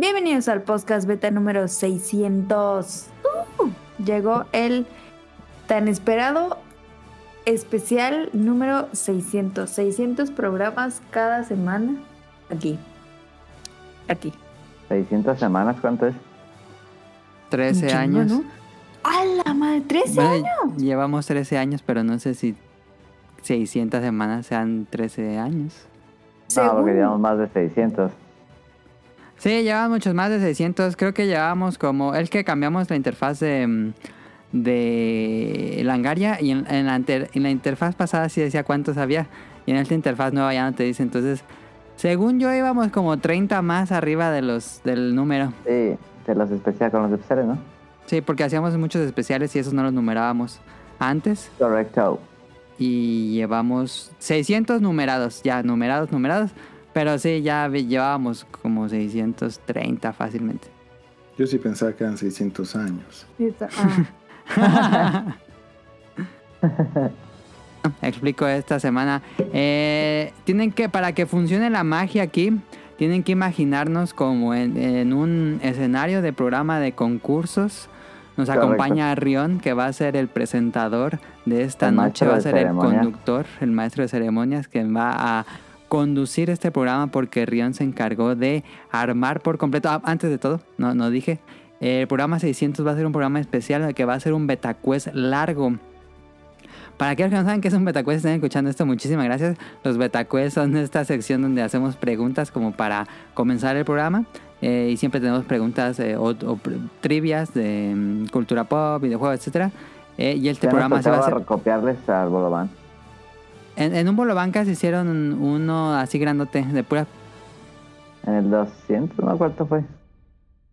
Bienvenidos al podcast beta número 600. Uh, llegó el tan esperado especial número 600. 600 programas cada semana aquí. Aquí. 600 semanas, ¿cuánto es? 13 Un chingo, años. ¿no? ¡A la madre! ¡13 Bueno, años! Llevamos 13 años, pero no sé si 600 semanas sean 13 años. No, porque Según- llevamos más de 600. Sí, llevamos muchos más de 600. Creo que llevábamos como... El que cambiamos la interfaz de, mm, de Langaria y en, en la, inter- en la interfaz pasada sí decía cuántos había. Y en esta interfaz nueva ya no te dice. Entonces, según yo íbamos como 30 más arriba de los del número. Sí, de los especiales con los especiales, ¿no? Sí, porque hacíamos muchos especiales y esos no los numerábamos antes. Correcto. y llevamos 600 numerados, ya numerados, numerados. Pero sí, ya llevábamos como 630 fácilmente. Yo sí pensaba que eran 600 años. Ah, Explico esta semana. Eh, tienen que, para que funcione la magia aquí, tienen que imaginarnos como en, en un escenario de programa de concursos. Nos Correcto. acompaña Rion, que va a ser el presentador de esta El noche, va a ser el conductor, el maestro de ceremonias, que va a conducir este programa porque Rion se encargó de armar por completo. Ah, antes de todo, no, no dije, el programa 600 va a ser un programa especial que va a ser un betacuest largo. Para aquellos que no saben qué es un betacuest, están escuchando esto, muchísimas gracias. Los betacuest son esta sección donde hacemos preguntas como para comenzar el programa. eh, y siempre tenemos preguntas eh, o, trivias de mm, cultura pop, videojuegos, etcétera. Eh, y este Ya programa nos se va a hacer... copiarles al Bolobán. En, en un bolobancas hicieron un- uno así grandote, de pura... En el 200, ¿no? ¿Cuánto fue?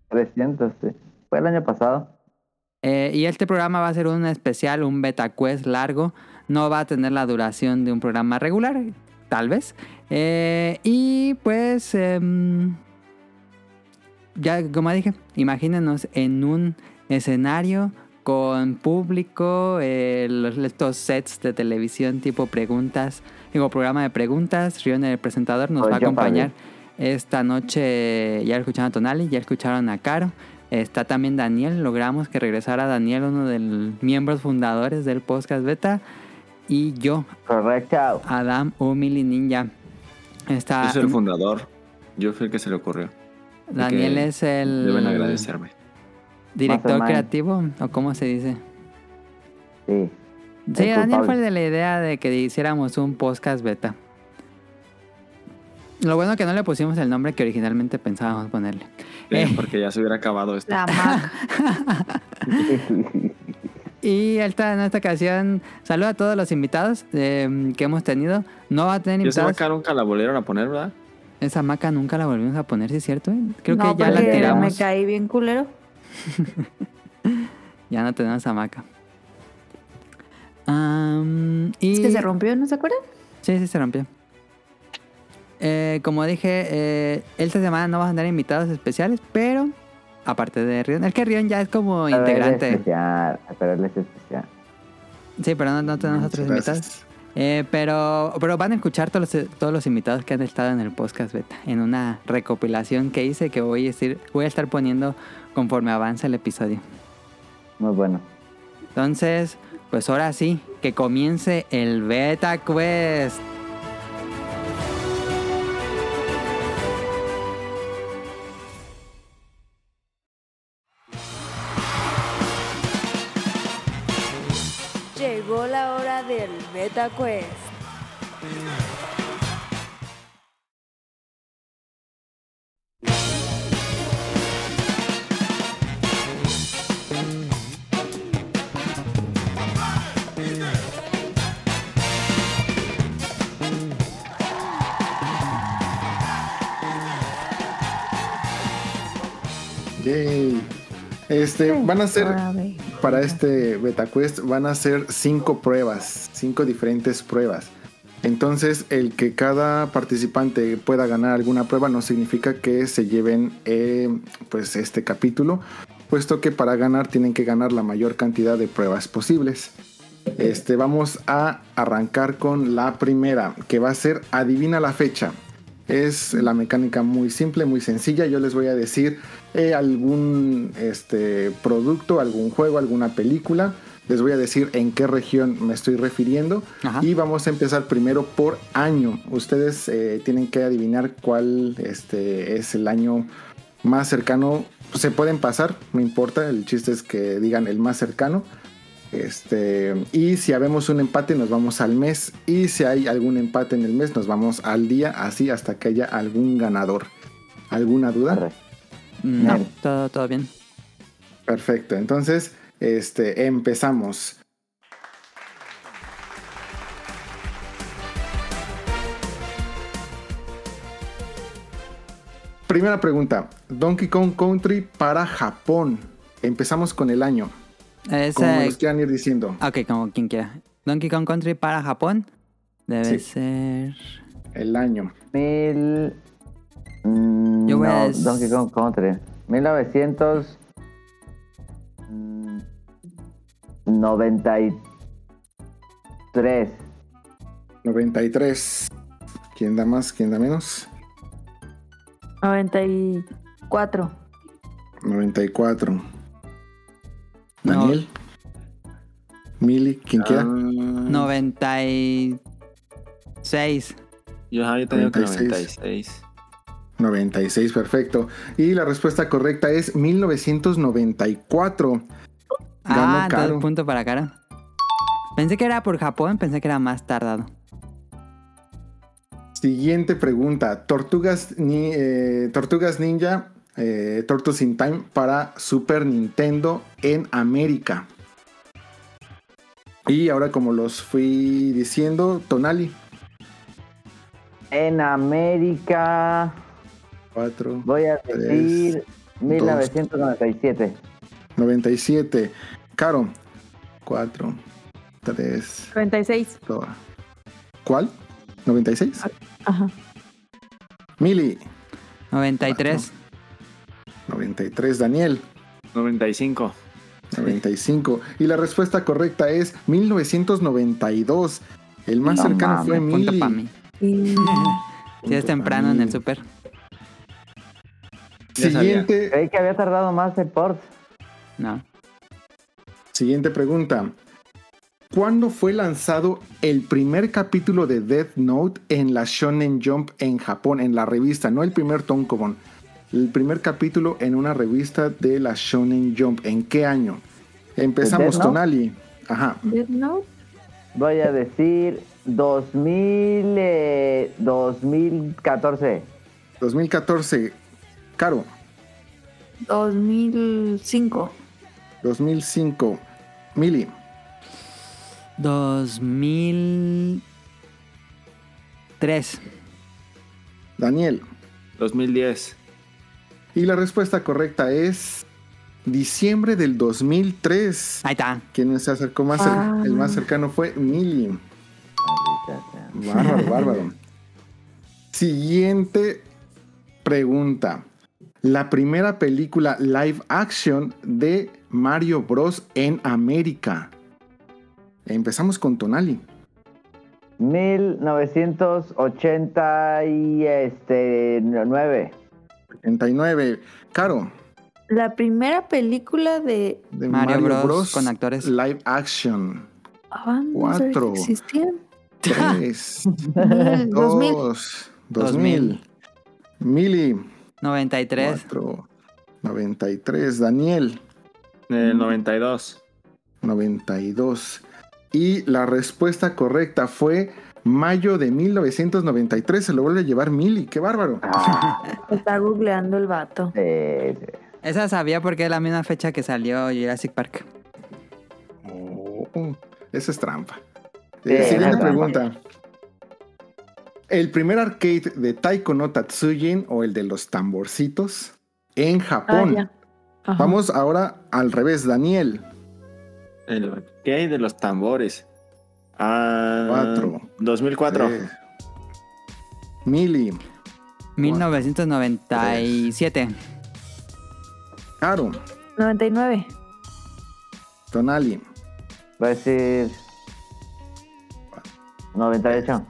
300, sí. Fue el año pasado. Eh, y este programa va a ser un especial, un betacuest largo. No va a tener la duración de un programa regular, tal vez. Eh, y pues, em, ya como dije, imagínenos en un escenario con público, eh, los- estos sets de televisión tipo preguntas, digo, programa de preguntas. Rion, el presentador, nos Oye, va a acompañar padre. esta noche. Ya escucharon a Tonali, ya escucharon a Caro. Está también Daniel, logramos que regresara Daniel, uno de los miembros fundadores del podcast beta. Y yo, Correcto. Adam Humili Ninja. Está, Yo soy el fundador. Yo fui el que se le ocurrió. Daniel es el Deben agradecerme. Director Mastermind. creativo, o cómo se dice. Sí. Sí, El Daniel culpable. fue el de la idea de que hiciéramos un podcast beta. Lo bueno que no le pusimos el nombre que originalmente pensábamos ponerle. Eh, Eh. Porque ya se hubiera acabado esto. la. Y esta, en esta ocasión, saludo a todos los invitados eh, que hemos tenido. No va a tener Y esa invitados. vaca nunca la volvieron a poner, ¿verdad? Esa maca nunca la volvimos a poner, ¿sí es cierto? eh? Creo no, que ya la porque tiramos. me caí bien culero. Ya no tenemos a maca. Am, y... Es que se rompió, ¿no se acuerdan? Sí, sí, se rompió. Eh, como dije, eh, esta semana no vamos a tener invitados especiales, pero aparte de Rion, el que Rion ya es como Pero él es integrante. especial. Pero él es especial. Sí, pero no, no tenemos otros Gracias. invitados. Eh, pero, pero van a escuchar todos los, todos los invitados que han estado en el podcast beta, en una recopilación que hice que voy a, decir, voy a estar poniendo conforme avanza el episodio. Muy bueno. Entonces, pues ahora sí, que comience el Beta Quest. Llegó la hora del Beta Quest. Yay. Este, van a ser, para este BetaQuest, van a ser cinco pruebas, cinco diferentes pruebas. Entonces, el que cada participante pueda ganar alguna prueba no significa que se lleven eh, pues este capítulo, puesto que para ganar tienen que ganar la mayor cantidad de pruebas posibles. Este, vamos a arrancar con la primera, que va a ser adivina la fecha. Es la mecánica muy simple, muy sencilla. Yo les voy a decir eh, algún este, producto, algún juego, alguna película. Les voy a decir en qué región me estoy refiriendo. Ajá. Y vamos a empezar primero por año. Ustedes eh, tienen que adivinar cuál este, es el año más cercano. Se pueden pasar, no importa. El chiste es que digan el más cercano. Este, y si habemos un empate, nos vamos al mes. Y si hay algún empate en el mes, nos vamos al día, así hasta que haya algún ganador. ¿Alguna duda? Correcto. No, Bien. todo, todo bien. Perfecto. Entonces, este, empezamos. Primera pregunta. Donkey Kong Country para Japón. Empezamos con el año. Es, Como eh, nos quieran ir diciendo. ok, como quien quiera. Donkey Kong Country para Japón. Debe Sí. ser. El año. Mil. Mm, Yo voy a no, dec- Donkey Kong Country. 1900. mm, 93. 93. ¿Quién da más? ¿Quién da menos? 94. 94. No. Daniel. Mili, ¿quién Ah, queda? 96. Yo, ajá, yo tenía que 96. 96. 96, perfecto. Y la respuesta correcta es 1994. Ganó Ah, Caro. punto para cara. Pensé que era por Japón, pensé que era más tardado. Siguiente pregunta. Tortugas, ni- eh, Tortugas Ninja, eh, in Time para Super Nintendo en América. Y ahora como los fui diciendo, Tonali. En América. 4, Voy a Tres, decir 1997. 97. Caro. 4, 3, 96. 2. ¿Cuál? ¿96? Ajá. Mili. 93. 93. Daniel. 95. 95. Y la respuesta correcta es 1992. El más No cercano mames, fue Punto Mili. para mí. Y Si es temprano en el super. Siguiente, Creí que había tardado más el port. No. siguiente pregunta. ¿Cuándo fue lanzado el primer capítulo de Death Note en la Shonen Jump en Japón, en la revista? No el primer Tonkobon. El primer capítulo en una revista de la Shonen Jump. ¿En qué año? Empezamos? Tonali. Ajá. Death Note. Voy a decir 2000, eh, 2014. 2014. Caro. 2005. 2005. Mili. 2003. Daniel. 2010. Y la respuesta correcta es diciembre del 2003. Ahí está. Quien se acercó más, Ah. el más cercano fue Mili. Bárbaro, bárbaro. Siguiente pregunta. La primera película live action de Mario Bros. en América. Empezamos con Tonali. 1989. 39. Caro. La primera película de. De Mario Bros. con actores. Live action. Ah, Cuatro. existían. 3, Mil, 2000. 2, 2000. Mili. 93. 4, 93. Daniel. El 92. 92. Y la respuesta correcta fue mayo de 1993. Se lo vuelve a llevar Mili. ¡Qué bárbaro! Está googleando el vato. sí, sí. Esa sabía porque es la misma fecha que salió Jurassic Park. Oh, esa es trampa. Eh, siguiente es trampa. El primer arcade de Taiko no Tatsujin o el de los tamborcitos en Ah, Japón. Ajá. Vamos ahora al revés, Daniel. El, ¿Qué hay de los tambores? Ah, Cuatro. 2004. Tres. Mili, 1997. Caro, 99. Voy Tonali, a decir 98.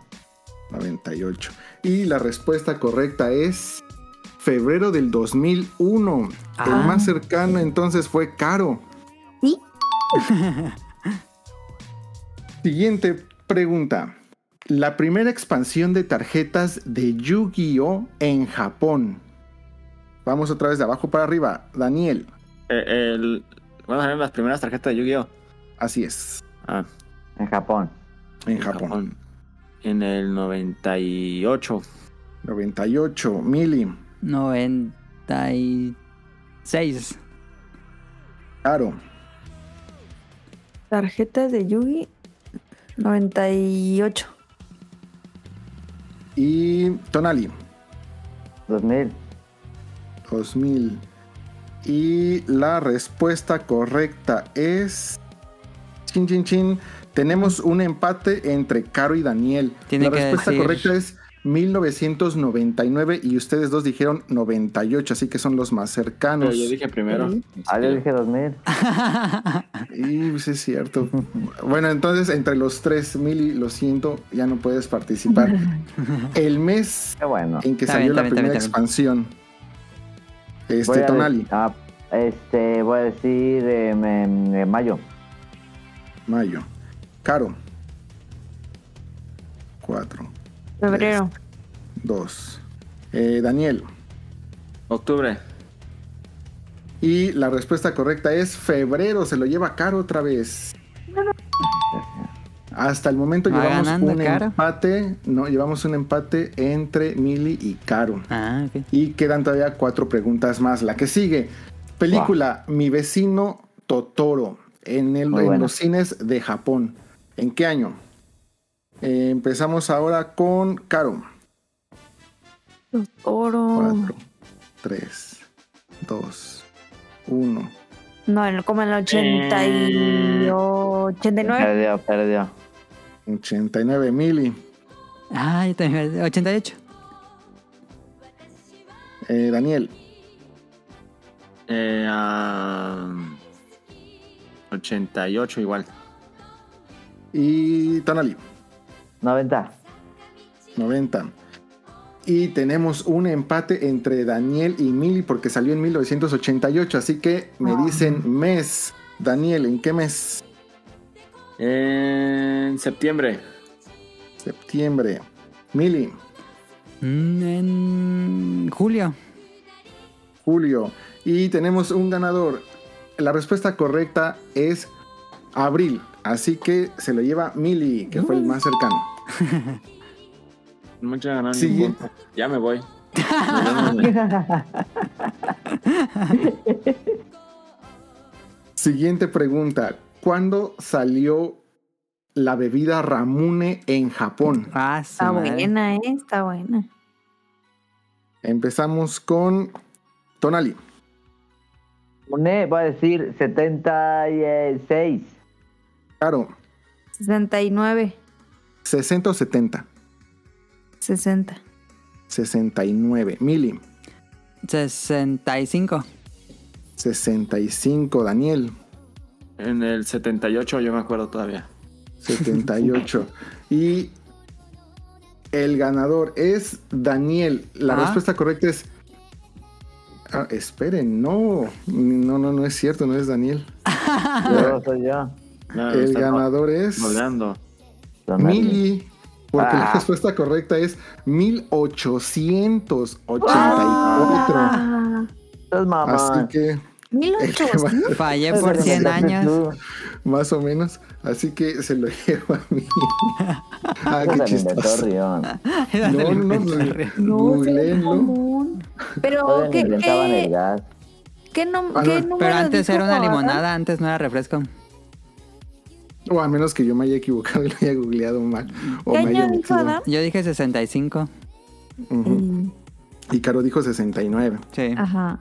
98. Y la respuesta correcta es febrero del 2001. Ah. El más cercano entonces fue Caro. ¿Sí? Siguiente pregunta. La primera expansión de tarjetas de Yu-Gi-Oh en Japón. Vamos otra vez de abajo para arriba. Daniel. Eh, el, ¿Cuándo salieron las primeras tarjetas de Yu-Gi-Oh? Así es. Ah, En Japón. En Japón. En el 98. 98. Mili. 96. Caro. Tarjetas de Yugi. 98. Y Tonali. 2000. 2000. Y la respuesta correcta es. Chin, chin, chin. Tenemos un empate entre Caro y Daniel. Tiene la respuesta decir- correcta es 1999 y ustedes dos dijeron 98, así que son los más cercanos. Pero yo dije primero. Sí. Ah, yo dije 2000. Y pues es cierto. bueno, entonces entre los tres, Mili, lo siento, ya no puedes participar. El mes bueno. en que salió bien, la primera expansión. Este, Tonali, ah, este, voy a decir en mayo. mayo. Caro. 4, Febrero. 2. Daniel. Octubre. Y la respuesta correcta es febrero, se lo lleva Caro otra vez. Hasta el momento Va llevamos ganando un Caro. empate, no, llevamos un empate entre Mili y Caro. ah, ok. Y quedan todavía cuatro preguntas más. La que sigue. Película Mi vecino Totoro. En, el, en los cines de Japón. ¿En qué año? Eh, empezamos ahora con Caro. Oro. 4, 3, 2, 1. No, en- como en el 80 y 89. Perdió, perdió. 89 mili. Ah, yo también. 88. Eh, Daniel. Eh, ah, 88 igual. Y Tonali. 90. 90. Y tenemos un empate entre Daniel y Mili porque salió en 1988. Así que me Ah. dicen mes. Daniel, ¿en qué mes? En septiembre. Septiembre. Mili, Mm, en julio. julio. Y tenemos un ganador. La respuesta correcta es abril. Así que se lo lleva Mili, que fue el más cercano. Muchas ganas. Sigue. Ya me voy. Siguiente pregunta. ¿Cuándo salió la bebida Ramune en Japón? Ah, Está madre. buena, ¿eh? Está buena. Empezamos con Tonali. Une, voy a decir 76. Claro, 69. 60 o 70. 60. 69. Mili. 65. 65. Daniel. En el 78 yo me acuerdo todavía. 78. y el ganador es Daniel. La Ah. respuesta correcta es. Ah, esperen, no. No, no, no es cierto, no es Daniel. Yo soy yo. No, el ganador es. Tonali. Mili. Porque la Ah. respuesta correcta es 1884. Ah. Así que, 1800. Fallé por 100 años. más o menos. Así que se lo llevo a mí. ah, qué chistoso. No, no. No, común. Pero, ¿qué, qué, qué, Ah, qué no. número Pero antes era una limonada, antes no era refresco. O a menos que yo me haya equivocado y lo haya googleado mal. O ¿Qué me haya año dijo. Adam? Yo dije 65. Ujú. Mm, Y Caro dijo 69. Sí. Ajá.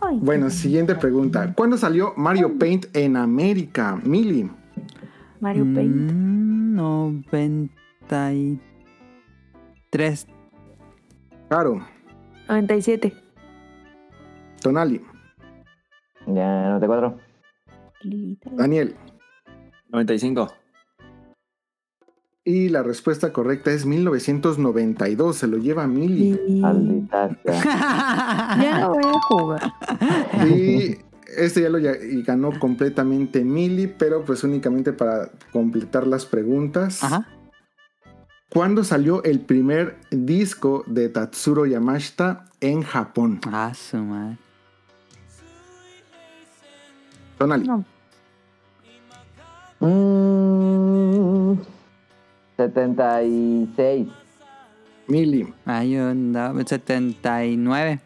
Ay, Bueno, qué- siguiente pregunta. ¿Cuándo salió Mario Paint en América? Mili. Mario Paint. Mm, 93. Caro. 97. Tonali. Ya, 94. Daniel. 95. Y la respuesta correcta es 1992. Se lo lleva Mili. Y- Maldita sea. Ya no voy a jugar. Y este ya lo ya- y ganó completamente Mili, pero pues únicamente para completar las preguntas. Ajá. ¿Cuándo salió el primer disco de Tatsuro Yamashita en Japón? Ah, su madre. Tonali. No, Mm, 76. Mili. Hay un da- 79.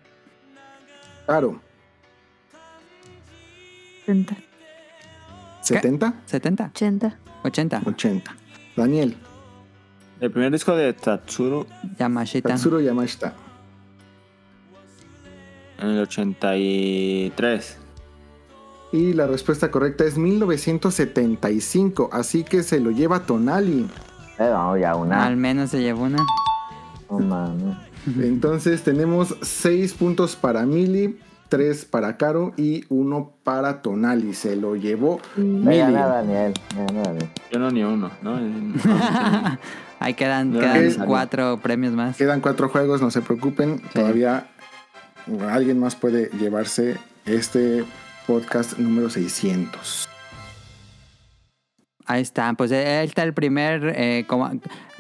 Claro. 70, 70, 70. 80. 80. 80. Daniel. El primer disco de Tatsuro Yamashita. Tatsuro Yamashita. en el 83. Y la respuesta correcta es 1975. Así que se lo lleva Tonali. Vamos ya una. Al menos se llevó una. Mames. Entonces tenemos 6 puntos para Mili, 3 para Caro y 1 para Tonali. Se lo llevó Mili. Daniel. Yo no ni uno, ¿no? Ahí quedan, No, quedan cuatro premios más. Quedan 4 juegos, no se preocupen. Todavía alguien más puede llevarse este podcast número 600. Ahí está, pues ahí está el primer, eh, como,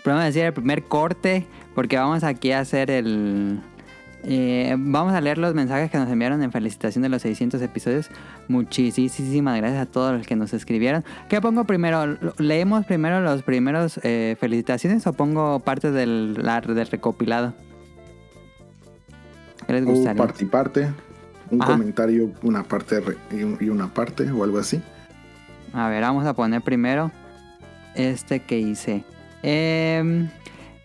podemos decir el primer corte, porque vamos aquí a hacer el... eh, vamos a leer los mensajes que nos enviaron en felicitación de los 600 episodios. Muchísimas gracias a todos los que nos escribieron. ¿Qué pongo primero? ¿Lo- ¿Leemos primero los primeros eh, felicitaciones o pongo parte del, la- del recopilado? ¿Qué les O gustaría? parte y parte. Un Ajá. comentario, una parte y un- y una parte o algo así. A ver, vamos a poner primero este que hice. Em,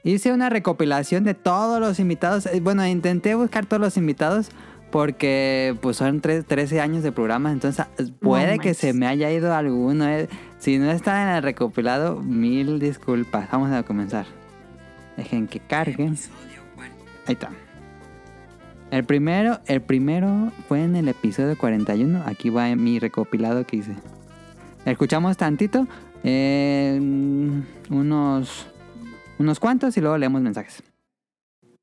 hice una recopilación de todos los invitados. Eh, Bueno, intenté buscar todos los invitados porque pues son tres- 13 años de programa, entonces ah, puede que se me haya ido alguno. eh. Si no está en el recopilado, mil disculpas. Vamos a comenzar. Dejen que cargue. Ahí está. El primero, el primero fue en el episodio 41. Aquí va mi recopilado que hice. Escuchamos tantito, eh, unos, unos cuantos y luego leemos mensajes.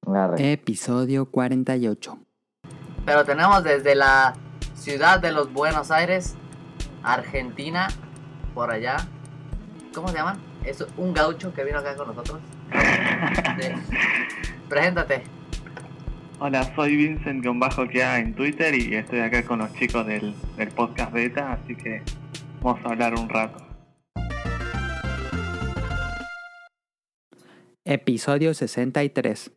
Arre. Episodio 48. Pero tenemos desde la ciudad de los Buenos Aires, Argentina, por allá. ¿Cómo se llaman? Es un gaucho que vino acá con nosotros. Sí. Preséntate. Hola, soy Vincent-Kia en Twitter y estoy acá con los chicos del, del podcast beta, así que vamos a hablar un rato. Episodio 63.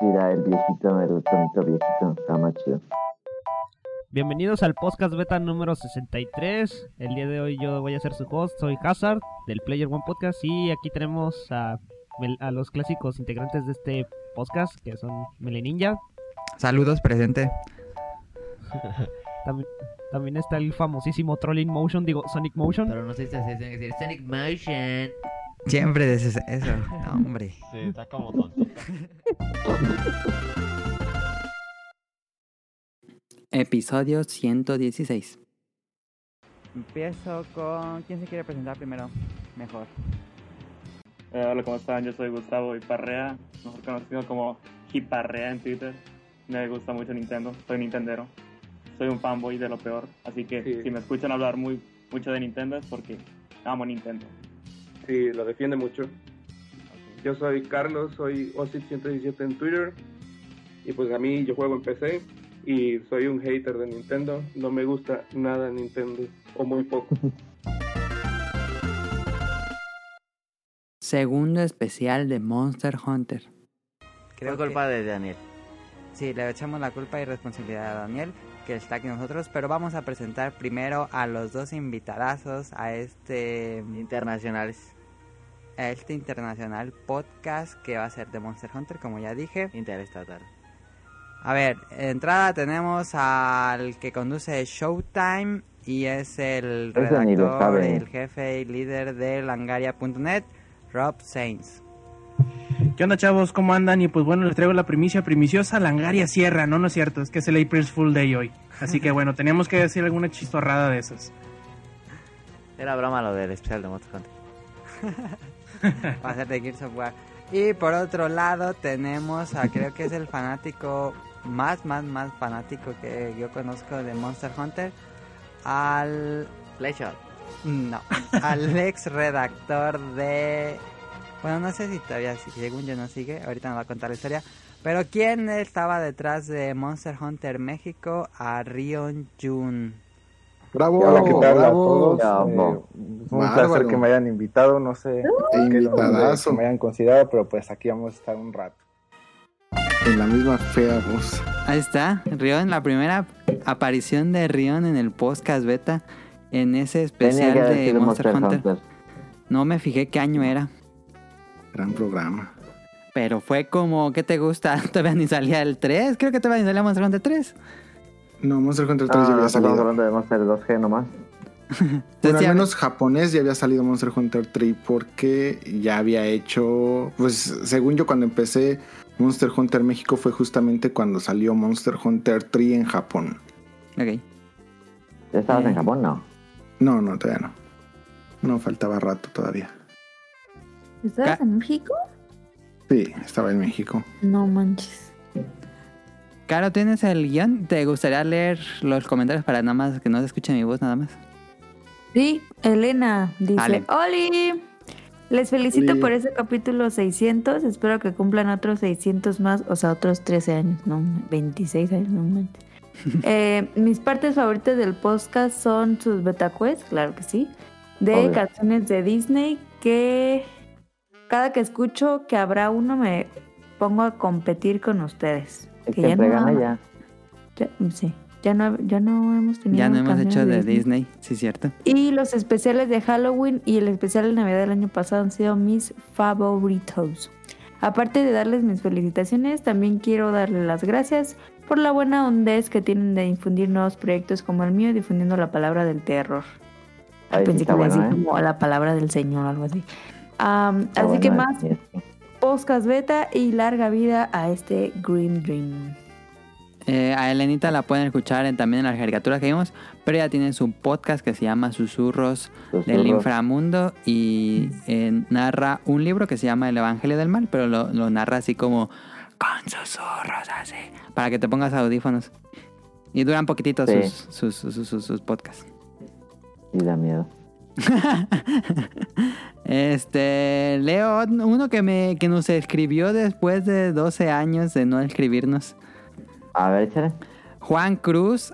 Mira, el viejito me gustó mucho, viejito. Está más chido. Bienvenidos al podcast beta número 63. El día de hoy yo voy a ser su host, soy Hazard del Player One Podcast y aquí tenemos a, los clásicos integrantes de este podcast que son Meleninja. Saludos, presente. También, también está el famosísimo Trolling Motion, digo Sonic Motion. Pero no sé si se tiene que decir Sonic Motion. Siempre dices eso. No, hombre. Sí, está como tontito. Episodio 116. Empiezo con... ¿Quién se quiere presentar primero? Mejor. Eh, hola, ¿cómo están? Yo soy Gustavo Iparrea, mejor conocido como Hiparrea en Twitter. Me gusta mucho Nintendo, soy Nintendero. Soy un fanboy de lo peor, así que Sí. si me escuchan hablar muy mucho de Nintendo es porque amo Nintendo. Sí, lo defiende mucho. Yo soy Carlos, soy Osit117 en Twitter. Y pues a mí yo juego en PC y soy un hater de Nintendo. No me gusta nada Nintendo, o muy poco. Segundo especial de Monster Hunter. Creo culpa de Daniel. Sí, le echamos la culpa y responsabilidad a Daniel, que está aquí nosotros, pero vamos a presentar primero a los dos invitadazos a este, Internacionales. a este internacional podcast que va a ser de Monster Hunter, como ya dije. Interestatal. A ver, de entrada tenemos al que conduce Showtime y es el Ese redactor, el jefe y líder de langaria.net, Rob Sainz. ¿Qué onda, chavos? ¿Cómo andan? Y pues bueno, les traigo la primicia primiciosa. Langaria Sierra, no, no es cierto, es que es el April's Full Day hoy. Así que bueno, teníamos que decir alguna chistorrada de esas. Era broma lo del especial de Monster Hunter. Va a ser de Gears of War. Y por otro lado tenemos a creo que es el fanático más, más, más fanático que yo conozco de Monster Hunter. Al... Playshot. No, al ex redactor de... Bueno, no sé si todavía, si según yo no sigue, ahorita me va a contar la historia. Pero ¿quién estaba detrás de Monster Hunter México? A Rion Jun. Bravo, Hola, ¿qué tal a bravo. todos? Bravo. Eh, un Bárbaro. placer que me hayan invitado, no sé qué que me hayan considerado, pero pues aquí vamos a estar un rato. En la misma fea voz. Ahí está, Rion, la primera aparición de Rion en el podcast beta, en ese especial de Monster, Monster Hunter. Hunter. No me fijé qué año era, Gran programa. pero fue como, ¿qué te gusta? Todavía ni salía el 3, creo que todavía ni salía Monster Hunter 3. No, Monster Hunter 3 ya Ah, había estamos salido. hablando de Monster 2G nomás. Bueno, al ya- menos japonés ya había salido Monster Hunter 3 porque ya había hecho, pues según yo cuando empecé Monster Hunter México fue justamente cuando salió Monster Hunter 3 en Japón. Ok. ¿Ya estabas Eh. en Japón? No. No, no, todavía no. No, faltaba rato todavía. ¿Estabas en México? Sí, estaba en México. No manches. Caro, ¿tienes el guion? ¿Te gustaría leer los comentarios para nada más que no se escuche mi voz nada más? Sí, Elena dice, Dale. ¡Oli! Les felicito por ese capítulo 600. Espero que cumplan otros 600 más, o sea, otros 13 años, no, 26 años, no manches. Eh, mis partes favoritas del podcast son sus beta quests, claro que sí, de Obvio. canciones de Disney que cada que escucho que habrá uno me pongo a competir con ustedes. El Que que ya no-. Ya- sí, ya no, ya no hemos tenido Ya no hemos hecho de Disney, sí, cierto. y los especiales de Halloween y el especial de Navidad del año pasado han sido mis favoritos. Aparte de darles mis felicitaciones, también quiero darles las gracias por la buena hondez que tienen de difundir nuevos proyectos como el mío, difundiendo la palabra del terror. Pensé que está iba a bueno, decir ¿eh? como la palabra del Señor o algo así. Está así que más sí. podcast beta y larga vida a este Green Dream. Eh, a Elenita la pueden escuchar en- también en las caricaturas que vimos, pero ella tiene su podcast que se llama Susurros, del. Inframundo y eh, narra un libro que se llama El Evangelio del Mal, pero lo, lo narra así como con susurros así, para que te pongas audífonos. Y duran poquitito Sí. sus, sus, sus, sus- sus podcasts. Y da miedo. Este, Leo, uno que, me, que nos escribió después de 12 años de no escribirnos. A ver, échale. Juan Cruz,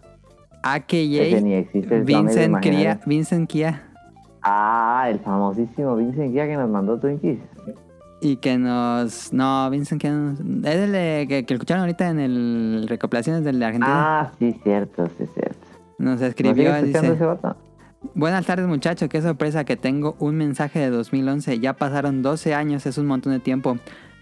AKJ, existe. Vincent. Kia, Vincent Kia. Ah, el famosísimo Vincent Kia que nos mandó Twinkies. Y que nos... No, Vincent Kia no- es el de- que, que escucharon ahorita en el recopilaciones del de Argentina. Ah, sí, cierto, sí, cierto. Nos ¿No escribió, escuchando dice... ese? Buenas tardes muchachos, qué sorpresa que tengo un mensaje de 2011. Ya pasaron 12 años, es un montón de tiempo.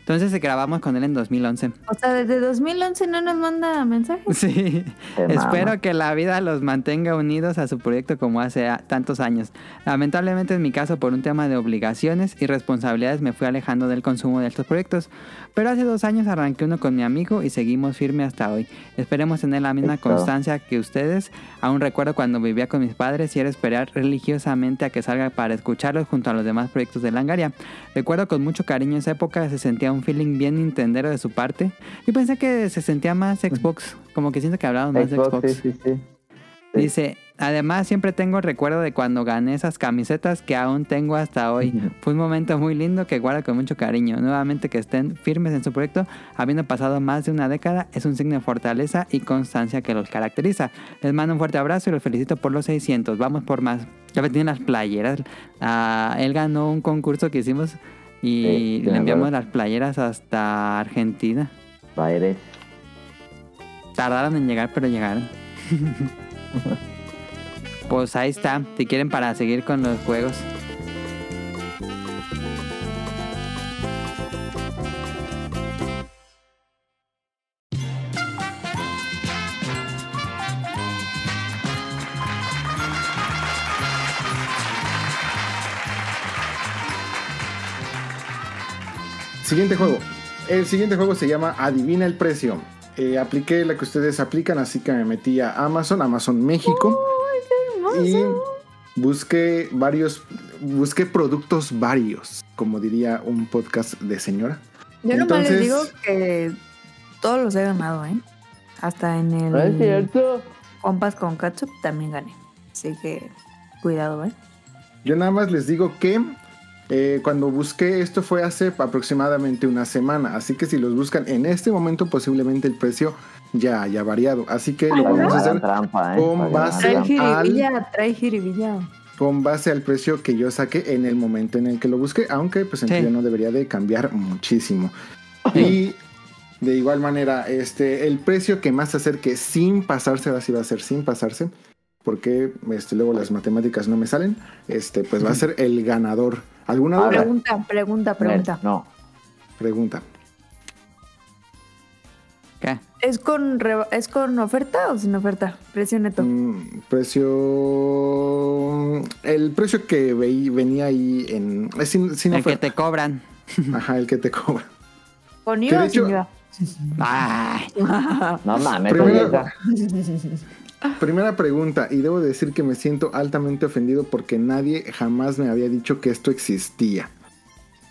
Entonces grabamos con él en 2011. O sea, desde 2011 no nos manda mensajes. Sí, espero que la vida los mantenga unidos a su proyecto como hace tantos años. Lamentablemente en mi caso por un tema de obligaciones y responsabilidades me fui alejando del consumo de estos proyectos, pero hace dos años arranqué uno con mi amigo y seguimos firme hasta hoy. Esperemos tener la misma Eso. constancia que ustedes. Aún recuerdo cuando vivía con mis padres y era esperar religiosamente a que salga para escucharlos junto a los demás proyectos de Langaria. Recuerdo con mucho cariño esa época, se sentía un feeling bien nintendero de su parte. Yo pensé que se sentía más Xbox, como que siento que hablaban más de Xbox, Xbox. sí, sí, sí. Dice, además siempre tengo el recuerdo de cuando gané esas camisetas que aún tengo hasta hoy. Fue un momento muy lindo que guardo con mucho cariño. Nuevamente que estén firmes en su proyecto, habiendo pasado más de una década, es un signo de fortaleza y constancia que los caracteriza. Les mando un fuerte abrazo y los felicito por los 600. Vamos por más. Ya me tienen las playeras. Ah, él ganó un concurso que hicimos y Sí, le enviamos las playeras hasta Argentina. Baires. Tardaron en llegar, pero llegaron. pues ahí está. Si quieren para seguir con los juegos. Siguiente juego. El siguiente juego se llama Adivina el precio. Eh, apliqué la que ustedes aplican, así que me metí a Amazon, Amazon México. Y busqué varios, busqué productos varios, como diría un podcast de señora. Yo nomás les digo que todos los he ganado, ¿eh? Hasta en el. No es cierto. Compas con Catsup también gané. Así que cuidado, ¿eh? Yo nada más les digo que eh, cuando busqué esto fue hace aproximadamente una semana, así que si los buscan en este momento posiblemente el precio ya haya variado. Así que lo vamos a hacer trampa, ¿eh? con base al jiribilla, trae jiribilla. con base al precio que yo saqué en el momento en el que lo busqué, aunque pues en Sí. no debería de cambiar muchísimo. Y de igual manera, este, el precio que más se acerque sin pasarse, sí va a ser sin pasarse, porque este, luego las matemáticas no me salen, este, pues va a ser el ganador. ¿Alguna duda? Pregunta, pregunta, pregunta. No. Pregunta. ¿Qué? ¿Es con, ¿Es con oferta o sin oferta? Precio neto. Mm, precio... El precio que veí, venía ahí en... Es sin, sin El que te cobran. Ajá, el que te cobra. ¿Con IVA o sin IVA? Ay, No mames, Primero- Primera pregunta, y debo decir que me siento altamente ofendido porque nadie jamás me había dicho que esto existía.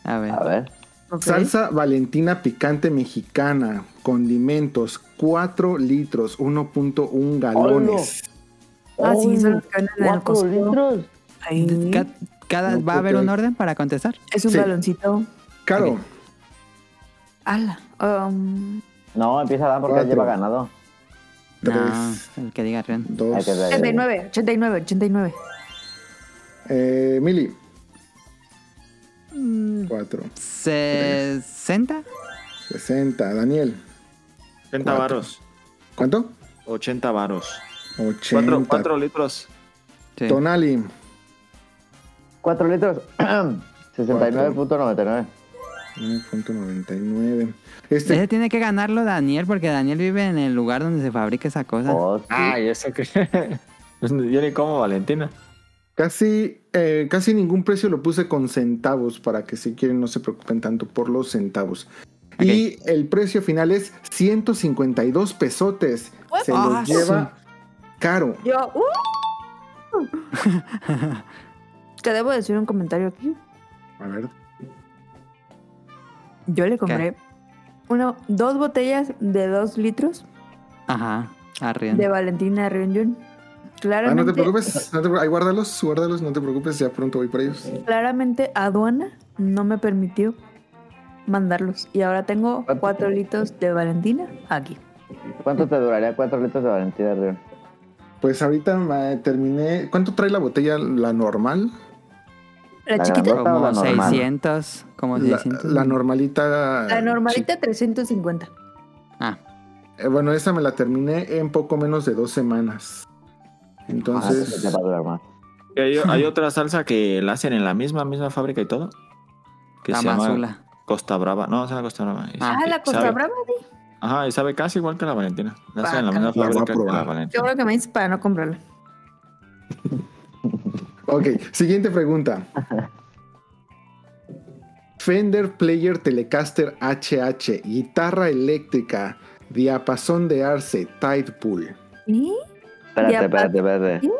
a ver. A ver. Ok. Salsa Valentina picante mexicana, condimentos, 4 litros, 1.1 galones. Ah, sí, son los que venden en el ¿Cuatro Costco. litros? Ahí. Cada, No ¿Va a haber un orden para contestar? Es un Sí. galoncito. Caro, Ok. Ala. Um, No, empieza a dar porque Cuatro. lleva ganado. No, Tres. el que diga. Hay 2. que ver. 89, 89, 89. Eh, Mili, Mm, 4. ¿60? 60. Daniel, 80 Cuatro. varos. ¿cuánto? 80 varos. 80. 4, litros. Sí. Tonali, 4 litros. 69.99. 9.99. Este, Ese tiene que ganarlo Daniel porque Daniel vive en el lugar donde se fabrica esa cosa. Oh, sí. Ay, eso que. Pues Yo ni como Valentina. Casi, eh, casi ningún precio lo puse con centavos para que si quieren no se preocupen tanto por los centavos. Y el precio final es 152 pesotes. Se lo Ah, lleva caro. Yo. uh. Te debo decir un comentario aquí. A ver, Yo le compré una, dos botellas de dos litros Ajá, a Rion. de Valentina Rion ah, Claramente, no te preocupes, no te ahí guárdalos, guárdalos, no te preocupes, ya pronto voy por ellos. claramente aduana no me permitió mandarlos. Y ahora tengo cuatro litros de Valentina aquí. ¿Cuánto te duraría 4 litros de Valentina Río? Pues ahorita me terminé. ¿Cuánto trae la botella, la normal? La La chiquita, grandota. Como la normal. 600, como La, 600. la normalita. la normalita 350. Ah, Eh, bueno, esa me la terminé en poco menos de dos semanas. Ah, sí, Entonces, te va a durar más. Hay, hay otra salsa que la hacen en la misma, misma fábrica y todo. Que se llama Tamazula. Costa Brava. No, se llama Costa Brava. Ah, Ah, la Costa sabe- Brava, di. Ajá, y sabe casi igual que la Valentina. La hacen en la misma. La fábrica que la Yo Valentina. creo que me dices para no comprarla. ok, siguiente pregunta. Fender Player Telecaster HH, guitarra eléctrica, diapasón de arce, tight pool. ¿Y? Espérate, espérate, espérate.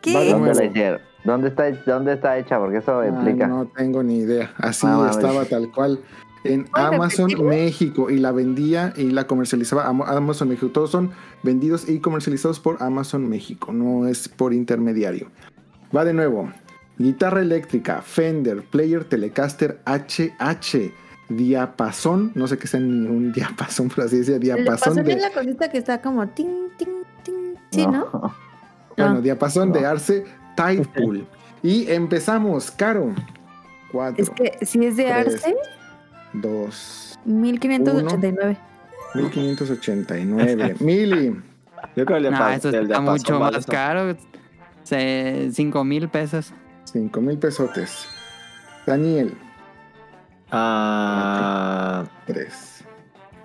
¿Qué? ¿Dónde la hicieron? ¿Dónde está, ¿Dónde está hecha? Porque eso Ah, implica. no tengo ni idea. Así Ah, estaba tal cual. En ¿Puedes Amazon repetirlo? México y la vendía y la comercializaba Am- Amazon México. Todos son vendidos y comercializados por Amazon México, no es por intermediario. Va de nuevo. Guitarra eléctrica, Fender, Player Telecaster HH, diapasón, no sé qué sea ni un diapasón, pero así decía, El diapasón pasón de, es la cosita que está como ting, ting, ting. Sí, ¿no? bueno, No. diapasón de arce, tight pool. Y empezamos, Caro. Cuatro, Es que si es de Tres. Arce, dos, 1589. 1589. Mili, Yo creo que el no, eso el está mucho más caro. 5 mil pesos. 5 mil pesotes. Daniel, Ah, 3,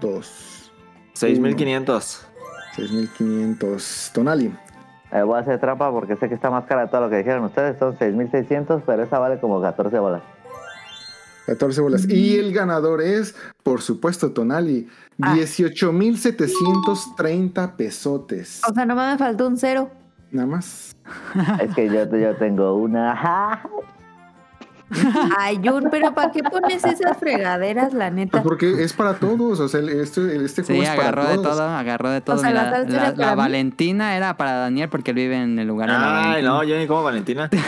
2, 6500. 6500. Tonali, Eh, voy a hacer trampa porque sé que está más cara de todo lo que dijeron ustedes. Son 6.600, pero esa vale como 14 bolas. 14 bolas. Y el ganador es, por supuesto, Tonali, Ah. 18,730 pesotes. O sea, nomás me faltó un cero. Nada más. Es que yo, yo tengo una. Ay, Jun, pero ¿para qué pones esas fregaderas, la neta? Pues porque es para todos. O sea, el- este, este juego Sí, es para agarró de todo, agarró de todo. sea, Mira, la la. Valentina era para Daniel porque él vive en el lugar de la Ay, no, yo ni como Valentina.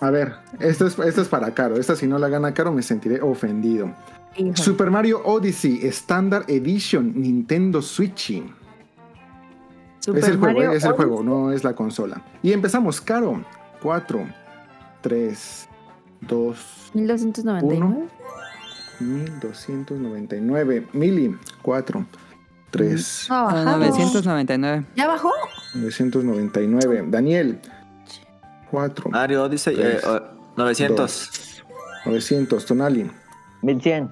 A ver, esta es, esta es para Caro. Esta si no la gana Caro me sentiré ofendido. Super Mario Odyssey Standard Edition Nintendo Switch. Super es el juego, Mario eh, es el juego, no es la consola. Y empezamos, Caro. 4, 3, 2, 1299. 1299. Mili, 4, 3, No, Ah, bajado. 999. ¿Ya bajó? 999. Daniel, 4, Mario eh, oh, 900. 900. Tonali, 1100.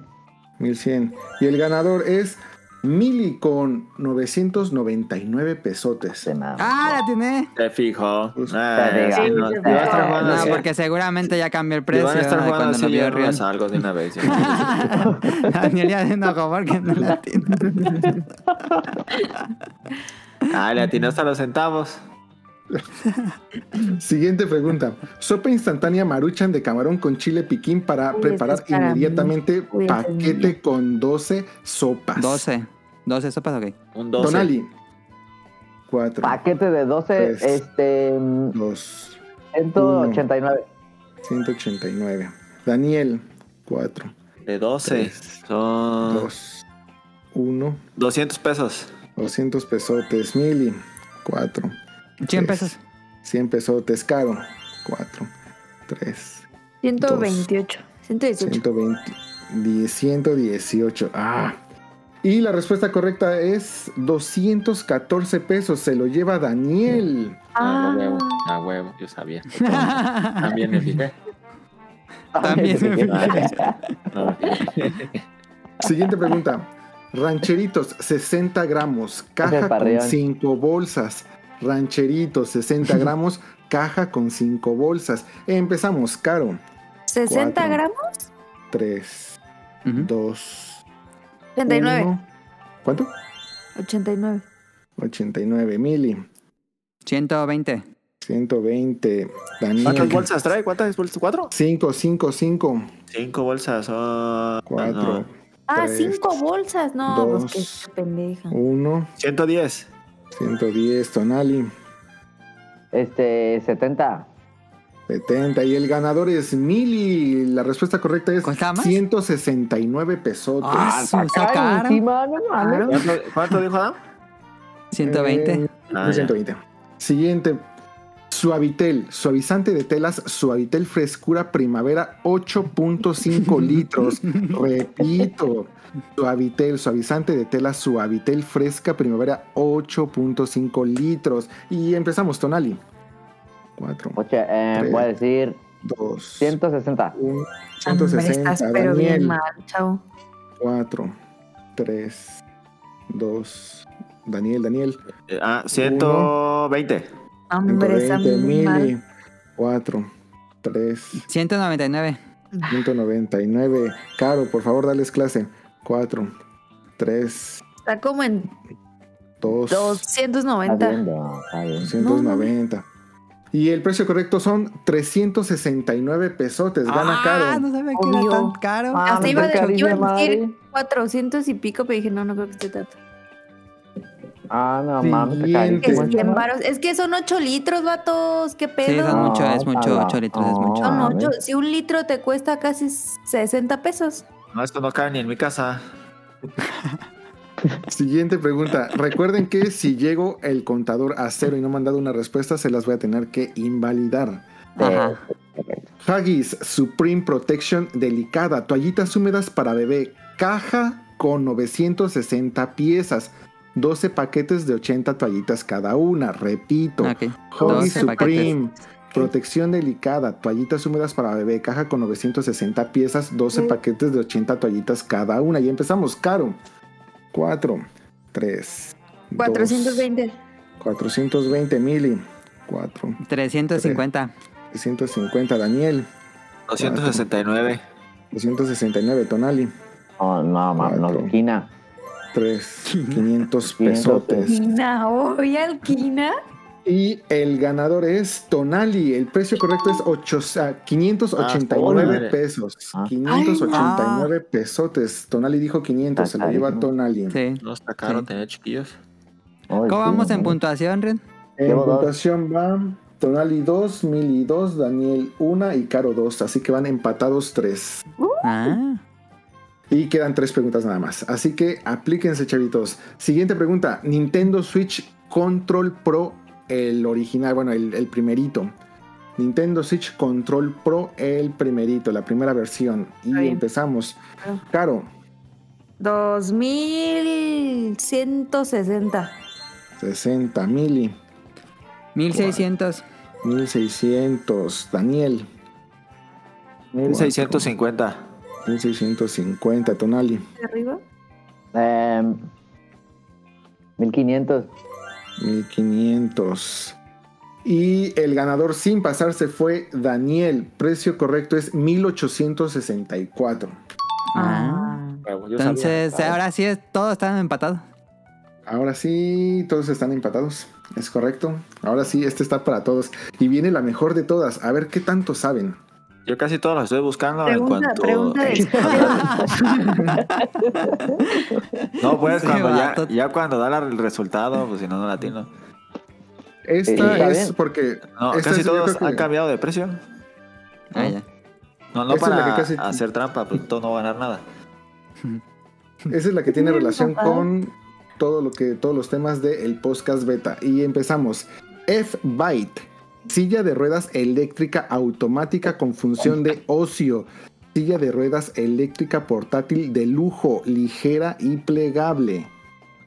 1100. Y el ganador es Mili con 999 pesotes. De nada. ¡Ah, la tiene! Te fijo. Pues, Ah, sí, no, Sí, jugando No, así. porque seguramente ya cambió el precio van a estar de jugando cuando así. vio Ya Rion. no algo de una vez. Daniel ya se enojó porque no la tiene. Ah, le atinaste a los centavos. Siguiente pregunta. Sopa instantánea maruchan de camarón con chile piquín para Uy, preparar este es para inmediatamente este es paquete con 12 sopas. 12. 12 sopas, ok. Un 12. Tonali. 4, Paquete de 12, Tres. este. mm, 2, 189. 189. Daniel. 4, De 12. Tres. Son 2, 1, 200 pesos. 200 pesotes. Mili. 4, 100 Tres. pesos. 100 pesotes. Caro. 4, 3, 128. 118. 120, 10, 118. Ah. Y la respuesta correcta es 214 pesos. Se lo lleva Daniel. Ah, Ah. a huevo. A huevo, yo sabía. También me fijé. También me fijé. No. Siguiente pregunta. Rancheritos, 60 gramos, caja con Parreón. 5 bolsas. Rancheritos, 60 gramos, caja con 5 bolsas. Empezamos, Caro. 60 Cuatro. gramos. 3, Ujú. 2, 89. ¿Cuánto? 89. 89. Mili. 120. 120. ¿Cuántas Daniel. bolsas trae? ¿Cuántas bolsas? ¿Cuatro? 5, 5, 5. Cinco bolsas. 4, no, Ah, Tres, 5 bolsas. No, dos, pues qué pendeja. 1, 110. 110. Tonali. Este, 70. 70. Y el ganador es Mili. La respuesta correcta es ¿Cuesta más? 169 pesotes. Ah, mames. ¿Cuánto, dijo Adam? 120. Eh, Ah, ya. 120. Siguiente. Suavitel, suavizante de telas, Suavitel frescura primavera 8.5 litros. Repito, Suavitel, suavizante de telas, Suavitel fresca primavera 8.5 litros. Y empezamos, Tonali. 4, Oye, eh, voy a decir 2, 160. 1, Hombre, 160. estás pero bien Daniel, mal, chavo. 4, 3, 2, Daniel, Daniel. Eh, Ah, 120. Hombre, está 120 muy mal. mili, 4, 3, 199. 199. Caro, por favor, dales clase. 4, 3, Está como en 2, Está 290. viendo, está bien. 290. Y el precio correcto son 369 pesotes. Gana Ah, Caro. no sabía que era Obvio. tan caro. Ah, Hasta iba, de, iba a decir madre. 400 y pico, pero dije, no, no creo que esté tanto. Ah, no mames. Es, carísimo. 100 varos. es que son 8 litros, vatos. ¿Qué pedo? Sí, son mucho, es mucho. ojalá. 8 litros es mucho. Son Ah, 8. ¿ves? Si un litro te cuesta casi 60 pesos. No, esto no cabe ni en mi casa. Siguiente pregunta. Recuerden que si llego el contador a cero y no me han dado una respuesta, se las voy a tener que invalidar. Ajá. Haggis Supreme Protection Delicada, toallitas húmedas para bebé, caja con 960 piezas, 12 paquetes de 80 toallitas cada una, repito. Ok. Haggis 12 Supreme, protección delicada, toallitas húmedas para bebé, caja con 960 piezas, 12 paquetes de 80 toallitas cada una. Y empezamos, caro. 4, 3, 420. 420 mili, 4, 350. 350 Daniel, 269. 269 Tonali, Oh, no, mames, no, Cuatro. esquina. 3. 500 pesotes. Alquina, hoy alquina. Y el ganador es Tonali. El precio correcto es ocho- ah, 589 Ah, pesos. ah. 589 pesotes. Tonali dijo 500, se lo lleva Tonali. Sí. No está caro Sí. tener chiquillos. ¿Cómo vamos en puntuación, Ren? En puntuación va Tonali 2, Mili 2, Daniel 1 y Caro 2. Así que van empatados 3. Ah. Y quedan tres preguntas nada más. Así que aplíquense, chavitos. Siguiente pregunta: Nintendo Switch Control Pro, el original, bueno, el, el primerito. Nintendo Switch Control Pro, el primerito, la primera versión. Y bien. empezamos. Ah. Caro, 2160. 60. Mili, 1600. 1600. Daniel, 1650. 1650. Tonali, ¿De arriba? Em, 1500. 1500. Y el ganador sin pasarse fue Daniel. Precio correcto es 1864. Ah. Sabía. Entonces, ahora sí es, todos están empatados. Ahora sí, todos están empatados. Es correcto. Ahora sí, este está para todos. Y viene la mejor de todas. A ver qué tanto saben. Yo casi todos los estoy buscando en cuanto. pregunta de No, pues Sí, cuando ya, ya cuando da la- el resultado, pues si no, no latino. Esta está es porque. No, esta casi es- todos que- han cambiado de precio. Ah, ya. No, no Esta la para casi- hacer trampa, pues todo no va a ganar nada. Esa es la que tiene relación papá. con todo lo que, todos los temas del podcast beta. Y empezamos. F-Byte. Silla de ruedas eléctrica automática con función de ocio. Silla de ruedas eléctrica portátil de lujo, ligera y plegable.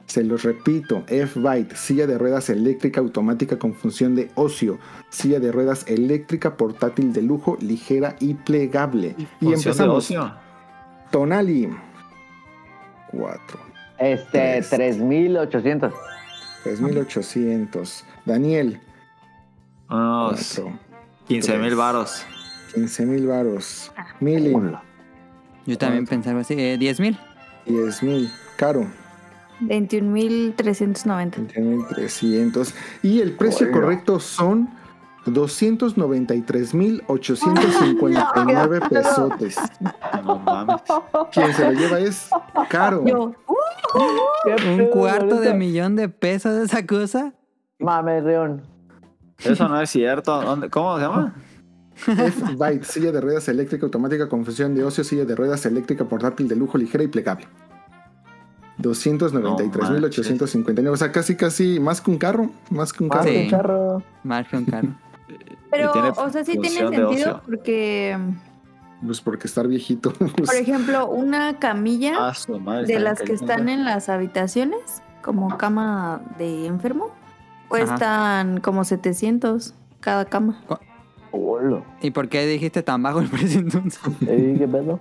Se los repito, F-Byte, silla de ruedas eléctrica automática con función de ocio. Silla de ruedas eléctrica portátil de lujo, ligera y plegable. Y de empezamos. ocio. Tonali. 4. Este, Tres. 3800. 3800. Daniel. Unos 4. 15 mil varos. 15 mil varos. Mili. Yo también pensaba así. Eh, 10 mil. 10 mil. Caro. 21.390. 300. Y el precio Oiga. correcto son 293,859 pesotes. No mames. Quien se lo lleva es Caro. Yo, Un cuarto de millón de pesos de esa cosa. Mames, León. Eso no es cierto. ¿Dónde- ¿Cómo se llama? F-Byte, silla de ruedas eléctrica automática con función de ocio, silla de ruedas eléctrica portátil de lujo, ligera y plegable. 293,859. o sea, casi, casi más que un carro. Más que un Más carro. Sí. un carro. Más que un carro. pero, o sea, sí tiene sentido porque, Pues porque estar viejito. pues, por ejemplo, una camilla Ah, madre, de las que están en las habitaciones, como cama de enfermo, cuestan como 700 cada cama. ¿Y por qué dijiste tan bajo el precio entonces? Ey, ¿Qué pedo?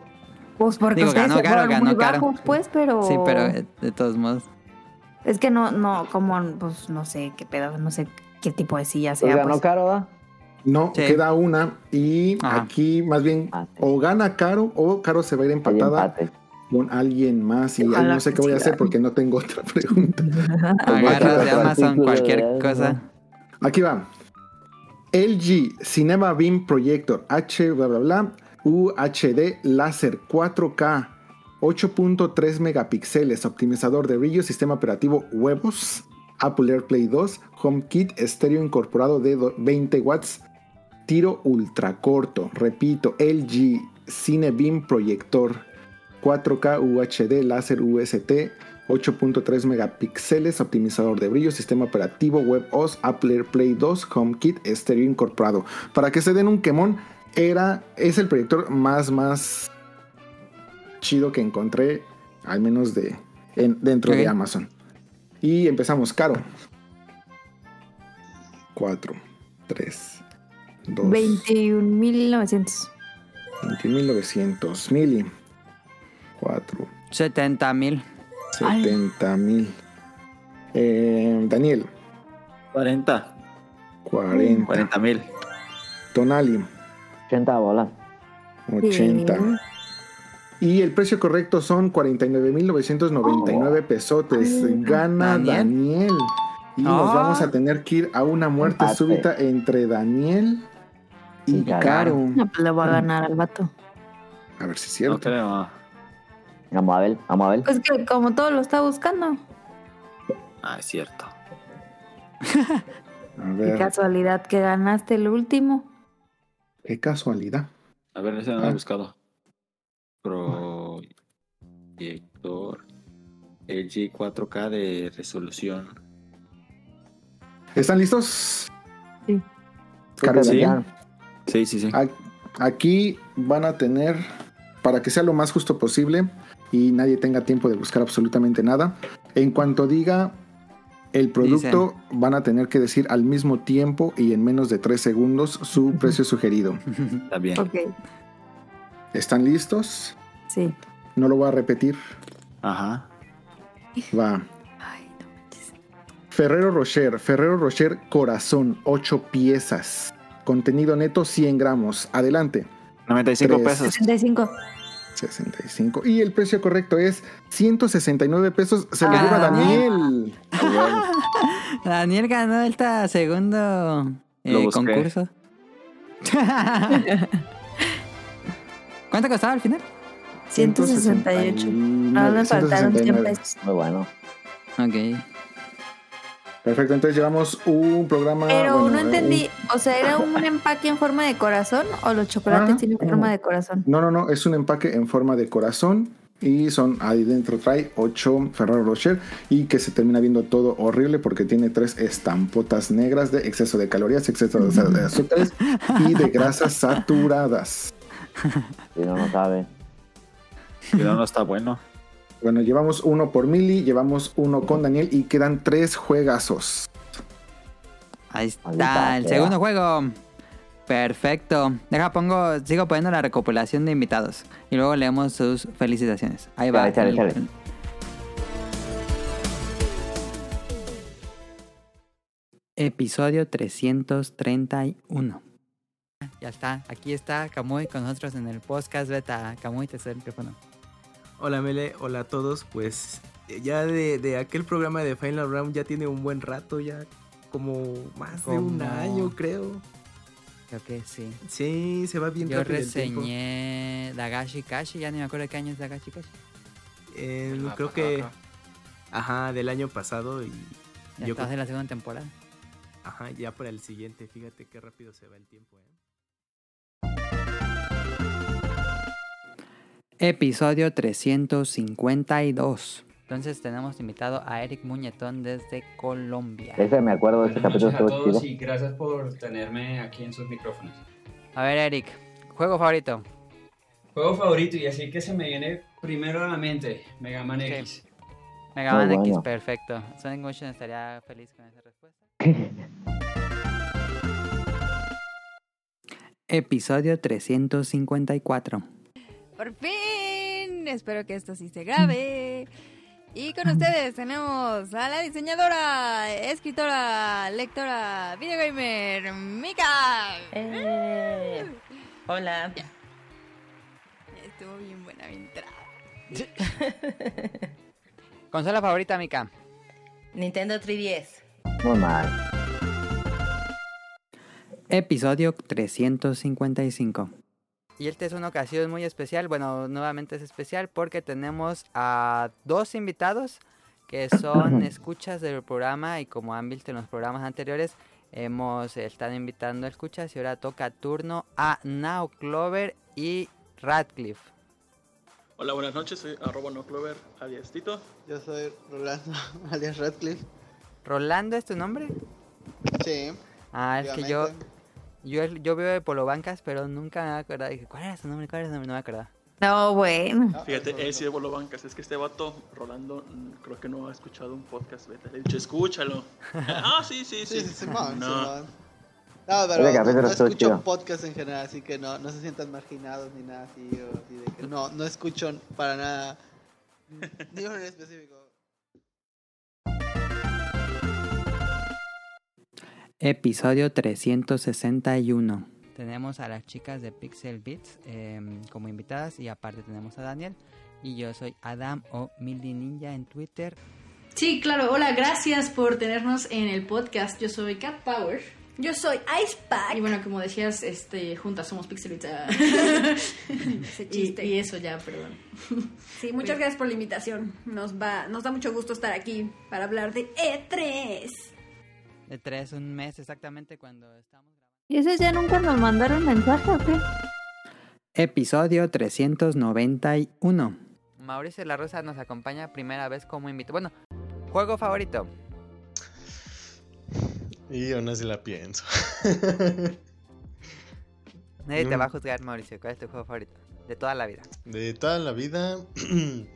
Pues porque Digo, ustedes ganó caro, fueron ganó muy caro. bajos, pues, pero... Sí, pero eh, de todos modos. Es que no, no, como, pues, no sé qué pedo, no sé qué tipo de silla Pues sea, ganó pues. caro, ¿da? No, Sí. queda una. Y Ajá. aquí más bien Ah, sí. o gana Caro o Caro se va a ir empatada empate. Con alguien más. Y no sé qué voy a hacer porque no tengo otra pregunta. Agarras de otro Amazon cualquier cosa. Aquí va. LG Cinema Beam Projector H bla bla bla UHD láser 4K 8.3 megapíxeles optimizador de brillo sistema operativo huevos Apple AirPlay 2 HomeKit estéreo incorporado de do- 20 watts tiro ultra corto repito LG Cinebeam Proyector 4K UHD láser UST 8.3 megapíxeles, optimizador de brillo, sistema operativo, WebOS, Apple AirPlay 2, HomeKit, estéreo incorporado. Para que se den un quemón, era, es el proyector más, más chido que encontré, al menos de, en- dentro de Amazon. Y empezamos, caro. 4, 3, 2, 21.900. 21.900, mili. 4, 70 mil. 70 mil. Eh, Daniel, 40. 40. 40 mil. Tonali, 80 bolas. 80. Y el precio correcto son 49.999 pesotes. Gana Daniel. Daniel. Y nos Ah. vamos a tener que ir a una muerte Empate. súbita entre Daniel y Y Caro. No, pues le voy a ganar al vato. A ver si es No cierto. creo. Vamos a ver, vamos a ver. Pues que como todo lo está buscando. Ah, es cierto. A Qué casualidad que ganaste el último. qué casualidad. A ver, ese no lo Ah. he buscado. Proyector LG 4K de resolución. ¿Están listos? Sí. Sí. Sí, sí, sí. Aquí van a tener, para que sea lo más justo posible y nadie tenga tiempo de buscar absolutamente nada, en cuanto diga el producto, van a tener que decir al mismo tiempo y en menos de tres segundos su precio sugerido. Está bien. Ok, ¿Están listos? sí. No lo voy a repetir. Ajá. Va. Ay, no. Ferrero Rocher, Ferrero Rocher Corazón, 8 piezas. Contenido neto 100 gramos. Adelante. 95 Tres. pesos. 65. 65. Y el precio correcto es 169 pesos. Se lo Ah. lleva Daniel. Daniel ganó este segundo eh, concurso. ¿Cuánto costaba al final? 168. No, le faltaron 100 169. pesos. Muy bueno. Ok. Perfecto, entonces llevamos un programa. Pero bueno, no eh, entendí, o sea, ¿era un empaque en forma de corazón o los chocolates Ah, tienen no. forma de corazón? No, no, no, es un empaque en forma de corazón. Y son ahí dentro trae 8 Ferrero Rocher y que se termina viendo todo horrible porque tiene tres estampotas negras de exceso de calorías, exceso de de azúcares y de grasas saturadas. Si no, no sabe. Si no, no está bueno. Bueno, llevamos uno por Mili, llevamos uno con Daniel y quedan tres juegazos. Ahí está, el segundo juego. Perfecto. Deja, pongo, sigo poniendo la recopilación de invitados. Y luego leemos sus felicitaciones. Ahí va. Chale, chale, chale. Episodio 331. Ya está, aquí está Kamui con nosotros en el podcast beta. Kamui, te cedo el micrófono. Hola Mele, hola a todos. Pues eh, ya de, de aquel programa de Final Round ya tiene un buen rato, ya como más de un año creo. Creo que sí. Sí, se va bien Yo rápido el tiempo. reseñé Dagashi Kashi, ya ni me acuerdo qué año es Dagashi Kashi. Eh, Ah, creo que, ajá, del año pasado y Ya yo estás creo- en la segunda temporada. ajá, ya para el siguiente. Fíjate qué rápido se va el tiempo. ¿eh? Episodio 352. Entonces tenemos invitado a Eric Muñetón desde Colombia. Ese me acuerdo de ese capítulo, a todos chido. y gracias por tenerme aquí en sus micrófonos. A ver, Eric, juego favorito. Juego favorito y así que se me viene primero a la mente, Mega Man. X. Mega Man X, perfecto. Sonic Motion estaría feliz con esa respuesta. Episodio 354. Por fin, espero que esto sí se grabe. Y con ustedes tenemos a la diseñadora, escritora, lectora, videogamer, Mika. Eh, hola. Estuvo bien buena mi entrada. Consola favorita, Mika. Nintendo 3DS. Muy mal. Episodio 355. Y esta es una ocasión muy especial. Bueno, nuevamente es especial porque tenemos a dos invitados que son escuchas del programa y como han visto en los programas anteriores, hemos estado invitando a escuchas y ahora toca turno a Now Clover y Radcliffe. Hola, buenas noches, soy arroba no clover alias Tito. Yo soy Rolando, alias Radcliffe. ¿Rolando es tu nombre? Sí. Ah, es que yo. Yo, yo veo de Polo Bancas, pero nunca me acordaba. Dije, ¿cuál era su nombre? ¿Cuál era su nombre? No me acordaba. No, bueno. Fíjate, él sí de Bolo Bancas, es que este vato, Rolando, mm, creo que no ha escuchado un podcast beta. Le he dicho, escúchalo. ah, sí, sí, sí. Sí, sí, Simón, no. No, pero Ese no, escucho chido. podcast en general, así que no, no se sientan marginados ni nada así. O así de que no, no escucho para nada. Ni uno en específico. Episodio 361. tenemos a las chicas de Pixel Beats em, como invitadas y aparte tenemos a Daniel. Y yo soy Adam o Mildy Ninja en Twitter. Sí, claro. Hola, gracias por tenernos en el podcast. Yo soy Cat Power. Yo soy Icepack. Y bueno, como decías, este, juntas somos Pixelbits. ah. Ese chiste. y eso ya, perdón. Sí, muchas gracias por la invitación. Nos va, nos da mucho gusto estar aquí para hablar de E E3. De tres, un mes exactamente cuando estamos ¿Y esos ya nunca nos mandaron mensaje o qué? Episodio 391. Mauricio La Rosa nos acompaña primera vez como invitado. Bueno, juego favorito. Y aún así la pienso. Nadie te va a juzgar, Mauricio. ¿Cuál es tu juego favorito? De toda la vida. De toda la vida.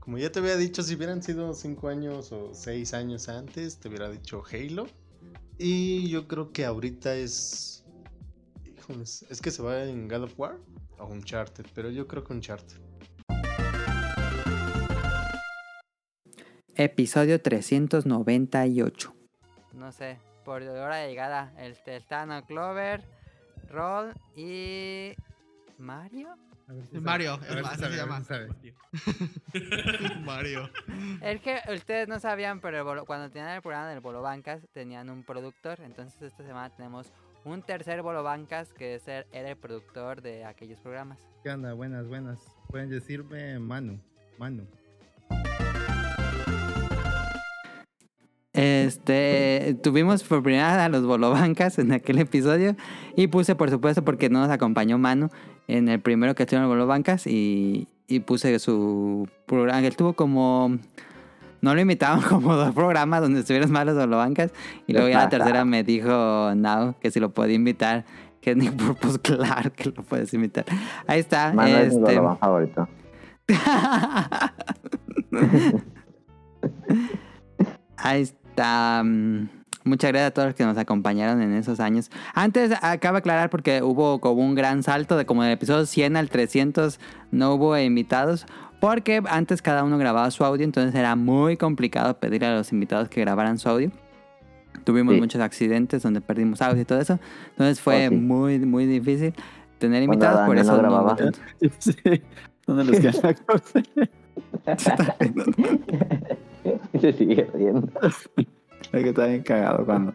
Como ya te había dicho, si hubieran sido 5 años o 6 años antes, te hubiera dicho Halo. Y yo creo que ahorita es. Híjoles, es que se va en God of War o Uncharted, pero yo creo que Uncharted. Episodio 398. No sé, por hora de llegada, el Testano Clover, Roll y. ¿Mario? Mario, A ver si así sabe, se a llama. ver si Mario. Es que ustedes no sabían, pero el Bolo- cuando tenían el programa del Bolo Bancas, tenían un productor. Entonces, esta semana tenemos un tercer Bolo Bancas que es el- era el productor de aquellos programas. ¿Qué onda? Buenas, buenas. Pueden decirme Manu. Manu. Este, tuvimos por primera vez a los bolobancas en aquel episodio y puse, por supuesto, porque no nos acompañó Manu en el primero que estuvieron los bolobancas y, y puse su programa. Él tuvo como, no lo invitaban como dos programas donde estuvieran más los bolobancas y luego ya la tercera me dijo Now que si lo podía invitar. Que Nick Purpose, claro que lo puedes invitar. Ahí está. Mano es mi este, bolobán favorito. Ahí está. Muchas gracias a todos los que nos acompañaron en esos años. Antes, acaba de aclarar porque hubo como un gran salto de como del episodio 100 al 300 no hubo invitados. Porque antes cada uno grababa su audio, entonces era muy complicado pedirle a los invitados que grabaran su audio. Tuvimos Sí. muchos accidentes donde perdimos audio y todo eso. Entonces fue Oh, sí. muy, muy difícil tener Cuando invitados. Por eso no no grababa. tanto. Sí, ¿dónde les queda la cosa? Se sigue riendo. Es que está bien cagado cuando.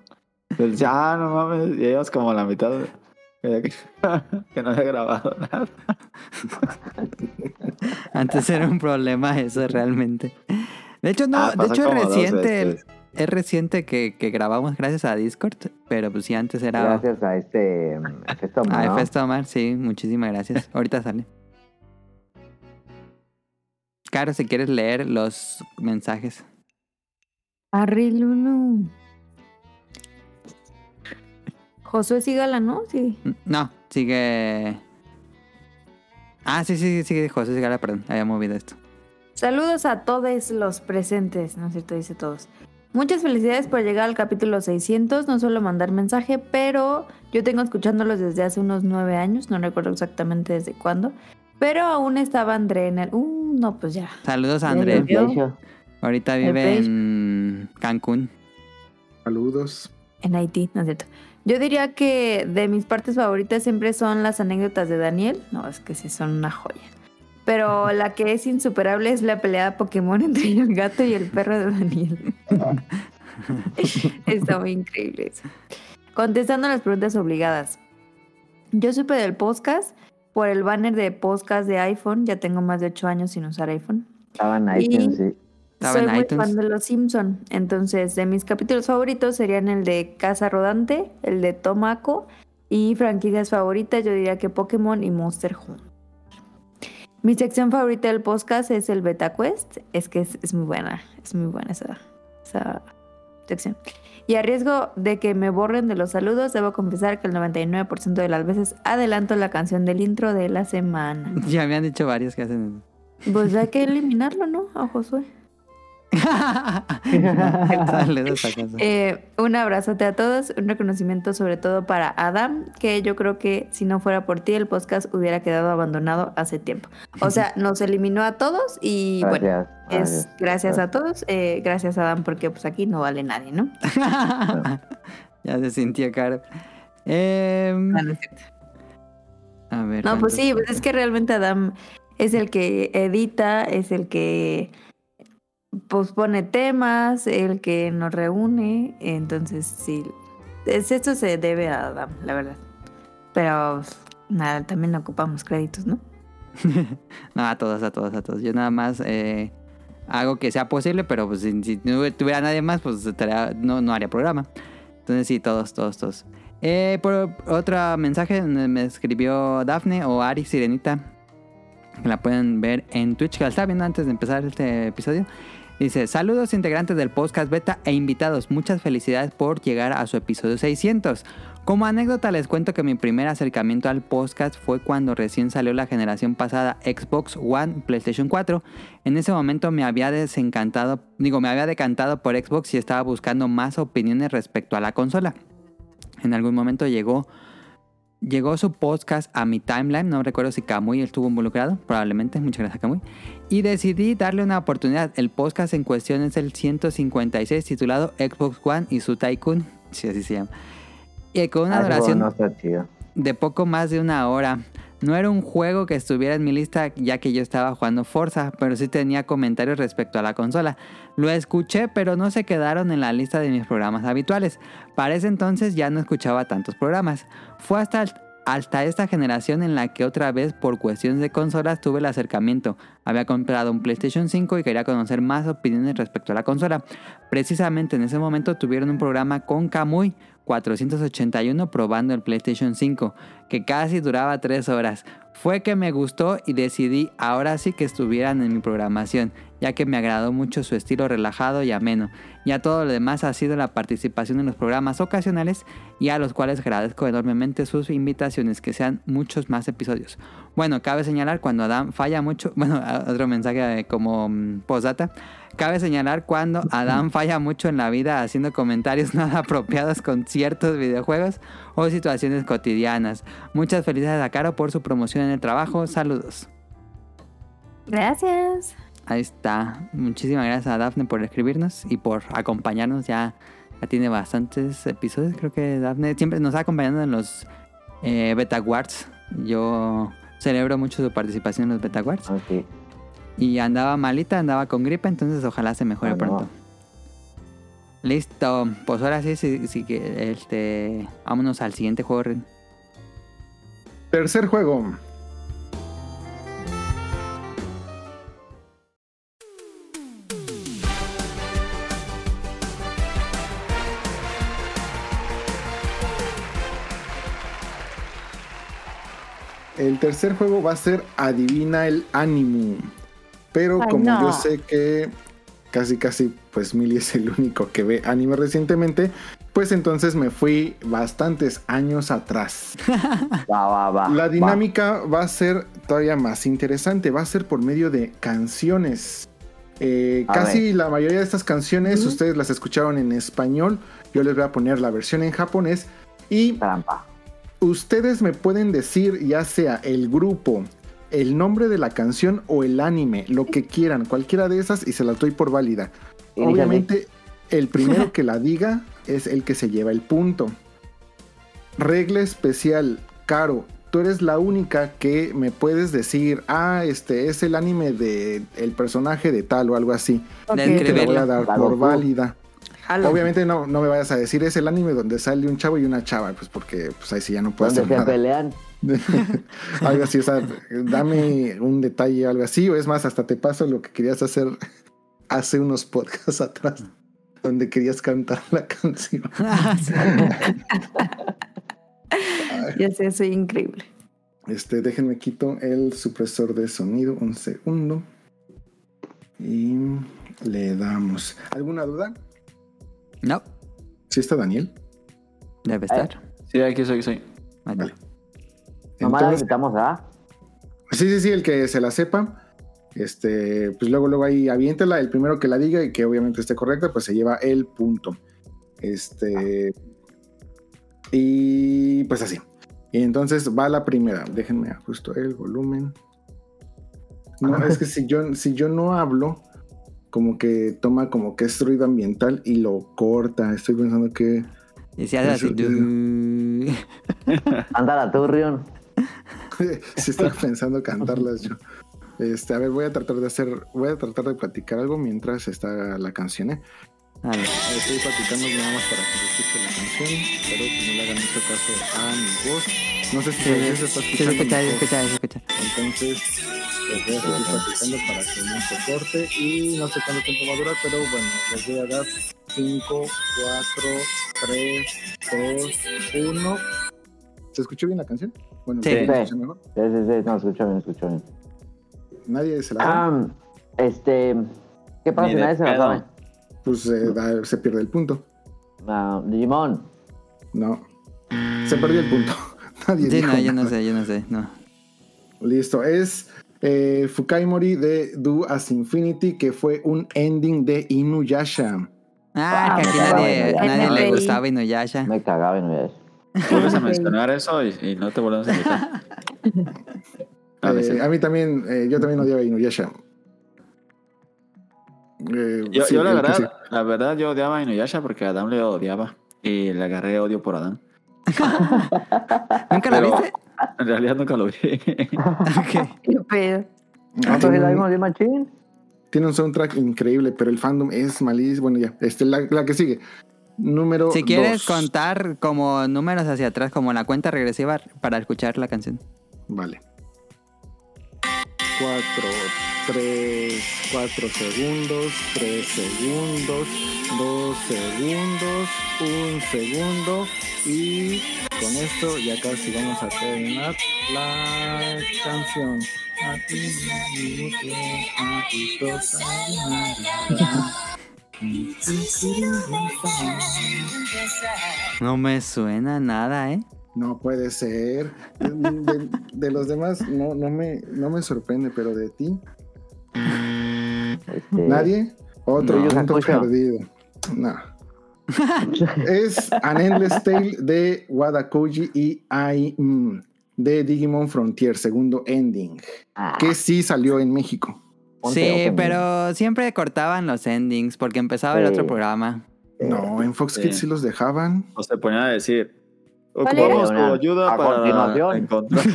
Él decía, ah, no mames, ya llevas como la mitad de- que, que no había grabado nada. Antes era un problema eso realmente. De hecho, no, Ah, de hecho es reciente, es reciente que, que grabamos gracias a Discord, pero pues sí antes era Gracias a este mm, Efecto a ¿no? Efesto Omar, sí, muchísimas gracias. Ahorita sale. Caro, si quieres leer los mensajes. Arre Lulu. Josué Sigala, ¿no? Sí. No, sigue. Ah, sí, sí, sí, José Sigala, perdón, había movido esto. Saludos a todos los presentes, ¿no es cierto? Dice todos. Muchas felicidades por llegar al capítulo 600. No suelo mandar mensaje, pero yo tengo escuchándolos desde hace unos nueve años. No recuerdo exactamente desde cuándo. Pero aún estaba André en el. Uh, no, pues ya. Saludos a André. Ahorita vive en Cancún. Saludos. En Haití, no es cierto. Yo diría que de mis partes favoritas siempre son las anécdotas de Daniel. No, es que sí son una joya. Pero la que es insuperable es la pelea Pokémon entre el gato y el perro de Daniel. Está muy increíble eso. Contestando las preguntas obligadas. Yo supe del podcast por el banner de podcast de iPhone. Ya tengo más de 8 años sin usar iPhone. Estaba en Y- sí. Estaba Soy muy iTunes. fan de Los Simpson. Entonces, de mis capítulos favoritos serían el de Casa Rodante, el de Tomaco y franquicias favoritas, yo diría que Pokémon y Monster Hunter. Mi sección favorita del podcast es el Beta Quest. Es que es, es muy buena, es muy buena esa, esa sección. Y a riesgo de que me borren de los saludos, debo confesar que el 99% de las veces adelanto la canción del intro de la semana. Ya me han dicho varios que hacen eso. Pues hay que eliminarlo, ¿no? A Josué. Eh, un abrazote a todos, un reconocimiento sobre todo para Adam, que yo creo que si no fuera por ti el podcast hubiera quedado abandonado hace tiempo. O sea, nos eliminó a todos y bueno, Gracias, es gracias. gracias a todos, eh, gracias Adam porque pues aquí no vale nadie, ¿no? ya se sintió caro. Em, a ver. No, pues ¿cuántos sí, pues es que realmente Adam es el que edita, es el que pues pone temas, el que nos reúne, entonces sí, es, esto se debe a Adam, la verdad. Pero nada, también ocupamos créditos, ¿no? No, a todos, a todos, a todos. Yo nada más eh, hago que sea posible, pero pues si, si no tuviera nadie más, pues no, no haría programa. Entonces sí, todos, todos, todos. Eh, por otro mensaje me escribió Dafne o Ari Sirenita, que la pueden ver en Twitch, que la estaba viendo antes de empezar este episodio. Dice, saludos integrantes del podcast beta e invitados, muchas felicidades por llegar a su episodio 600. Como anécdota les cuento que mi primer acercamiento al podcast fue cuando recién salió la generación pasada Xbox One, PlayStation 4. En ese momento me había desencantado, digo, me había decantado por Xbox y estaba buscando más opiniones respecto a la consola. En algún momento llegó llegó su podcast a mi timeline, no recuerdo si Kamui estuvo involucrado, probablemente, muchas gracias Kamui. Y decidí darle una oportunidad. El podcast en cuestión es el 156 titulado Xbox One y su Tycoon, si así se llama. Y con una duración no de poco más de una hora. No era un juego que estuviera en mi lista ya que yo estaba jugando Forza, pero sí tenía comentarios respecto a la consola. Lo escuché, pero no se quedaron en la lista de mis programas habituales. Para ese entonces ya no escuchaba tantos programas. Fue hasta, hasta esta generación en la que otra vez por cuestiones de consolas tuve el acercamiento. Había comprado un PlayStation 5 y quería conocer más opiniones respecto a la consola. Precisamente en ese momento tuvieron un programa con Kamui 481 probando el PlayStation 5, que casi duraba 3 horas. Fue que me gustó y decidí ahora sí que estuvieran en mi programación, ya que me agradó mucho su estilo relajado y ameno. Ya todo lo demás ha sido la participación en los programas ocasionales y a los cuales agradezco enormemente sus invitaciones, que sean muchos más episodios. Bueno, cabe señalar cuando Adam falla mucho, bueno, otro mensaje eh, como mm, postdata. Cabe señalar cuando Adam falla mucho en la vida haciendo comentarios nada apropiados con ciertos videojuegos o situaciones cotidianas. Muchas felicidades a Caro por su promoción en el trabajo. Saludos. Gracias. Ahí está. Muchísimas gracias a Dafne por escribirnos y por acompañarnos. Ya, ya tiene bastantes episodios. Creo que Dafne siempre nos ha acompañado en los eh, Beta Awards. Yo celebro mucho su participación en los Beta Awards. Y andaba malita, andaba con gripe, entonces ojalá se mejore Ah, no. pronto. Listo, pues ahora sí, sí, sí que este, vámonos al siguiente juego. Ren. Tercer juego. El tercer juego va a ser Adivina el Animu. Pero Ay, como no. yo sé que casi casi pues Mili es el único que ve anime recientemente, pues entonces me fui bastantes años atrás. Va, va, va. La dinámica va a ser todavía más interesante, va a ser por medio de canciones. Eh, casi la mayoría de estas canciones ustedes las escucharon en español, yo les voy a poner la versión en japonés y ustedes me pueden decir ya sea el grupo, el nombre de la canción o el anime, lo que quieran, cualquiera de esas y se las doy por válida. Obviamente el primero que la diga es el que se lleva el punto. Regla especial, Caro, tú eres la única que me puedes decir, ah, este es el anime de el personaje de tal o algo así. Ok. Y te la voy a dar por válida. Obviamente no, no me vayas a decir, es el anime donde sale un chavo y una chava, pues porque pues ahí sí ya no puedo Donde hacer se nada. pelean. algo así, o sea, dame un detalle, algo así, o es más, hasta te paso lo que querías hacer hace unos podcasts atrás, donde querías cantar la canción. Ya sé, soy increíble. Este, déjenme quito el supresor de sonido un segundo. Y le damos. ¿Alguna duda? No. ¿Sí está Daniel? Debe estar. Sí, aquí soy, soy. Vale. Nomás la Entonces- invitamos, ¿verdad? Sí, sí, sí, el que se la sepa. Este, pues luego, luego ahí aviéntela, el primero que la diga y que obviamente esté correcta, pues se lleva el punto. Este. Y pues así. Y entonces va la primera. Déjenme ajusto el volumen. No, es que si yo, si yo no hablo, como que toma como que es ruido ambiental y lo corta. Estoy pensando que Y si hace así. Ándala tú, Rion. sí estaba pensando cantarlas yo. Este, a ver, voy a tratar de hacer, voy a tratar de platicar algo mientras está la canción, ¿eh? Vale. Estoy platicando nada más para que se escuche la canción, pero que no le hagan mucho caso a mi voz. No sé si Sí, se está sí, se escuchando. escucha, se escucha, se escucha. Entonces, les voy a seguir platicando para que no se corte y no sé cuánto tiempo va a durar, pero bueno, les voy a dar 5, 4, 3, 2, 1. ¿Se escuchó bien la canción? Bueno, Sí. ¿se Sí. escucha mejor? Sí, sí, sí, no, escucha bien, escucha bien. Nadie se la sabe. Ah, este. ¿Qué pasa si nadie se la sabe? Pues eh, da- se pierde el punto. Ah, Digimon. No. Se perdió el punto. Nadie Sí, dijo no, yo no sé, yo no sé. No. Listo, es eh, Fukai Mori de Do As Infinity, que fue un ending de Inuyasha. Ah, que aquí nadie, le gustaba Inuyasha. Me cagaba Inuyasha. Vuelves a mencionar eso y, y no te volvemos a invitar. Ah, Eh, a mí también, eh, yo también odiaba Inuyasha. Eh, Yo, sí, yo la verdad, sí. la verdad yo odiaba a Inuyasha porque Adam le odiaba y le agarré odio por Adam. ¿Nunca lo viste? En realidad nunca lo vi. ¿Qué pedo? ¿No tiene, la vimos de machín? tiene un soundtrack increíble, pero el fandom es malísimo. Bueno, ya, este, la, la que sigue. Número Si quieres dos. contar como números hacia atrás, como la cuenta regresiva para escuchar la canción. Vale. 4, 3, 4 segundos, 3 segundos, 2 segundos, 1 segundo y con esto ya casi vamos a terminar la canción. No me suena nada, ¿eh? No puede ser. De, de los demás no, no, me, no me sorprende, pero de ti. ¿Nadie? Otro No. punto perdido. No. es An Endless Tale de Wadakoji y Ai mm, de Digimon Frontier, segundo ending. Que sí salió en México. Sí, pero siempre cortaban los endings porque empezaba el otro programa. No, en Fox Kids sí los dejaban. O se ponían a decir, ¿Cuál ocupamos tu ayuda A para continuación. encontrar.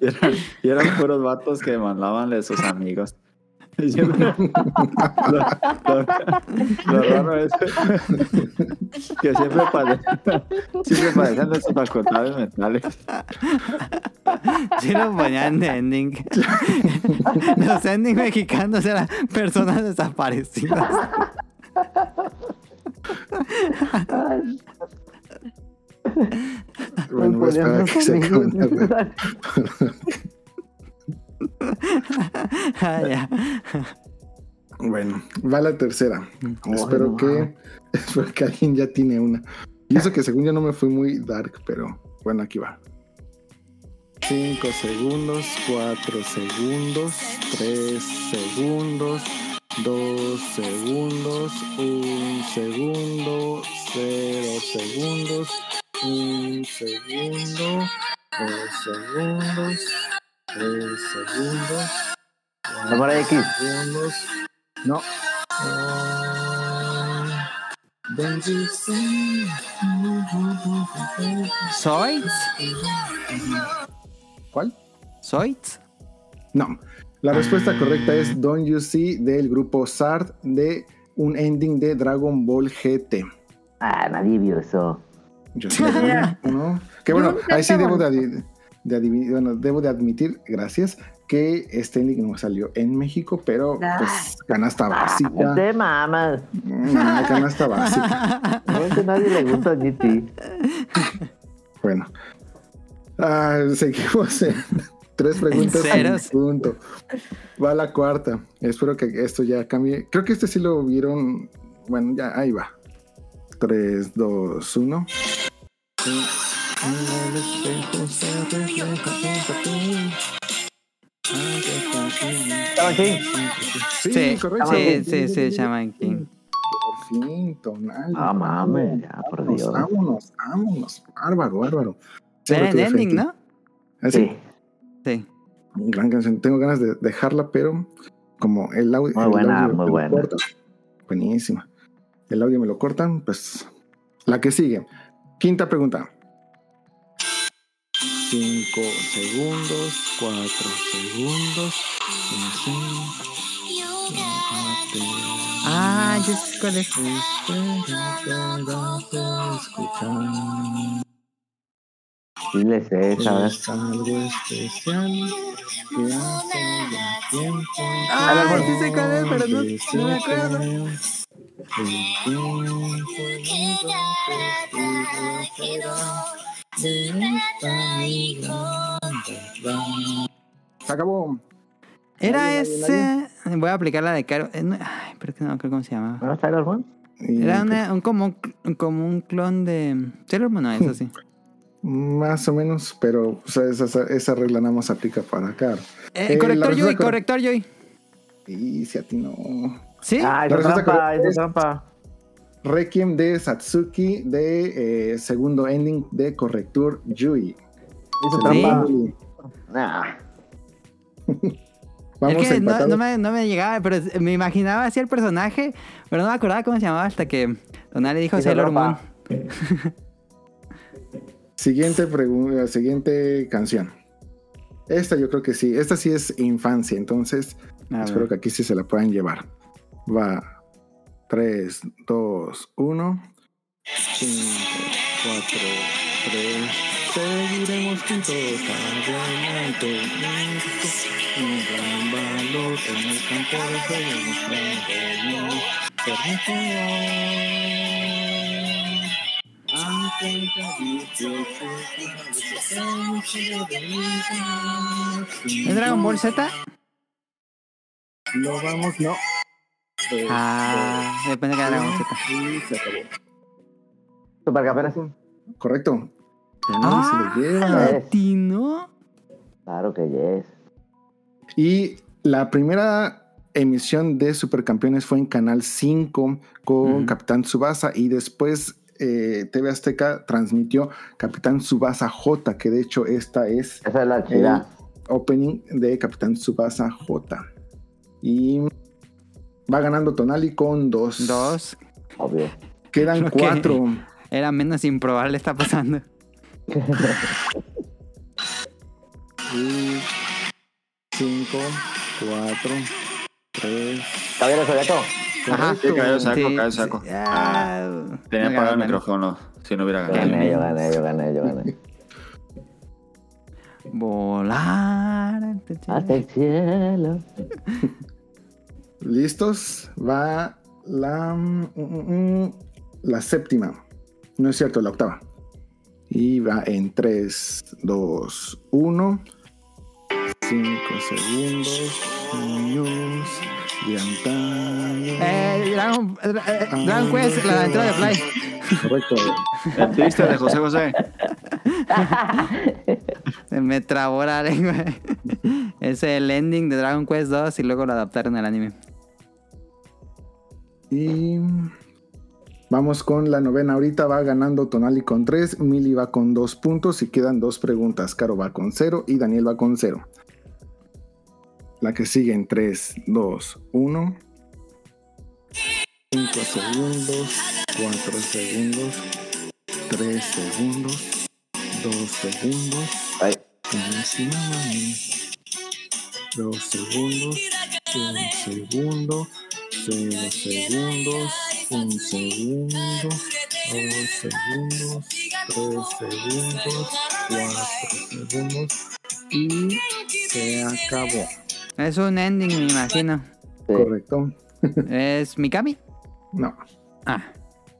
y, eran, y eran puros vatos que mandaban a sus amigos. Lo, lo- lo raro es que siempre padecían, siempre padecían de sus facultades mentales. Sí lo ponían de ending. Los ending mexicanos eran personas desaparecidas. Bueno, voy a esperar a que se acabe la web. Ah, ya. Bueno, va la tercera. espero no. que espero que alguien ya tiene una. Y eso que según yo no me fui muy dark, pero bueno, aquí va. 5 segundos, 4 segundos, 3 segundos, 2 segundos, 1 segundo, 0 segundos, 1 segundo, 2 segundos, 3 segundos, X. segundos. No. Ah, see? ¿Zoids? ¿Cuál? ¿Zoids? No. La respuesta correcta es Don't You See del grupo SART de un ending de Dragon Ball GT. Ah, nadie vio eso. Yo sí vi, ¿no? Que bueno, ahí sí debo de, bueno, debo de admitir, gracias, que este ending no salió en México, pero pues canasta básica. Te mamas. No, canasta básica. No es que a nadie le gusta GT. Bueno. Ah, seguimos en tres preguntas. ¿En punto. Va la cuarta. Espero que esto ya cambie. Creo que este sí lo vieron. Bueno, ya, ahí va. 3, 2, 1. Sí, Sí, correcto. sí, sí, sí, Shaman King. Por fin, tonal. Ah, mames, ya, por Dios. Vámonos, vámonos. Bárbaro, bárbaro. Era Cero ending. ¿no? ¿Ah, sí? Sí. Gran canción. Tengo ganas de dejarla, pero como el audio. Muy el buena, audio muy buena. corta, buenísima. el audio me lo cortan, pues la que sigue. Quinta pregunta. Cinco segundos, cuatro segundos. Ah, ya sé cuál es. Sí, le sé, ¿sabes? Es algo especial que hace ya tiempo. Ah, sí sé cuál es, pero no, no me acuerdo. El tiempo de esta mi gran verdad. Se acabó. Era Nadie, nadie, ese. Voy a aplicar la de Caro. eh, Ay, pero que no acuerdo cómo se llamaba. ¿No Sailor Moon? Era una- un, como, un- como un clon de. Sailor Moon, no, eso sí. Más o menos, pero o sea, esa, esa- regla nada más aplica para acá. Eh, corrector Joy, corrector Joy. Y si a ti no. ¿Sí? Ah, es trampa, es trampa. Requiem de Satsuki de eh, segundo ending de Corrector Yui. La trampa. Nah. Vamos es que no, me, no me llegaba, pero me imaginaba así el personaje, pero no me acordaba cómo se llamaba hasta que Donale dijo Hizo Sailor Moon. Siguiente pregunta, siguiente canción. Esta yo creo que sí. Esta sí es infancia, entonces A espero ver. que aquí sí se la puedan llevar. Va. 3, 2, 1. 5, 4, 3. Seguiremos juntos adelante. Un gran valor en el campo de juego. ¿Es Dragon Ball Z? No vamos, no. Ah, depende de Dragon Ball Z. Y se acabó. Supercampeones, sí. Correcto. Ah, se lo lleva. latino. Claro que yes. Y la primera emisión de Supercampeones fue en Canal 5 con. Capitán Subasa y después eh, TV Azteca transmitió Capitán Subasa J, que de hecho esta es Esa es la el chida. opening de Capitán Subasa J. Y va ganando Tonali con dos. Dos. Obvio. Quedan que cuatro. Era menos improbable está pasando. Y cinco, cuatro, tres. Caballero Zodiaco. Ajá. Sí, cabello saco, Sí, cabello sí. saco. Ah, Tenía apagado el micrófono, si no hubiera ganado. gané, yo gané, yo gané, yo gané. Volar. Hasta el cielo. ¿Listos? Va la, mm, mm, mm, la séptima. No es cierto, la octava. Y va en 3, 2, 1. 5 segundos. Niños de antaño. Eh, Dragon, eh, eh, Dragon Quest, la aventura de Fly. Correcto. El triste de José José. Se me trabó la lengua. Es el ending de Dragon Quest 2 y luego lo adaptaron al anime. Y vamos con la novena. Ahorita va ganando Tonali con 3, Mili va con 2 puntos y quedan dos preguntas. Caro va con 0 y Daniel va con 0. La que sigue en 3, 2, 1. 5 segundos, 4 segundos, 3 segundos, 2 segundos. Ay. 2 segundos, 1 segundo, 0 segundos, 1 segundo, 2 segundos, 3 segundos, 4 segundos y se acabó. Es un ending, me imagino. Correcto. ¿Es Mikami? No. Ah.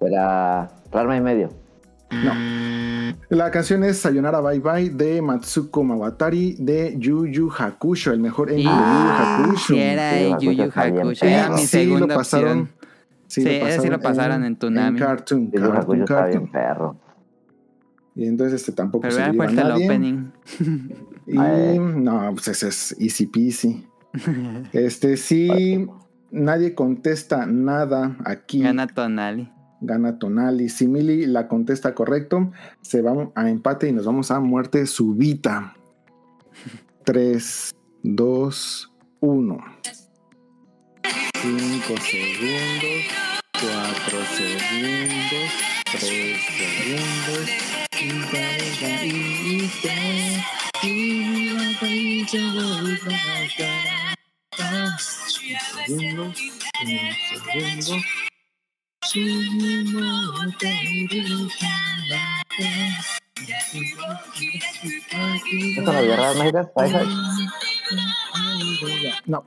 Era Rarma y medio. No. La canción es Sayonara Bye Bye de Matsuko Mawatari de Yu Yu Hakusho, el mejor ending de Yu Yu Ah, Hakusho. sí, era Sí, Yu Yu Hakusho. Era mi Sí, segunda lo pasaron. opción. Sí, ese sí lo pasaron en Toonami. Cartoon, Yu Yu Cartoon, Hakusho está Cartoon. bien perro. Y entonces este tampoco Pero se lo lleva el nadie. opening. Y no, pues ese es easy peasy. Este sí, nadie contesta nada aquí. Gana Tonali. Gana Tonali. Si Mili la contesta correcto, se va a empate y nos vamos a muerte súbita. 3, 2, 1. 5 segundos, Cuatro segundos, tres segundos. Y y y la vuelve a. Un segundo, un segundo. ¿Esto guerras mágicas? ¿Sabes? No.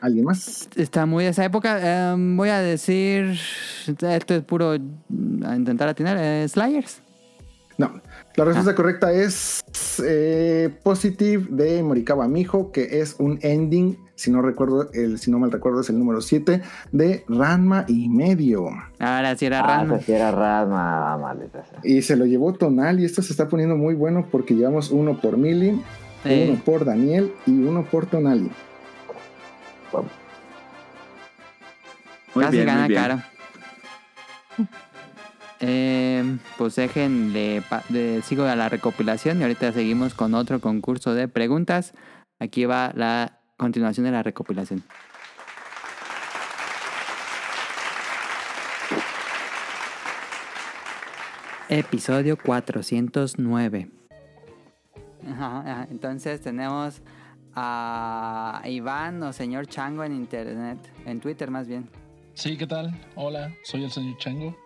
¿Alguien más? Está muy de esa época. Em, voy a decir. Esto es puro. A intentar atinar. eh, Slayers. No. La respuesta correcta es eh, Positive de Morikawa Mijo, que es un ending, si no recuerdo, el, si no mal recuerdo, es el número 7 de Ranma y medio. Ahora sí era Ah, Ranma. esa sí era Rasma, maldita sea. Y se lo llevó Tonal y esto se está poniendo muy bueno porque llevamos uno por Mili, uno por Daniel y uno por Tonali. Muy Casi bien, gana muy bien. Caro. Eh, pues déjenle, pa- de, sigo a la recopilación y ahorita seguimos con otro concurso de preguntas. Aquí va la continuación de la recopilación. Episodio 409. Ajá, ajá. Entonces tenemos a Iván o señor Chango en internet, en Twitter más bien. Sí, ¿qué tal? Hola, soy el señor Chango.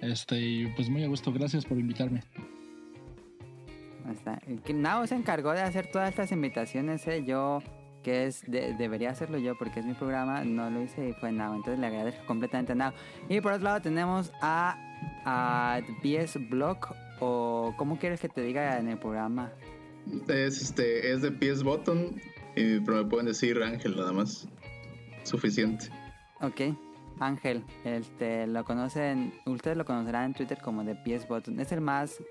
Este, y pues muy a gusto, gracias por invitarme. Está. Que Nao se encargó de hacer todas estas invitaciones, ¿eh? yo que es de- debería hacerlo yo porque es mi programa, no lo hice y fue Nao, entonces le agradezco completamente a Nao. Y por otro lado tenemos a, a BS Blog o ¿cómo quieres que te diga en el programa? Es, este, es de pies button, eh, pero me pueden decir Ángel nada más. Suficiente. Ok, Ángel, este, lo conocen, ustedes lo conocerán en Twitter como de PS Button, es el más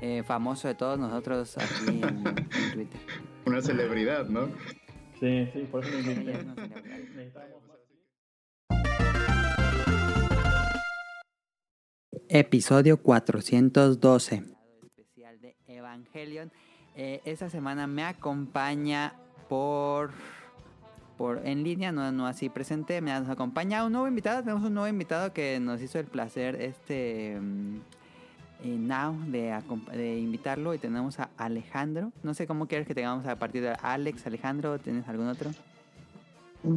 eh, famoso de todos nosotros aquí en, en Twitter. Una celebridad, ¿no? Sí, sí, por eso Episodio 412. Especial de Evangelion. Eh, esta semana me acompaña por por en línea, no, no así presente, nos acompaña un nuevo invitado. Tenemos un nuevo invitado que nos hizo el placer este mm, eh, now de, de invitarlo y tenemos a Alejandro. No sé cómo quieres que tengamos a partir de Alex, Alejandro, ¿tienes algún otro?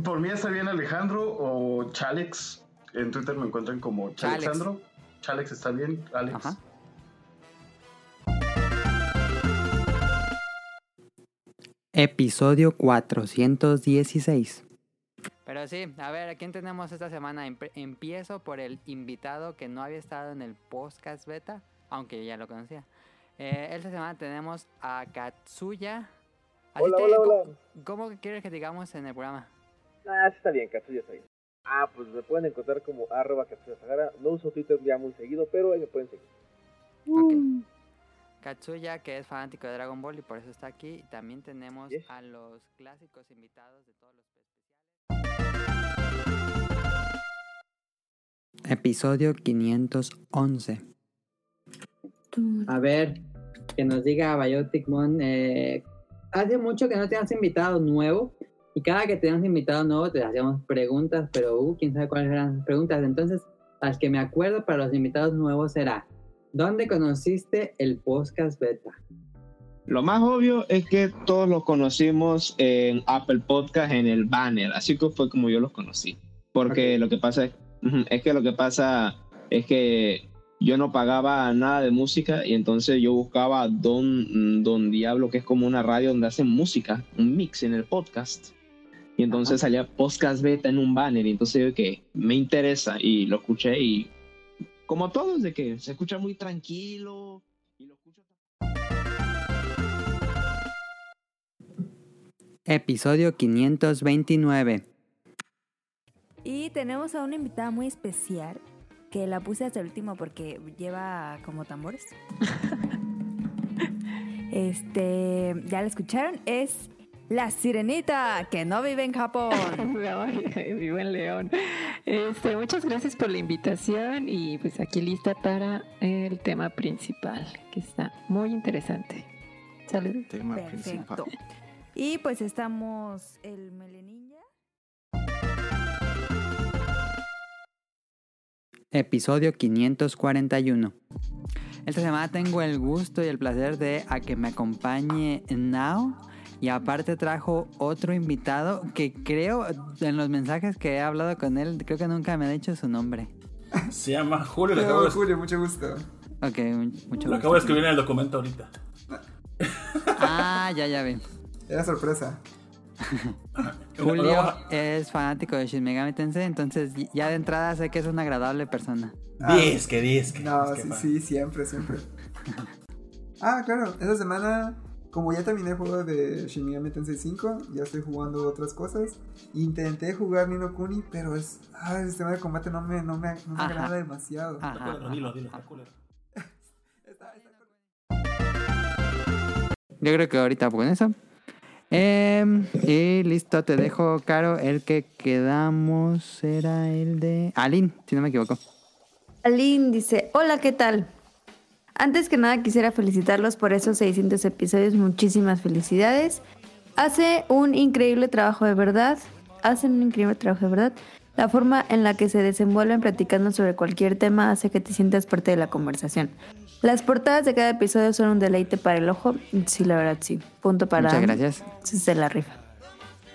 Por mí está bien Alejandro o Chalex. En Twitter me encuentran como Chalex. Chalexandro. Chalex está bien, Alex. Ajá. Episodio 416. Pero sí, a ver, ¿a quién tenemos esta semana? Empiezo por el invitado que no había estado en el podcast beta, aunque yo ya lo conocía. Eh, esta semana tenemos a Katsuya. Así Hola, te- hola, ¿cómo- hola. ¿Cómo quieres que digamos en el programa? Ah, sí está bien, Katsuya está bien. Ah, pues me pueden encontrar como arroba Katsuya Sagara. No uso Twitter ya muy seguido, pero ahí me pueden seguir. Ok. Katsuya, que es fanático de Dragon Ball y por eso está aquí. Y también tenemos a los clásicos invitados de todos los Episodio 511. A ver, que nos diga Biotic Mon. eh, hace mucho que no tenemos invitado nuevo. Y cada que tenemos invitado nuevo te hacíamos preguntas, pero uh, quién sabe cuáles eran las preguntas. Entonces, las que me acuerdo para los invitados nuevos será: ¿Dónde conociste el podcast beta? Lo más obvio es que todos los conocimos en Apple Podcast en el banner, así que fue como yo los conocí. Porque lo que pasa es, que lo que pasa es que yo no pagaba nada de música y entonces yo buscaba Don, Don Diablo, que es como una radio donde hacen música, un mix en el podcast. Y entonces salía podcast beta en un banner y entonces yo que me interesa y lo escuché y como todos de que se escucha muy tranquilo. Episodio 529. Y tenemos a una invitada muy especial que la puse hasta el último porque lleva como tambores. este, ya la escucharon, es la sirenita que no vive en Japón. Vivo en León. Este, muchas gracias por la invitación y pues aquí lista para el tema principal, que está muy interesante. Saludos. Perfecto. Y pues estamos el Meleninja. episodio 541. Esta semana tengo el gusto y el placer de a que me acompañe Now. Y aparte trajo otro invitado que creo, en los mensajes que he hablado con él, creo que nunca me ha dicho su nombre. Se llama Julio. Lo acabo, de, Julio, mucho gusto. Ok, mu- mucho lo gusto. acabo de escribir en el documento ahorita. Ah, ya, ya vi. Era sorpresa. Julio es fanático de Shin Megami Tensei, entonces ya de entrada sé que es una agradable persona. Diez, que diez, que No, sí, sí, siempre, siempre. Ah, claro, esta semana, como ya terminé el juego de Shin Megami Tensei 5, ya estoy jugando otras cosas. Intenté jugar Nino Kuni, pero es. Ah, el sistema de combate no me, no me, no me agrada demasiado. Está culero, dilo, dilo, está culero. Yo creo que ahorita con eso. Em, y listo, te dejo, Caro. El que quedamos era el de Alin, si no me equivoco. Aline dice, hola, ¿qué tal? Antes que nada quisiera felicitarlos por esos 600 episodios, muchísimas felicidades. Hace un increíble trabajo de verdad, hacen un increíble trabajo de verdad. La forma en la que se desenvuelven platicando sobre cualquier tema hace que te sientas parte de la conversación. Las portadas de cada episodio son un deleite para el ojo. Sí, la verdad, sí. Punto para... Muchas gracias. Se la rifa.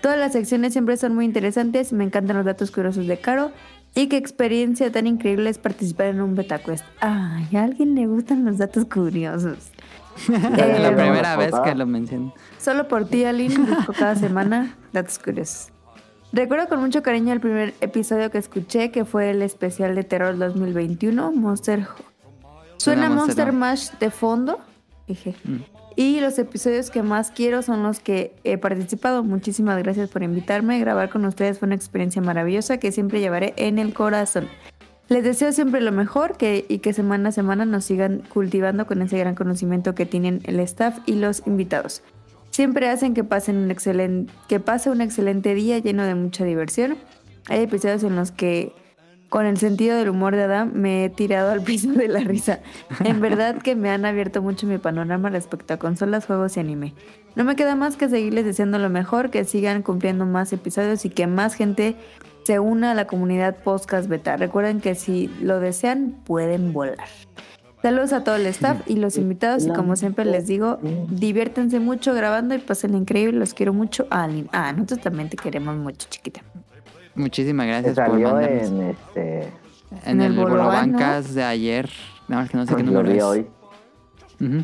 Todas las secciones siempre son muy interesantes, me encantan los datos curiosos de Caro y qué experiencia tan increíble es participar en un beta quest. Ay, a alguien le gustan los datos curiosos. Es la Eh, primera vez que lo menciono. Solo por ti, Aline, busco cada semana datos curiosos. Recuerdo con mucho cariño el primer episodio que escuché, que fue el especial de terror 2021, Monster... Suena Suena Monster Monster Mash de fondo. Dije. Mm. Y los episodios que más quiero son los que he participado. Muchísimas gracias por invitarme. Grabar con ustedes fue una experiencia maravillosa que siempre llevaré en el corazón. Les deseo siempre lo mejor y que semana a semana nos sigan cultivando con ese gran conocimiento que tienen el staff y los invitados. Siempre hacen que, pasen un excelente, que pase un excelente día lleno de mucha diversión. Hay episodios en los que con el sentido del humor de Adam me he tirado al piso de la risa. En verdad que me han abierto mucho mi panorama respecto a consolas, juegos y anime. No me queda más que seguirles deseando lo mejor, que sigan cumpliendo más episodios y que más gente se una a la comunidad podcast beta. Recuerden que si lo desean, pueden volar. Saludos a todo el staff y los invitados y como siempre les digo, diviértanse mucho grabando y pasen increíble. Los quiero mucho. Ah, ah, nosotros también te queremos mucho, chiquita. Muchísimas gracias por salió mandarnos. en este. En En el el de ayer. Nada más que no sé qué Lo número vi es. hoy. Ujú.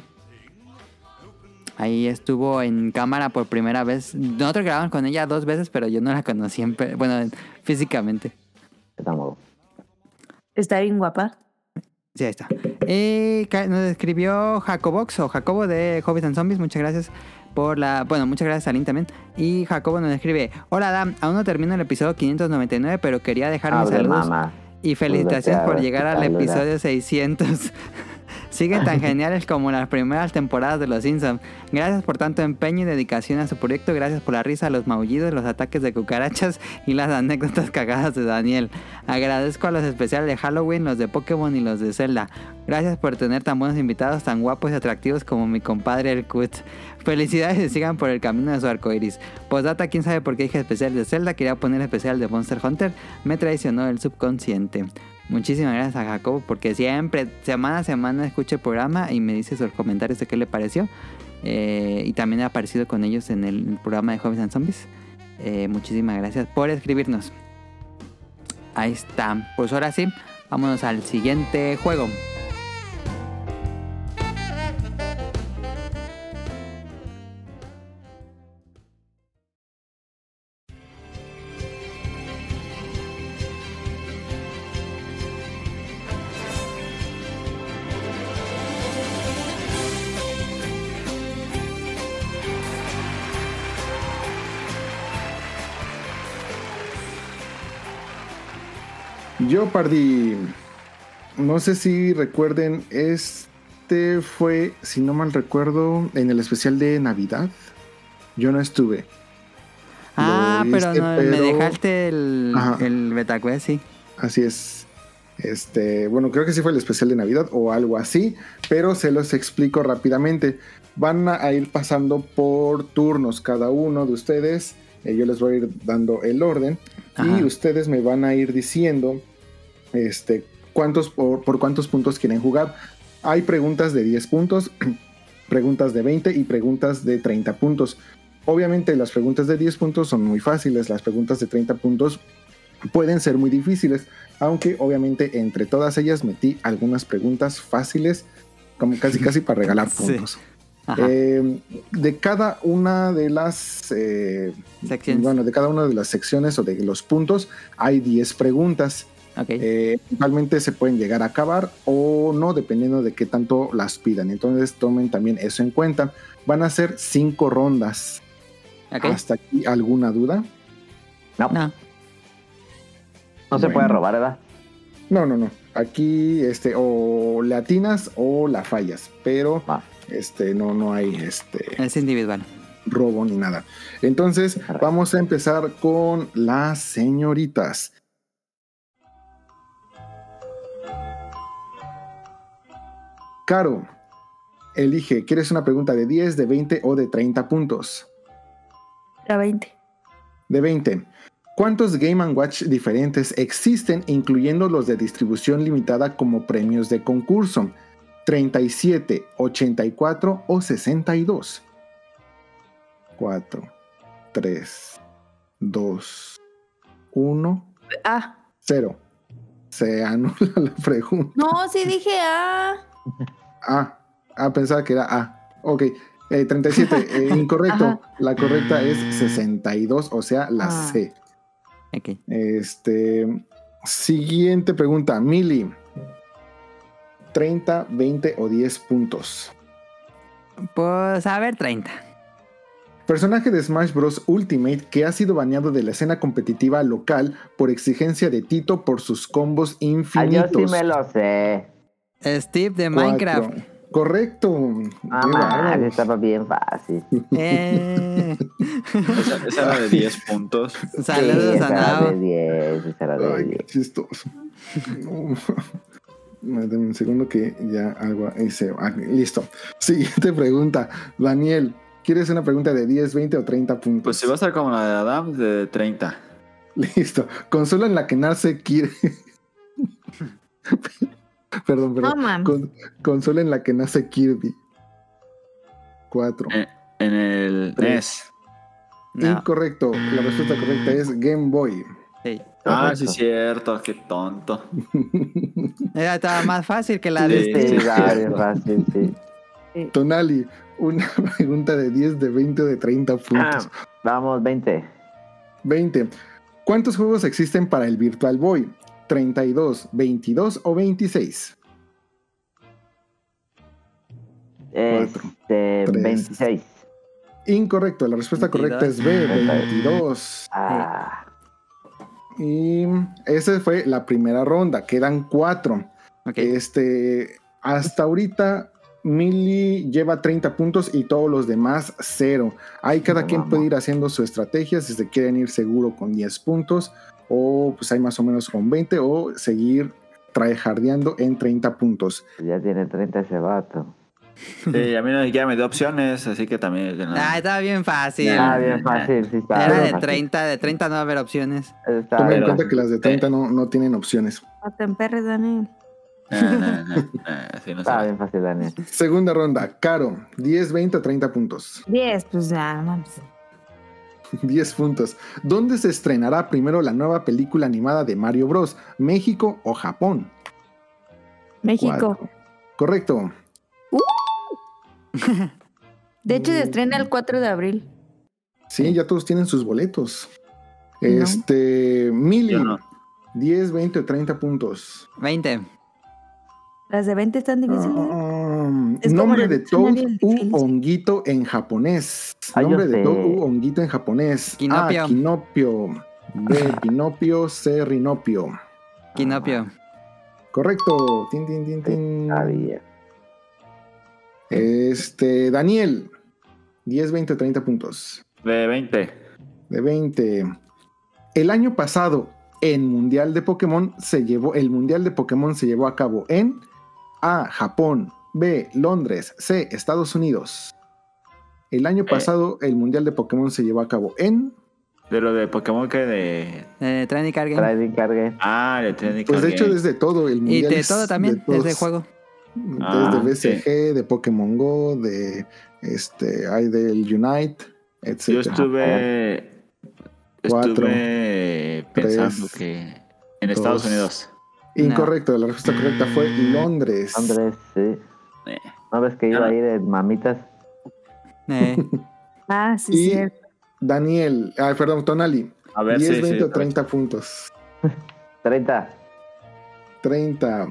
Ahí estuvo en cámara por primera vez. Nosotros grabamos con ella dos veces, pero yo no la conocí, en bueno, en- físicamente. Está bien guapa. Sí, ahí está. Y ca- nos escribió Jacobox o Jacobo de Hobbits and Zombies. Muchas gracias por la. Bueno, muchas gracias a también. Y Jacobo nos escribe: Hola, Adam. Aún no termino el episodio 599, pero quería dejar mis saludos mamá. y felicitaciones por llegar al episodio 600. Siguen tan geniales como las primeras temporadas de Los Simpsons. Gracias por tanto empeño y dedicación a su proyecto. Gracias por la risa, los maullidos, los ataques de cucarachas y las anécdotas cagadas de Daniel. Agradezco a los especiales de Halloween, los de Pokémon y los de Zelda. Gracias por tener tan buenos invitados, tan guapos y atractivos como mi compadre el Kut. Felicidades y sigan por el camino de su arco iris. Postdata, quién sabe por qué dije especial de Zelda. Quería poner especial de Monster Hunter. Me traicionó el subconsciente. Muchísimas gracias a Jacobo porque siempre, semana a semana, escucha el programa y me dice sus comentarios de qué le pareció. Eh, y también he aparecido con ellos en el programa de Hobbies and Zombies. Eh, muchísimas gracias por escribirnos. Ahí está. Pues ahora sí, vámonos al siguiente juego. Yo perdí. No sé si recuerden, este fue, si no mal recuerdo, en el especial de Navidad. Yo no estuve. Ah, pero me dejaste el, Ajá. el betacuest, sí. Así es. Este, bueno, creo que sí fue el especial de Navidad o algo así, pero se los explico rápidamente. Van a ir pasando por turnos cada uno de ustedes. Eh, yo les voy a ir dando el orden y ustedes me van a ir diciendo este cuántos, por, por cuántos puntos quieren jugar. Hay preguntas de 10 puntos, preguntas de 20 y preguntas de 30 puntos. Obviamente las preguntas de 10 puntos son muy fáciles, las preguntas de 30 puntos pueden ser muy difíciles, aunque obviamente entre todas ellas metí algunas preguntas fáciles, como casi casi para regalar puntos. Eh, de cada una de las eh, Secciones. bueno, de cada una de las secciones o de los puntos hay 10 preguntas. Eh, igualmente se pueden llegar a acabar o no, dependiendo de qué tanto las pidan. Entonces tomen también eso en cuenta. Van a ser cinco rondas. ¿Hasta aquí alguna duda? No. No. No se puede robar, ¿verdad? No, no, no. Aquí este, o la atinas o la fallas, pero este, no, no hay este, Es individual. robo ni nada. Entonces, vamos a empezar con las señoritas. Caro, elige, ¿quieres una pregunta de 10, de 20 o de 30 puntos? La 20. De 20. ¿Cuántos Game ⁇ Watch diferentes existen, incluyendo los de distribución limitada como premios de concurso? ¿37, 84 o 62? 4, 3, 2, 1, Ah, 0. Se anula la pregunta. no, sí dije ah. Ah, ah, pensaba que era A. Ok, eh, 37, eh, incorrecto. Ajá. La correcta es 62, o sea, la Ah. C. Este, siguiente pregunta, Mili. 30, 20 o 10 puntos. Pues a ver, 30. Personaje de Smash Bros. Ultimate que ha sido baneado de la escena competitiva local por exigencia de Tito por sus combos Ah, yo infinitos. sí me lo sé. Steve de Cuatro. Minecraft. Correcto. Ah, bárbaro. estaba bien fácil. Eh. Esa, esa era de 10 puntos. Saludos Sí, a esa era Nao. de 10, esa era de Ay, 10. qué chistoso. No. Dame un segundo que ya algo hice. Ah, listo. Siguiente pregunta. Daniel, ¿quieres una pregunta de 10, 20 o 30 puntos? Pues si va a estar como la de Adam, de 30. Listo. Consola en la que nace Kirby. perdón, perdón. No. Con- consola en la que nace Kirby. 4. En el Tres. NES. Incorrecto. La respuesta correcta es Game Boy. Ah, sí, cierto, qué tonto. Era estaba más fácil que la Sí, de sí, este. estaba bien fácil, sí. Tonali, una pregunta de 10, de 20 o de 30 puntos. Ah, vamos, 20. 20. ¿Cuántos juegos existen para el Virtual Boy? ¿32, 22 o 26? Este, 26. Incorrecto, la respuesta correcta es B, 22. Ah, Y esa fue la primera ronda, quedan cuatro. Este, hasta ahorita Mili lleva 30 puntos y todos los demás cero. Ahí cada quien puede ir haciendo su estrategia si se quieren ir seguro con 10 puntos o pues hay más o menos con 20 o seguir tryhardeando en 30 puntos. ya tiene 30 ese vato. Sí, a mí no siquiera me dio opciones, así que también. que no. Ah, estaba bien fácil. Ah, bien fácil, sí está. Era bien de fácil. 30, de 30 no va a haber opciones. Tomen en cuenta que las de 30 no, no tienen opciones. No te emperres, Daniel. Está bien fácil, Daniel. Segunda ronda, Caro, 10, 20 o 30 puntos. 10, pues ya, no mames. 10 puntos. ¿Dónde se estrenará primero la nueva película animada de Mario Bros? ¿México o Japón? México. Cuatro. Correcto. De hecho, se estrena el 4 de abril. Sí, ya todos tienen sus boletos. Este, Mili, 10, 20 o 30 puntos. 20. Las de 20 están difíciles. Um, Es como nombre de Toad u Honguito en japonés. Ah, nombre de. Toad u Honguito en japonés. Quinopio. A. Quinopio. B. Pinopio. C. Rinopio. Quinopio. Correcto. Tin, tin, tin, tin. Este, Daniel. 10, 20 o 30 puntos. De 20. De 20. El año pasado, en Mundial de Pokémon, se llevó, el Mundial de Pokémon se llevó a cabo en A. Japón. B. Londres. C. Estados Unidos. El año pasado, el Mundial de Pokémon se llevó a cabo en De lo de Pokémon que de. Eh, Trendy Card Game. Trading Card Game. Ah, de Pues Card de hecho Game. desde todo, el Y mundial de es todo también, desde juego. Desde Ah, BCG, de Pokémon Go, de este, hay del Unite, etc. Yo estuve. Cuatro, Estuve pensando tres, que. En Estados dos. Unidos. Incorrecto, la respuesta correcta fue Londres. Londres, sí. Eh. ¿No ves que iba ahí de mamitas? Eh, Ah, sí, Y cierto. Daniel, ah, perdón, Tonali. A ver, 10, sí, 20 sí, o 30 puntos. 30. 30.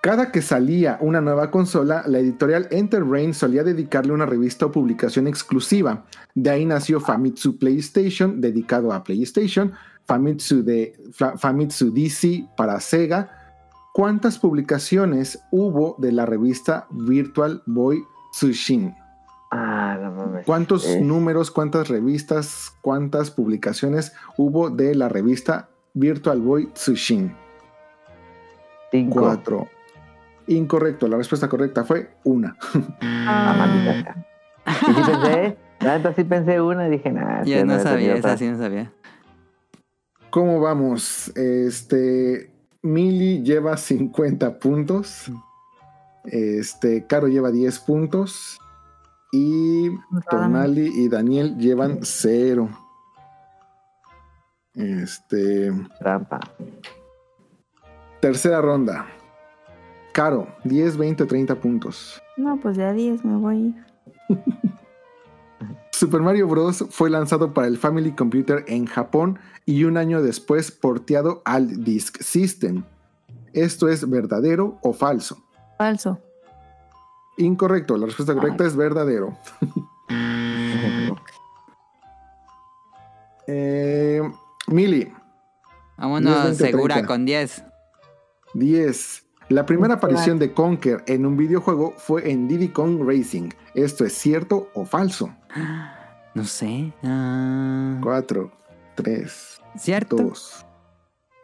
Cada que salía una nueva consola, la editorial Enterbrain solía dedicarle una revista o publicación exclusiva. De ahí nació Famitsu PlayStation, dedicado a PlayStation, Famitsu, de, Fa- Famitsu DC para Sega. ¿Cuántas publicaciones hubo de la revista Virtual Boy Tsushin? Ah, no mames. ¿Cuántos Eh, números, cuántas revistas, cuántas publicaciones hubo de la revista Virtual Boy Tsushin? Cinco. Cuatro. Incorrecto, la respuesta correcta fue una. Ah, maldita. Y sí pensé, la neta sí pensé una y dije, nah, yo sí, no sabía, esa sí no sabía. ¿Cómo vamos? Este. Mili lleva 50 puntos. Este. Caro lleva 10 puntos. Y Tonali y Daniel llevan 0. Este. Trampa. Tercera ronda. Caro, 10, 20, 30 puntos. No, pues de a 10 me voy a ir. Super Mario Bros. fue lanzado para el Family Computer en Japón y un año después porteado al Disk System. ¿Esto es verdadero o falso? Falso. Incorrecto, la respuesta correcta es verdadero. Eh, Mili. Vámonos 10, 20, segura 30. con 10. 10. La primera aparición de Conker en un videojuego fue en Diddy Kong Racing. ¿Esto es cierto o falso? No sé. Ah, 4, 3, ¿Cierto? 2.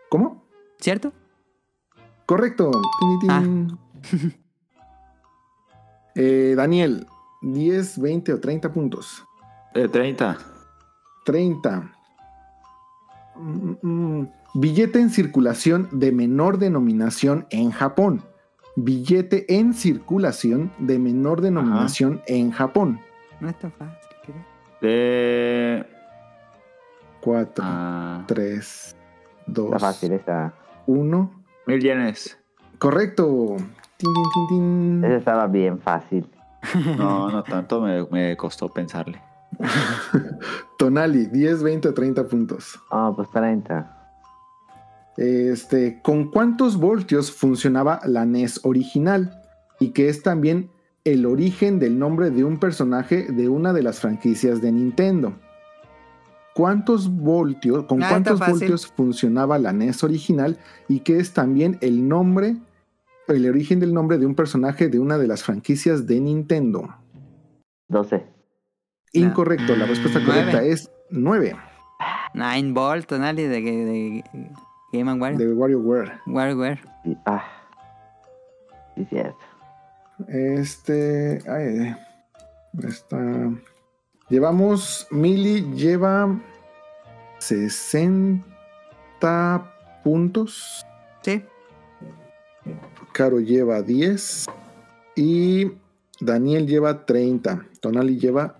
¿Cómo? ¿Cierto? Correcto. Tin. Eh, Daniel, 10, 20 o 30 puntos. De 30. 30. Mm, mm, Billete en circulación de menor denominación en Japón. Billete en circulación de menor denominación en Japón. No está fácil. creo. De. 4, Ah. 3, 2, Está fácil esa. 1. Mil yenes. Correcto. Tin, tin, tin, tin. Esa estaba bien fácil. No, no tanto, me, me costó pensarle. Tonali, 10, 20 o 30 puntos. Ah, pues 30. Este, ¿con cuántos voltios funcionaba la NES original? Y que es también el origen del nombre de un personaje de una de las franquicias de Nintendo. ¿Cuántos voltios, con Ah, cuántos voltios funcionaba la NES original? Y que es también el nombre, el origen del nombre de un personaje de una de las franquicias de Nintendo. 12. Incorrecto, la respuesta correcta Nueve. es 9 Nine Volt, Tonali de, de Game and Wario. de WarioWare. WarioWare. Sí, ah. Sí, cierto. Este. Ay, está. Llevamos. Mili lleva 60 puntos. Sí. Caro lleva 10. Y Daniel lleva 30. Tonali lleva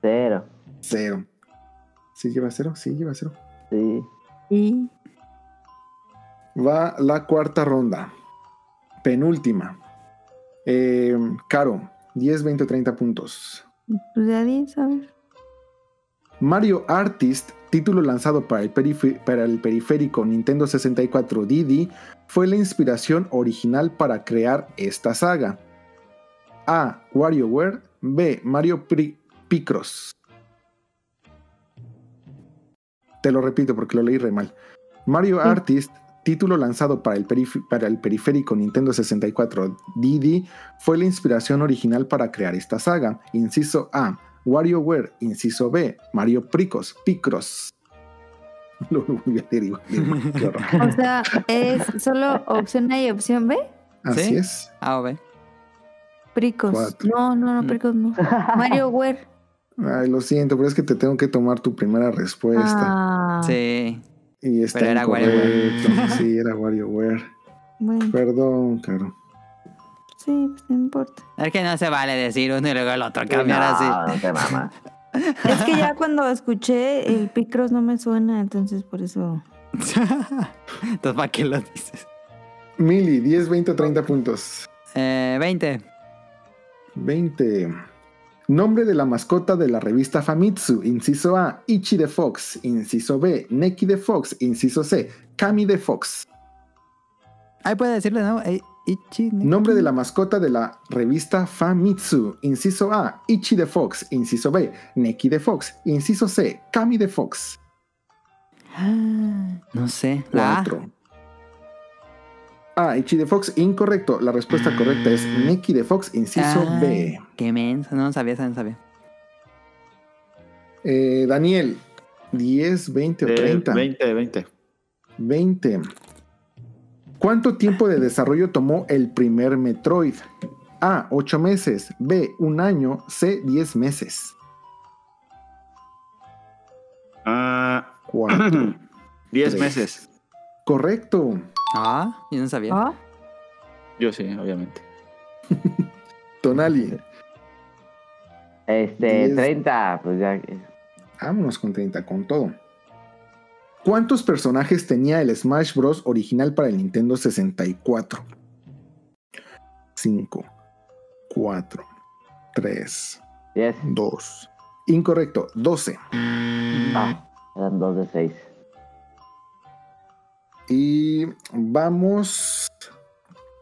Cero. 0. ¿Sí lleva 0? Sí, lleva 0. Sí. Y Va la cuarta ronda. Penúltima. Eh, Caro, 10, 20, 30 puntos. pues de a 10, a ver. Mario Artist, título lanzado para el, para el periférico Nintendo 64 DD, fue la inspiración original para crear esta saga. A. WarioWare. B. Mario Pri- Picross. Te lo repito porque lo leí re mal. Mario Artist, título lanzado para el, perif- para el periférico Nintendo 64 DD, fue la inspiración original para crear esta saga. Inciso A. WarioWare. Inciso B. Mario Pricos. Picross. Lo volví a leer igual. O sea, ¿es solo opción A y opción B? Así ¿Sí? es. A o B. Pricos. Cuatro. No, no, no, Pricos no. Mario Ware. Ay, lo siento, pero es que te tengo que tomar tu primera respuesta. Ah, Sí. Y está Pero era incorrecto. Sí, era WarioWare. Bueno, Perdón, Caro. sí, pues no importa. Es que no se vale decir uno y luego el otro cambiar así. No, no te mamas. Es que ya cuando escuché el Picross no me suena, entonces por eso. Entonces, ¿para qué lo dices? Mili, 10, 20 o 30 puntos. Eh, 20. 20. Nombre de la mascota de la revista Famitsu, inciso A, Ichi de Fox, inciso B, Neki de Fox, inciso C, Kami de Fox. Ahí puede decirle, ¿no? Eh, Ichi, Nombre de la mascota de la revista Famitsu, inciso A, Ichi de Fox, inciso B, Neki de Fox, inciso C, Kami de Fox. No sé. La A. 4. Ah, Ichi de Fox, incorrecto. La respuesta correcta es Neki de Fox, inciso Ah, B. Qué menso. No sabía, no sabía. Eh, Daniel, 10, 20 o Eh, 30. 20, 20. 20. ¿Cuánto tiempo de desarrollo tomó el primer Metroid? A, 8 meses. B, un año. C, 10 meses. Ah, 4. 10 Tres. meses. Correcto. Ah, yo no sabía. Yo sí, obviamente. Tonali. Este, Diez. 30, pues ya. Vámonos con 30, con todo. ¿Cuántos personajes tenía el Smash Bros. original para el Nintendo 64? 5, 4, 3, 10. 2. Incorrecto, 12. Ah, eran 2 de 6. Y vamos.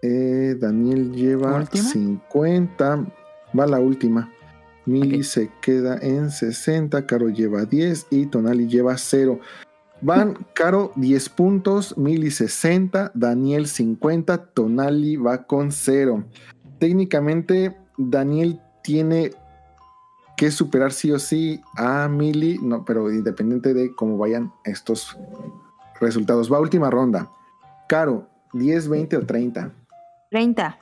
eh, Daniel lleva ¿Última? 50. Va la última. Mili se queda en 60. Caro lleva 10 y Tonali lleva 0. Van Caro 10 puntos, Mili 60, Daniel 50, Tonali va con 0. Técnicamente, Daniel tiene que superar sí o sí a Mili, no, pero independiente de cómo vayan estos resultados. Va última ronda. Caro, 10, 20 o 30. 30.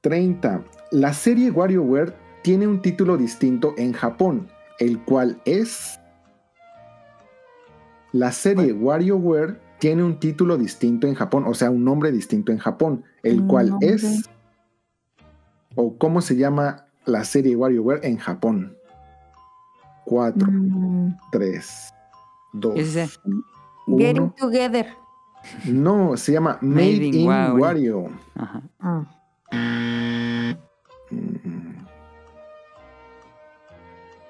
30. La serie WarioWare tiene un título distinto en Japón, el cual es... La serie WarioWare tiene un título distinto en Japón, o sea, un nombre distinto en Japón, el Un cual nombre. es... o cómo se llama la serie WarioWare en Japón. 4, Mm, 3, 2, Yo sí sé. Getting Together. No, se llama Made, Made in in Wario. Wario. Ajá. Ah. Mm.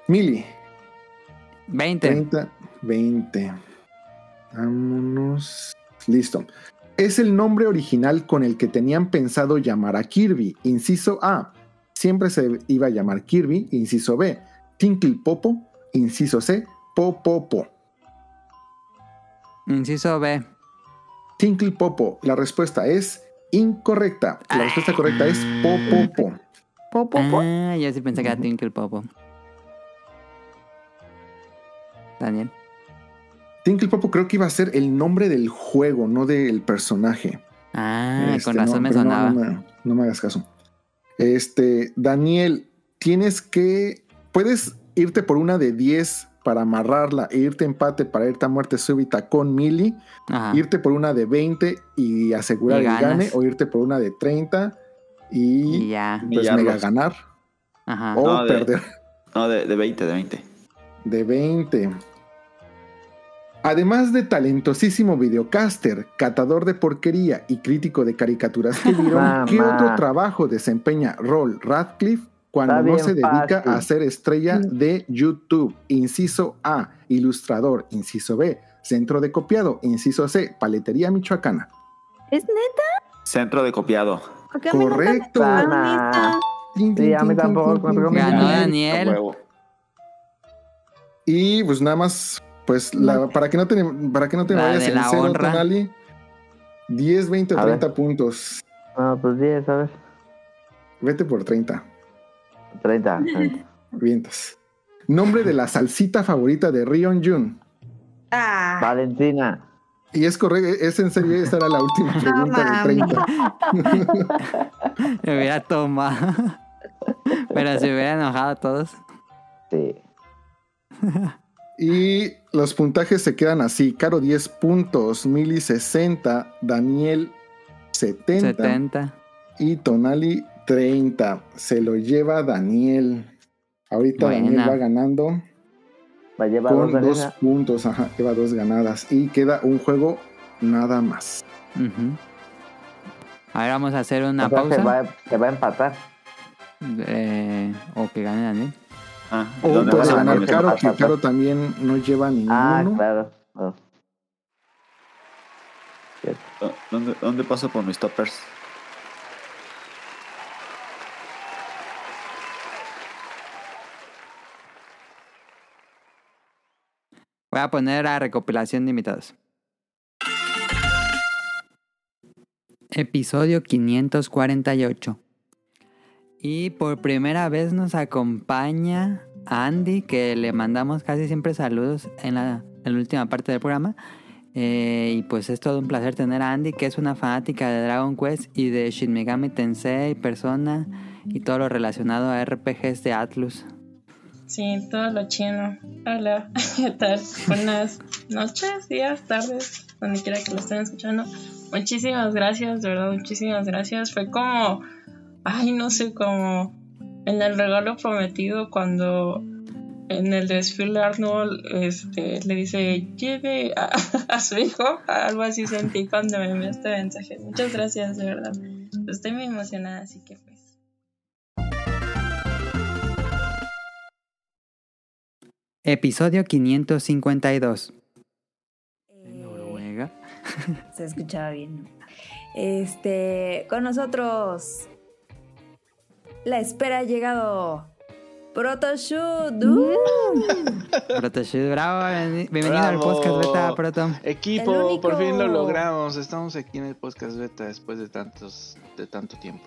Mili. 20. 30, 20. Vámonos. Listo. Es el nombre original con el que tenían pensado llamar a Kirby. Inciso A. Siempre se iba a llamar Kirby. Inciso B. Tinkle Popo. Inciso C. Popopo. Inciso B. Tinkle Popo. La respuesta es incorrecta. La respuesta correcta es Popopo. Popopo. Ah, yo sí pensé que era Tinkle Popo. Daniel. Tinkle Popo creo que iba a ser el nombre del juego, no del personaje. Ah, Este, con razón no, me no, sonaba. No, me, no me hagas caso. Este, Daniel, tienes que. Puedes irte por una de 10 para amarrarla e irte a empate para irte a muerte súbita con Mili. Ajá. Irte por una de 20 y asegurar Y el gane. O irte por una de 30 y, Y ya. pues Y ya mega los- ganar. Ajá. O No, de- perder No, de, de 20, de 20. de 20. Además de talentosísimo videocaster, catador de porquería y crítico de caricaturas que vieron. ¿qué otro trabajo desempeña Roll Radcliffe cuando no se dedica fácil. a ser estrella de YouTube? Inciso A, ilustrador. Inciso B, centro de copiado. Inciso C, paletería michoacana. ¿Es neta? Centro de copiado. ¿Por qué a mí nunca me Correcto. Sí, a mí tampoco. Ganó Daniel. Y pues nada más, pues la- para que no te, para que no te La vayas en cero. Tonali, 10, 20 o A ver. 30 puntos. No, pues 10, a ver. Vete por 30. 30. 30. Vientos. Nombre de la salsita favorita de Rion Jun. Ah, Valentina. Y es correcto, es en serio, esa era la última pregunta de mami. 30. Me hubiera tomado. Pero se hubiera enojado a todos. Sí, Sí. Y los puntajes se quedan así. Caro 10 puntos, Mili 60, Daniel 70, 70. y Tonali 30. Se lo lleva Daniel. Ahorita Buena. Daniel va ganando Va a llevar con dos, puntos. Ajá, lleva dos ganadas. Y queda un juego nada más. Ahora vamos a hacer una O sea, pausa. Se va, se va a empatar. Eh, o que gane Daniel. Ah, O ¿dónde puede vas a ganar? Caro, que Caro también no lleva ninguno. Ah, claro. Oh. ¿Dó- ¿Dónde, ¿Dónde paso por mis toppers? Voy a poner a recopilación de invitados. Episodio 548. Y por primera vez nos acompaña Andy, que le mandamos casi siempre saludos en la, última parte del programa. Eh, y pues es todo un placer tener a Andy, que es una fanática de Dragon Quest y de Shin Megami Tensei, Persona y todo lo relacionado a RPGs de Atlus. Sí, todo lo chino. Hola, ¿qué tal? Buenas noches, días, tardes, donde quiera que lo estén escuchando. Muchísimas gracias, de verdad, muchísimas gracias. Fue como, ay, no sé, como en el regalo prometido cuando en el desfile Arnold este, le dice, lleve a, a su hijo. Algo así sentí cuando me envió este mensaje. Muchas gracias, de verdad. Estoy muy emocionada, así que pues. Episodio 552. Noruega. Se escuchaba bien. ¿no? Este, con nosotros. La espera ha llegado. Protoshoot. ¡uh! Protoshoot, bravo. bienveni- Bienvenido al podcast beta, Proto. Equipo, único- por fin lo logramos. Estamos aquí en el podcast beta después de tantos, de tanto tiempo.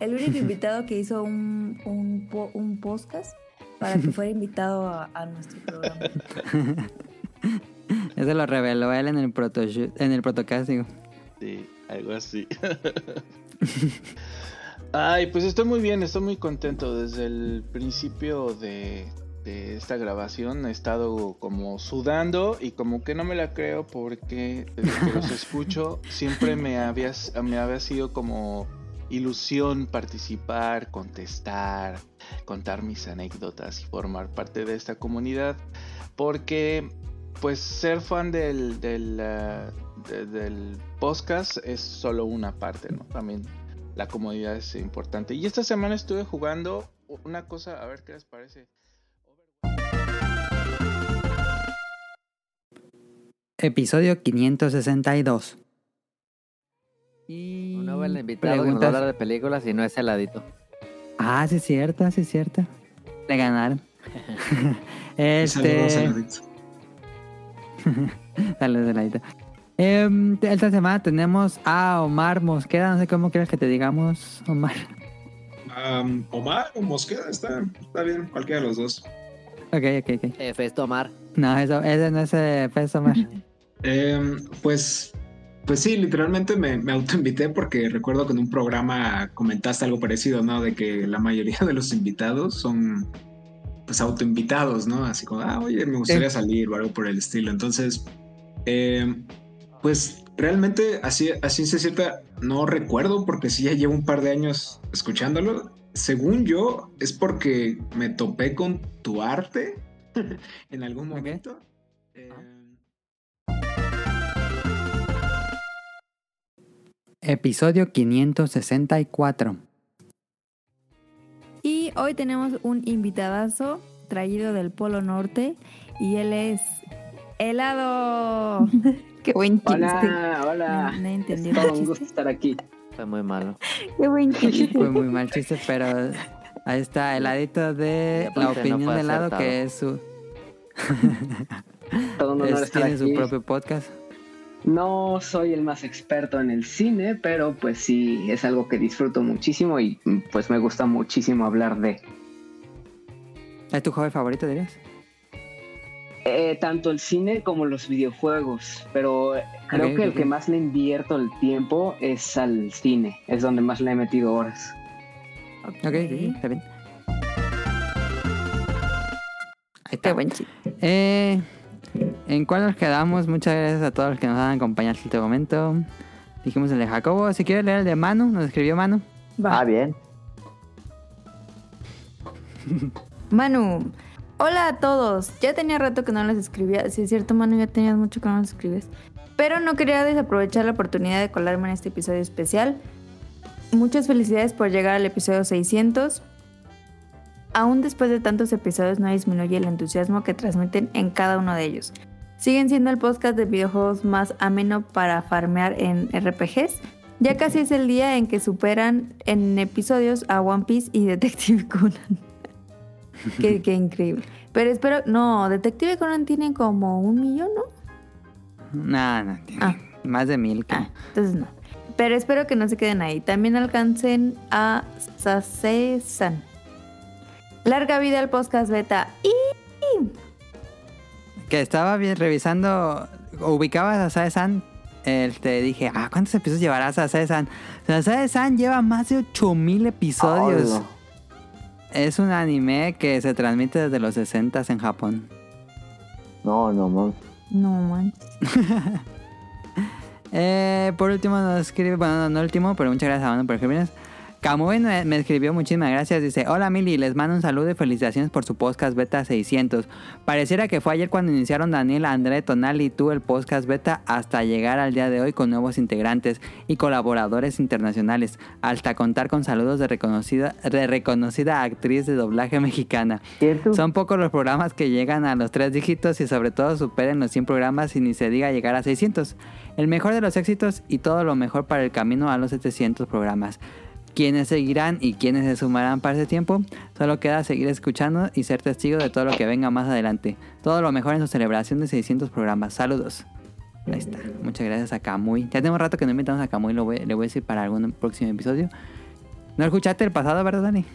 El único invitado que hizo un, un podcast para que fuera invitado a, a nuestro programa. Ese lo reveló él en el protoshoot, en el protocast, digo. Sí, algo así. Ay, pues estoy muy bien, estoy muy contento. Desde el principio de, de esta grabación he estado como sudando y como que no me la creo porque desde que los escucho siempre me había, me había sido como ilusión participar, contestar, contar mis anécdotas y formar parte de esta comunidad. Porque pues ser fan del, del, ah, de- del podcast es solo una parte, ¿no? También la comunidad es importante. Y esta semana estuve jugando una cosa, a ver qué les parece. Episodio 562. Un nuevo invitado que nos va a hablar de películas y no es heladito. Ah, sí es cierto, sí es cierto. Le ganaron. Saludos, este. Heladito. Saludos, Heladito. Em, esta semana tenemos a Omar Mosqueda. No sé cómo quieres que te digamos, Omar. Omar o Mosqueda, está, está bien, cualquiera de los dos. Ok, ok, ok. Eh, Festo Omar. No, eso, ese no es eh, Festo Omar. Em, pues, pues sí, literalmente me, me autoinvité porque recuerdo que en un programa comentaste algo parecido, ¿no? De que la mayoría de los invitados son pues autoinvitados, ¿no? Así como, ah, oye, me gustaría salir o algo por el estilo. Entonces, em, pues realmente así, así se cierta, no recuerdo porque sí ya llevo un par de años escuchándolo. Según yo, es porque me topé con tu arte en algún momento. Episodio 564. Y hoy tenemos un invitadazo traído del Polo Norte y él es helado. Qué buen chiste. Hola, hola. No, no entendí Es todo un gusto estar aquí. Fue muy malo. Qué buen chiste. Fue muy mal chiste, pero ahí está el ladito de la no opinión fue del lado acertado. que es su. Todo un honor es- estar tiene su aquí. propio podcast. No soy el más experto en el cine, pero pues sí, es algo que disfruto muchísimo y mm, pues me gusta muchísimo hablar de. ¿Es tu hobby favorito, dirías? Eh, tanto el cine como los videojuegos, pero creo que el que más le invierto el tiempo es al cine, es donde más le he metido horas. Ok, sí, está bien. Qué buen chiste. Eh, ¿En cuál nos quedamos? Muchas gracias a todos los que nos han acompañado hasta este momento. Dijimos el de Jacobo. Si quieres leer el de Manu, nos escribió Manu. Ah, bien. Manu, hola a todos. Ya tenía rato que no les escribía. Si es cierto, Manu, ya tenías mucho que no les escribes. Pero no quería desaprovechar la oportunidad de colarme en este episodio especial. Muchas felicidades por llegar al episodio 600. Aún después de tantos episodios no disminuye el entusiasmo que transmiten en cada uno de ellos. Siguen siendo el podcast de videojuegos más ameno para farmear en RPGs. Ya casi es el día en que superan en episodios a One Piece y Detective Conan. qué, qué increíble. Pero espero, no, Detective Conan tiene como un millón, ¿no? No, no, tiene Ah. más de mil. que- Entonces no. Pero espero que no se queden ahí. También alcancen a Sase-san. Larga vida al podcast beta. Y Que estaba bien revisando, ubicabas a Sae-san. Este, dije, ah, ¿cuántos episodios llevarás a Sae-san? O sea, Sae-san lleva más de 8000 episodios. Es un anime que se transmite desde los 60 en Japón. No, no, mames. No manches. Eh, por último nos escribe, bueno, no, no último, pero muchas gracias a Manu por escribirnos. Kamui me, me escribió muchísimas gracias. Dice, hola Mili, les mando un saludo y felicitaciones por su podcast beta 600. Pareciera que fue ayer cuando iniciaron Daniel, André, Tonal y tú el podcast beta hasta llegar al día de hoy con nuevos integrantes y colaboradores internacionales, hasta contar con saludos de reconocida, de reconocida actriz de doblaje mexicana. Son pocos los programas que llegan a los tres dígitos y sobre todo superen los 100 programas y ni se diga llegar a 600. El mejor de los éxitos y todo lo mejor para el camino a los 700 programas. Quienes seguirán y quienes se sumarán para ese tiempo, solo queda seguir escuchando y ser testigo de todo lo que venga más adelante. Todo lo mejor en su celebración de 600 programas. Saludos. Ahí está. Muchas gracias a Kamui. Ya tengo un rato que no invitamos a Kamui, lo voy- le voy a decir para algún próximo episodio. ¿No escuchaste el pasado, verdad, Dani?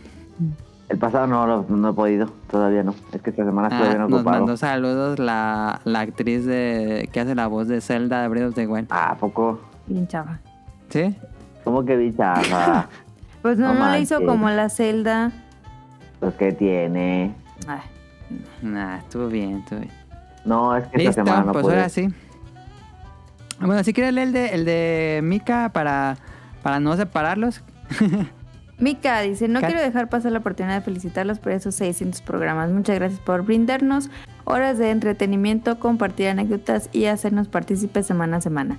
El pasado no, lo- no he podido, todavía no. Es que esta semana estuve Ah, bien nos ocupado. mandó saludos la, la actriz de que hace la voz de Zelda de Breath of the Wild. Ah, ¿a poco? Bien chava. ¿Sí? ¿Cómo que bichafa? Pues no, No no, le hizo como la celda. pues que tiene. Ay, Nah, estuvo bien, estuvo bien. No, es que esta semana no pues pude. ahora sí. Bueno, si quieres leer el de, el de Mika para, para no separarlos. Mika dice, no quiero dejar pasar la oportunidad de felicitarlos por esos 600 programas. Muchas gracias por brindarnos horas de entretenimiento, compartir anécdotas y hacernos partícipes semana a semana.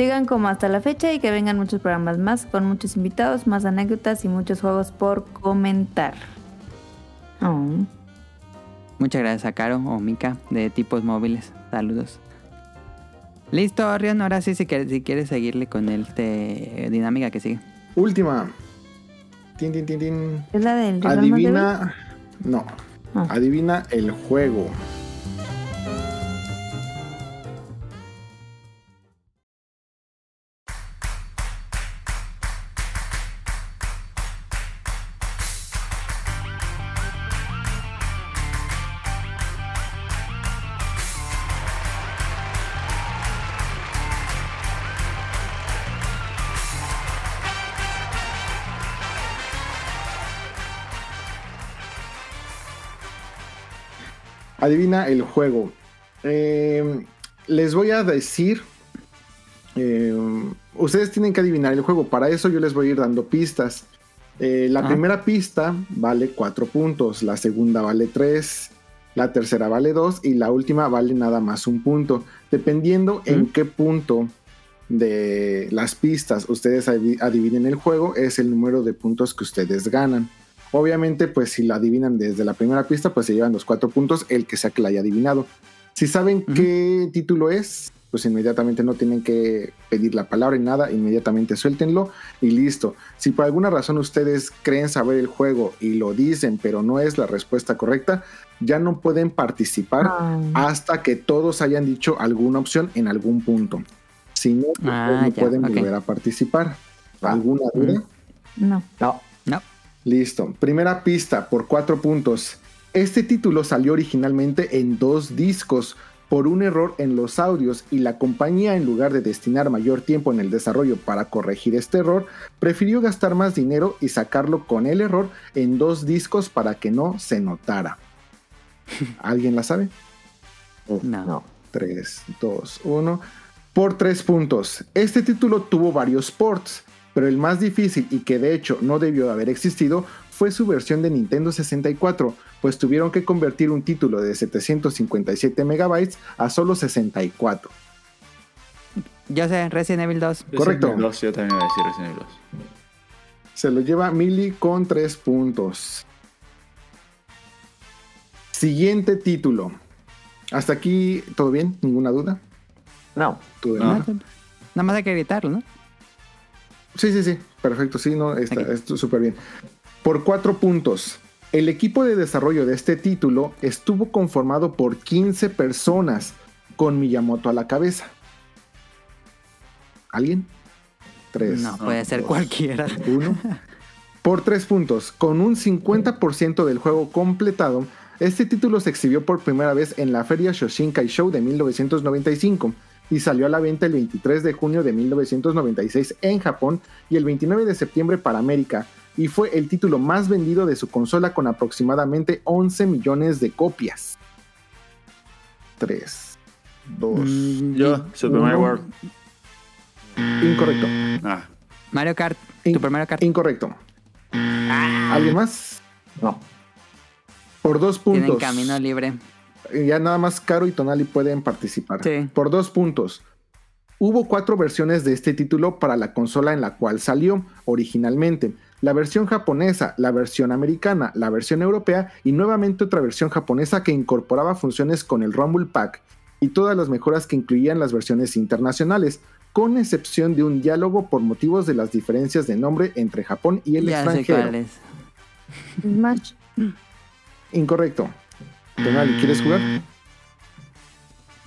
Sigan como hasta la fecha y que vengan muchos programas más con muchos invitados, más anécdotas y muchos juegos por comentar. Oh. Muchas gracias a Caro o Mika de tipos móviles. Saludos. Listo, Rion. Ahora sí, si quieres, si quieres seguirle con el este, dinámica que sigue. Última. Tin, tin, tin, tin. ¿Es la del? Adivina. No. Ah. Adivina el juego. Adivina el juego. Eh, les voy a decir. eh, ustedes tienen que adivinar el juego. Para eso yo les voy a ir dando pistas. Eh, la Ah. primera pista vale 4 puntos. La segunda vale 3. La tercera vale 2. Y la última vale nada más un punto. Dependiendo en qué punto de las pistas ustedes adi- adivinen el juego, es el número de puntos que ustedes ganan. Obviamente, pues si la adivinan desde la primera pista, pues se llevan los cuatro puntos el que sea que la haya adivinado. Si saben qué título es, pues inmediatamente no tienen que pedir la palabra ni nada, inmediatamente suéltenlo y listo. Si por alguna razón ustedes creen saber el juego y lo dicen, pero no es la respuesta correcta, ya no pueden participar hasta que todos hayan dicho alguna opción en algún punto. Si no, pues, Ah, no ya, pueden volver a participar. ¿Alguna duda? No. No. No. Listo. Primera pista por cuatro puntos. Este título salió originalmente en dos discos por un error en los audios y la compañía en lugar de destinar mayor tiempo en el desarrollo para corregir este error, prefirió gastar más dinero y sacarlo con el error en dos discos para que no se notara. ¿Alguien la sabe? No. 3, 2, 1. Por 3 puntos. Este título tuvo varios ports, pero el más difícil y que de hecho no debió de haber existido fue su versión de Nintendo 64, pues tuvieron que convertir un título de 757 megabytes a solo 64. Yo sé, Resident Evil 2. Correcto. Resident Evil 2, yo también iba a decir Resident Evil 2. Se lo lleva Mili con 3 puntos. Siguiente título. ¿Hasta aquí todo bien? ¿Ninguna duda? No. ¿Todo? No, Nada más hay que gritarlo, ¿no? Sí, sí, sí. Perfecto. Sí, no, está súper bien. Por cuatro puntos. El equipo de desarrollo de este título estuvo conformado por 15 personas, con Miyamoto a la cabeza. ¿Alguien? Tres. No, puede ser cualquiera. Uno. Por tres puntos, con un 50% del juego completado, este título se exhibió por primera vez en la feria Shoshinkai Show de 1995 y salió a la venta el 23 de junio de 1996 en Japón y el 29 de septiembre para América, y fue el título más vendido de su consola con aproximadamente 11 millones de copias. 3, 2, Yo, Super Mario World. Incorrecto. Ah. Mario Kart. Super Mario Kart. Incorrecto. ¿Alguien más? No. Por dos Tienen puntos. camino libre. Ya nada más Caro y Tonali pueden participar. Por dos puntos. Hubo cuatro versiones de este título para la consola en la cual salió originalmente. La versión japonesa, la versión americana, la versión europea y nuevamente otra versión japonesa que incorporaba funciones con el Rumble Pack y todas las mejoras que incluían las versiones internacionales, con excepción de un diálogo por motivos de las diferencias de nombre entre Japón y el Ya sé extranjero. cuál es. Smash. Incorrecto. Tonali, ¿quieres jugar?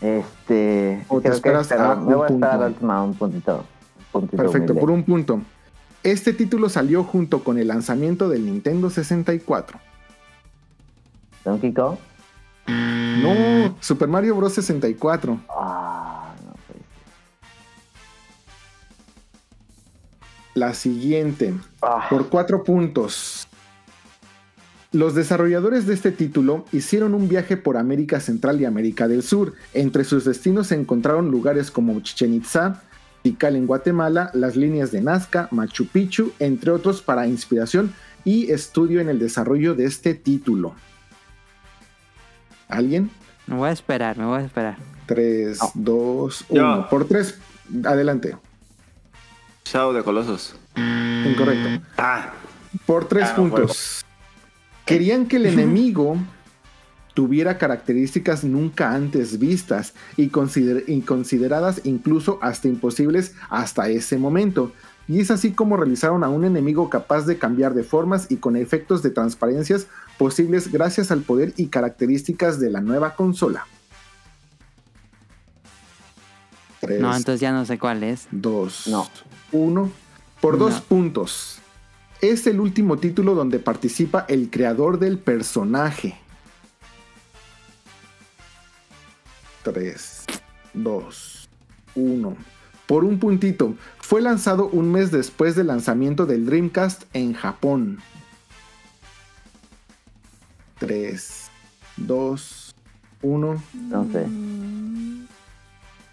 Este. O te creo que esperas espero- a me voy a esperar punto. a última un puntito. un puntito Perfecto, humilde. por un punto. Este título salió junto con el lanzamiento del Nintendo 64. ¿Donkey Kong? No, Super Mario Bros. 64. Ah, no pues. La siguiente, Ah. por cuatro puntos. Los desarrolladores de este título hicieron un viaje por América Central y América del Sur. Entre sus destinos se encontraron lugares como Chichen Itza, Tikal en Guatemala, las líneas de Nazca, Machu Picchu, entre otros para inspiración y estudio en el desarrollo de este título. ¿Alguien? Me voy a esperar, me voy a esperar. 3, 2, Yo. 1. Por 3, adelante. Shadow de Colosos. Incorrecto. Por tres Ah, no puntos. Querían que el enemigo tuviera características nunca antes vistas y, consider- y consideradas incluso hasta imposibles hasta ese momento. Y es así como realizaron a un enemigo capaz de cambiar de formas y con efectos de transparencias posibles gracias al poder y características de la nueva consola. No, entonces ya no sé cuál es. 2, 1. Por dos No. puntos. Es el último título donde participa el creador del personaje. 3, 2, 1. Por un puntito. Fue lanzado un mes después del lanzamiento del Dreamcast en Japón. 3, 2, 1. No sé.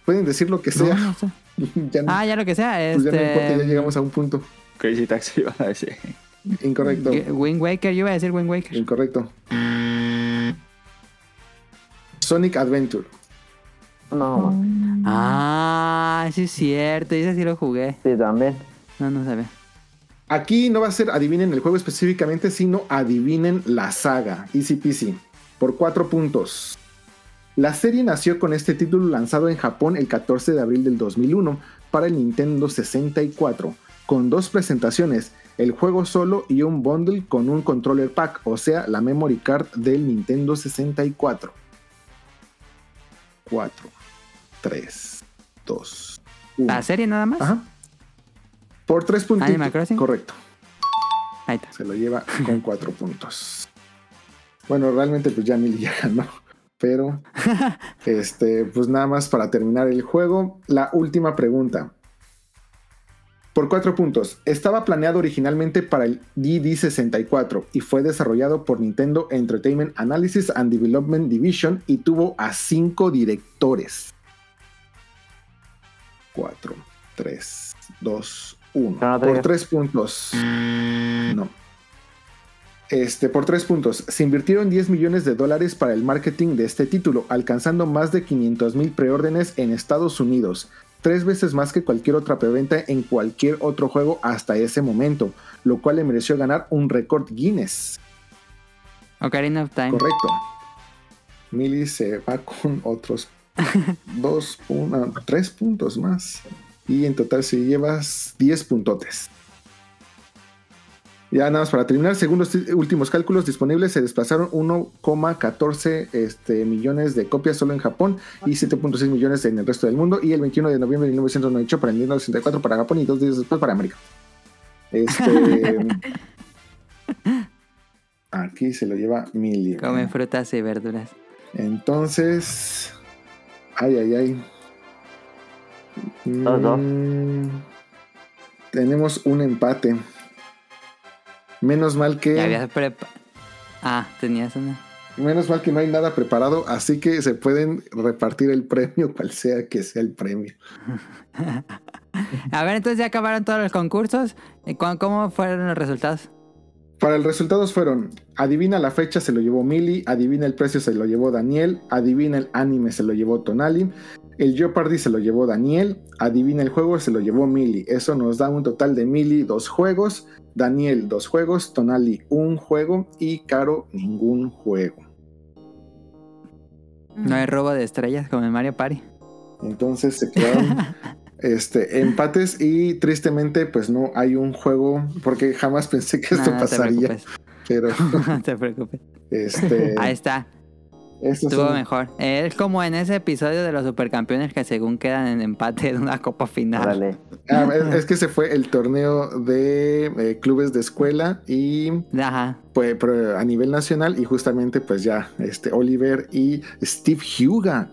Pueden decir lo que sea. No, no sé. Ya no- Ah, ya lo que sea. pues ya no Este, importa, ya llegamos a un punto. Crazy Taxi iba a decir. Incorrecto. Wind Waker, yo iba a decir Wind Waker. Incorrecto. Sonic Adventure. No, Ah, sí es cierto. Ese sí lo jugué. Sí, también. No, no sabía. Aquí no va a ser adivinen el juego específicamente, sino adivinen la saga. Easy peasy. Por cuatro puntos. La serie nació con este título lanzado en Japón el 14 de abril del 2001 para el Nintendo 64, con dos presentaciones, el juego solo y un bundle con un controller pack, o sea, la memory card del Nintendo 64. 4, 3, 2, 1. ¿La serie nada más? Ajá. Por tres puntitos. Animal Crossing. Correcto. Ahí está. Se lo lleva con cuatro puntos. Bueno, realmente pues ya Mili ya ganó. Pero, este, pues nada más para terminar el juego, la última pregunta. Por cuatro puntos. Estaba planeado originalmente para el DD64 y fue desarrollado por Nintendo Entertainment Analysis and Development Division y tuvo a cinco directores. 4, 3, 2, 1. No, no te Por tres puntos. No. Este, por tres puntos. Se invirtieron 10 millones de dólares para el marketing de este título, alcanzando más de 500 mil preórdenes en Estados Unidos. Tres veces más que cualquier otra preventa en cualquier otro juego hasta ese momento, lo cual le mereció ganar un récord Guinness. Ocarina of Time. Correcto. Millie se va con otros dos, pun- ah, tres puntos más. Y en total se llevas 10 puntotes. Ya nada más para terminar, según los últimos cálculos disponibles, se desplazaron 1,14 este, millones de copias solo en Japón y 7.6 millones en el resto del mundo. Y el 21 de noviembre de 1998 para el Nintendo 64 para Japón y dos días después para América. Este, aquí se lo lleva Millie. Come frutas y verduras. Entonces. Ay, ay, ay. Dos, dos. Mm, Tenemos un empate. Menos mal que. habías prepa- Ah, tenías una. Menos mal que no hay nada preparado, así que se pueden repartir el premio, cual sea que sea el premio. A ver, entonces ya acabaron todos los concursos. ¿Y cu- ¿Cómo fueron los resultados? Para el resultados fueron: adivina la fecha, se lo llevó Mili, adivina el precio, se lo llevó Daniel, adivina el anime, se lo llevó Tonali, el Jeopardy se lo llevó Daniel, adivina el juego, se lo llevó Mili. Eso nos da un total de Mili dos juegos, Daniel dos juegos, Tonali un juego y Caro ningún juego. No hay robo de estrellas como en Mario Party. Entonces se quedaron este, empates y tristemente pues no hay un juego porque jamás pensé que esto No, no te pasaría. preocupes. Pero no te preocupes. este, Ahí está. Estuvo mejor. Es como en ese episodio de los supercampeones que según quedan en empate en una copa final. Ah, es, es que se fue el torneo de eh, clubes de escuela y Ajá. pues pero a nivel nacional y justamente pues ya este Oliver y Steve Huga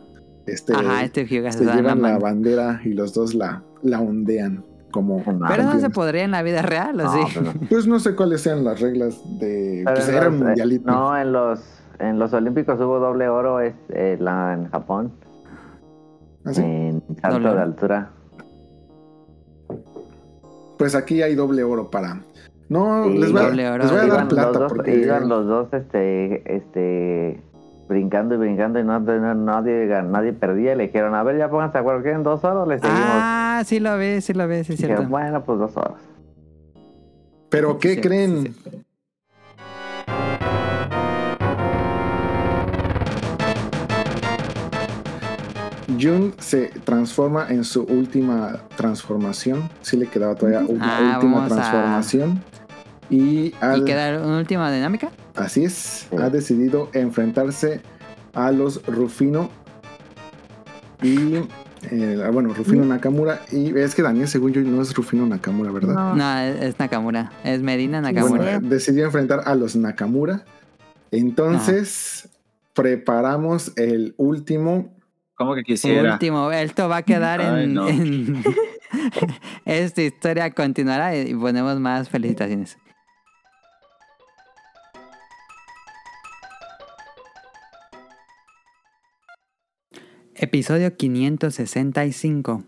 este, Ajá, Steve Huga se se dan la llevan la bandera y los dos la, la ondean como Pero no se podría en la vida real, ¿o sí? Pues no sé cuáles sean las reglas de pues era los- un eh, mundialito. no, en los, en los Olímpicos hubo doble oro es, eh, la, en Japón. ¿Ah, sí? En salto Doble de altura. Pues aquí hay doble oro para. No, Sí, les voy, a- doble oro. les voy a dar Iban los plata dos- porque iban los dos este, este, brincando y brincando y no, no- nadie, nadie perdía. Le dijeron, a ver, ya pónganse de acuerdo, ¿quieren dos oros? Le seguimos. Ah, sí lo vi, sí lo vi, sí es Dijeron, cierto. bueno, pues dos oros. Pero ¿qué Sí, creen? Jun se transforma en su última transformación. Sí le quedaba todavía una Ah, última a- transformación. Y, ha- ¿Y queda una última dinámica? así es, ha decidido enfrentarse a los Rufino y eh, bueno, Rufino Nakamura. Y es que Daniel, según yo, no es Rufino Nakamura, ¿verdad? No, es, es Nakamura. Es Medina Nakamura. Bueno, decidió enfrentar a los Nakamura. Entonces, preparamos el último. ¿Cómo que quisiera? Último, esto va a quedar Ay, en, no. en- Esta historia continuará y ponemos más felicitaciones. Episodio 565.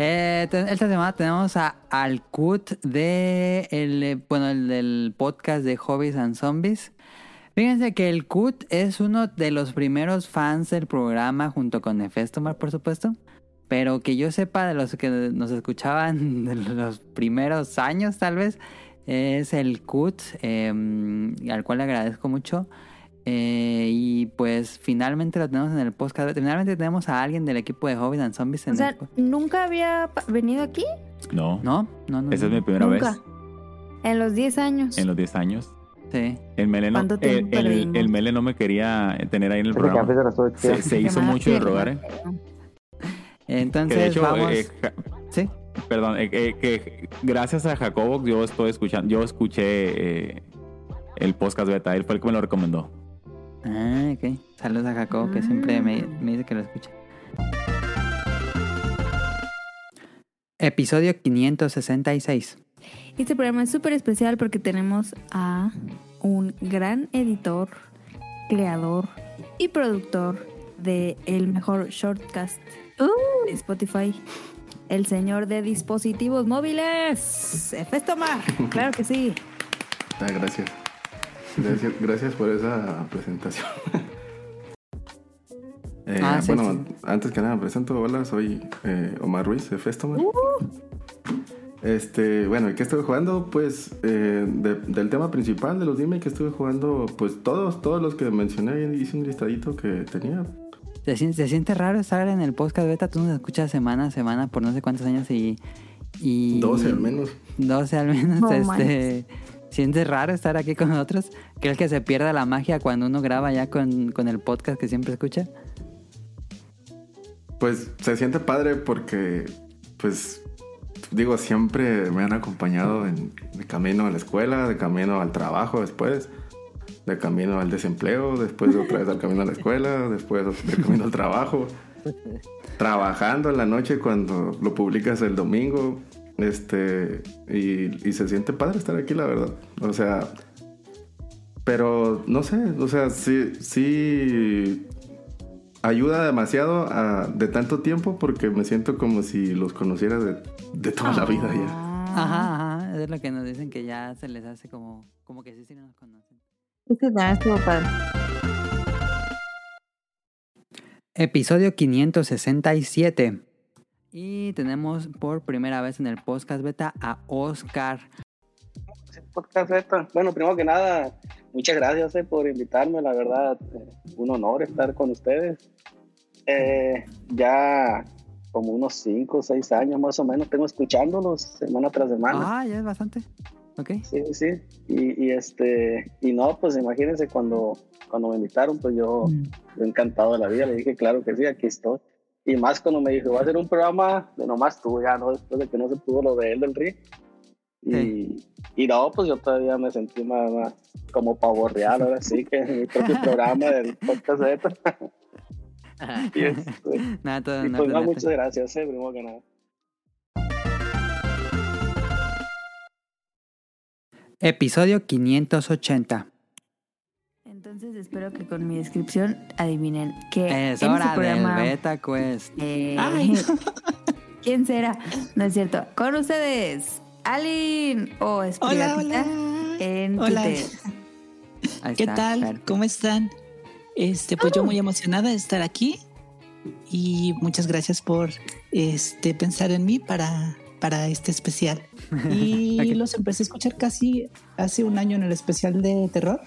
Eh, esta semana tenemos a al Kut de el, bueno, el del podcast de Hobbies and Zombies. Fíjense que el Kut es uno de los primeros fans del programa junto con Nefestomar, por supuesto. Pero que yo sepa de los que nos escuchaban de los primeros años, tal vez, es el Kut, eh, al cual le agradezco mucho. Eh, y pues finalmente lo tenemos en el podcast. Finalmente tenemos a alguien del equipo de Hobbies and Zombies en O sea, el ¿nunca había venido aquí? No. No, no, no. Esa es no. mi primera Nunca. vez En los 10 años. en los 10 años. Sí. El Mele no, ¿Cuánto el, el- perdimos? el Mele no me quería tener ahí en el programa. Se, hizo mucho de rogar, ¿eh? Entonces, Que de hecho, vamos. eh, ja- sí. Perdón, eh, eh, que gracias a Jacobo yo estoy escuchando, yo escuché eh, el podcast beta, él fue el que me lo recomendó. Ah, ok. Saludos a Jacob, que siempre me, me dice que lo escucha. Episodio 566. Este programa es súper especial porque tenemos a un gran editor, creador y productor de el mejor shortcast de Spotify. El señor de dispositivos móviles, Efestomar. Claro que sí. Ah, gracias. gracias. Gracias por esa presentación. Eh, Ah, sí, bueno, antes que nada me presento. Hola, soy eh, Omar Ruiz de Festoman. Este, bueno, ¿y qué estuve jugando? Pues eh, de- del tema principal de los dime que estuve jugando, pues todos, todos los que mencioné, hice un listadito que tenía. ¿Se siente, se siente raro estar en el podcast beta? Tú nos escuchas semana a semana por no sé cuántos años y... y 12 al menos. 12 al menos. No este. ¿Sientes raro estar aquí con nosotros? ¿Crees que se pierda la magia cuando uno graba ya con, con el podcast que siempre escucha? Pues se siente padre porque, pues, digo, siempre me han acompañado en, de camino a la escuela, de camino al trabajo después, de camino al desempleo, después de otra vez al camino a la escuela, después de camino al trabajo, trabajando en la noche cuando lo publicas el domingo, este, y, y se siente padre estar aquí, la verdad. O sea, pero no sé, o sea, sí, sí ayuda demasiado a- de tanto tiempo porque me siento como si los conociera de, de toda la vida ya. Ajá, ajá. Es lo que nos dicen que ya se les hace como, como que sí, sí nos conocen. Este también estuvo padre. Episodio 567. Y tenemos por primera vez en el podcast beta a Oscar. Podcast Beta. Bueno, primero que nada, muchas gracias eh, por invitarme, la verdad, eh, un honor estar con ustedes. Eh, ya como unos 5 o 6 años más o menos tengo escuchándolos semana tras semana. Ah, ya es bastante. Ok. Sí, sí. Y, y este, y no, pues imagínense cuando, cuando me invitaron, pues yo, yo encantado de la vida, le dije, claro que sí, aquí estoy. Y más cuando me dijo, va a ser un programa de nomás tú, ya, ¿no? Después de que no se pudo lo de él del RI. Y, y no, pues yo todavía me sentí más, más como pavo real, ahora sí, que en mi propio programa del podcast Beta. y este, Nada, todo, y no, pues no. muchas gracias, eh, primero que nada. Episodio 580. Entonces espero que con mi descripción adivinen que Es en hora del programa... Beta Quest. Eh, Ay. ¿Quién será? No es cierto. Con ustedes, Alin o Esprigatita en Hola. Twitter. Ahí ¿Qué está, tal? ¿Cómo están? Este, pues yo muy emocionada de estar aquí y muchas gracias por este pensar en mí para, para este especial. Y Ok. los empecé a escuchar casi hace un año en el especial de terror.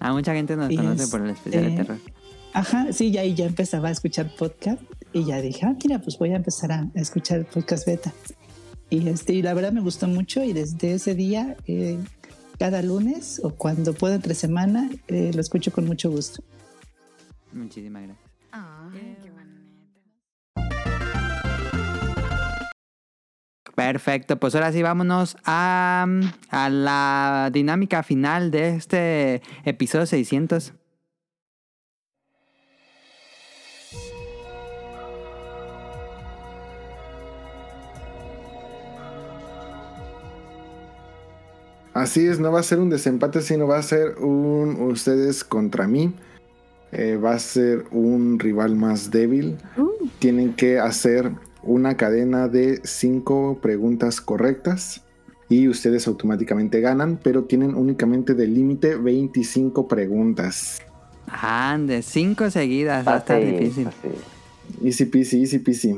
A mucha gente nos Y conoce por el especial de este, terror. Ajá, sí, ya ahí ya empezaba a escuchar podcast y ya dije, ah, mira, pues voy a empezar a, a escuchar podcast beta. Y este, y la verdad me gustó mucho y desde ese día, eh, cada lunes o cuando puedo entre semana, eh, lo escucho con mucho gusto. Muchísimas gracias. Perfecto, pues ahora sí vámonos a, a la dinámica final de este episodio 600. Así es, no va a ser un desempate, sino va a ser un ustedes contra mí. Eh, va a ser un rival más débil. Tienen que hacer una cadena de cinco preguntas correctas y ustedes automáticamente ganan, pero tienen únicamente de límite 25 preguntas. Ande, cinco seguidas, va a estar Fácil, difícil. Easy peasy, easy peasy.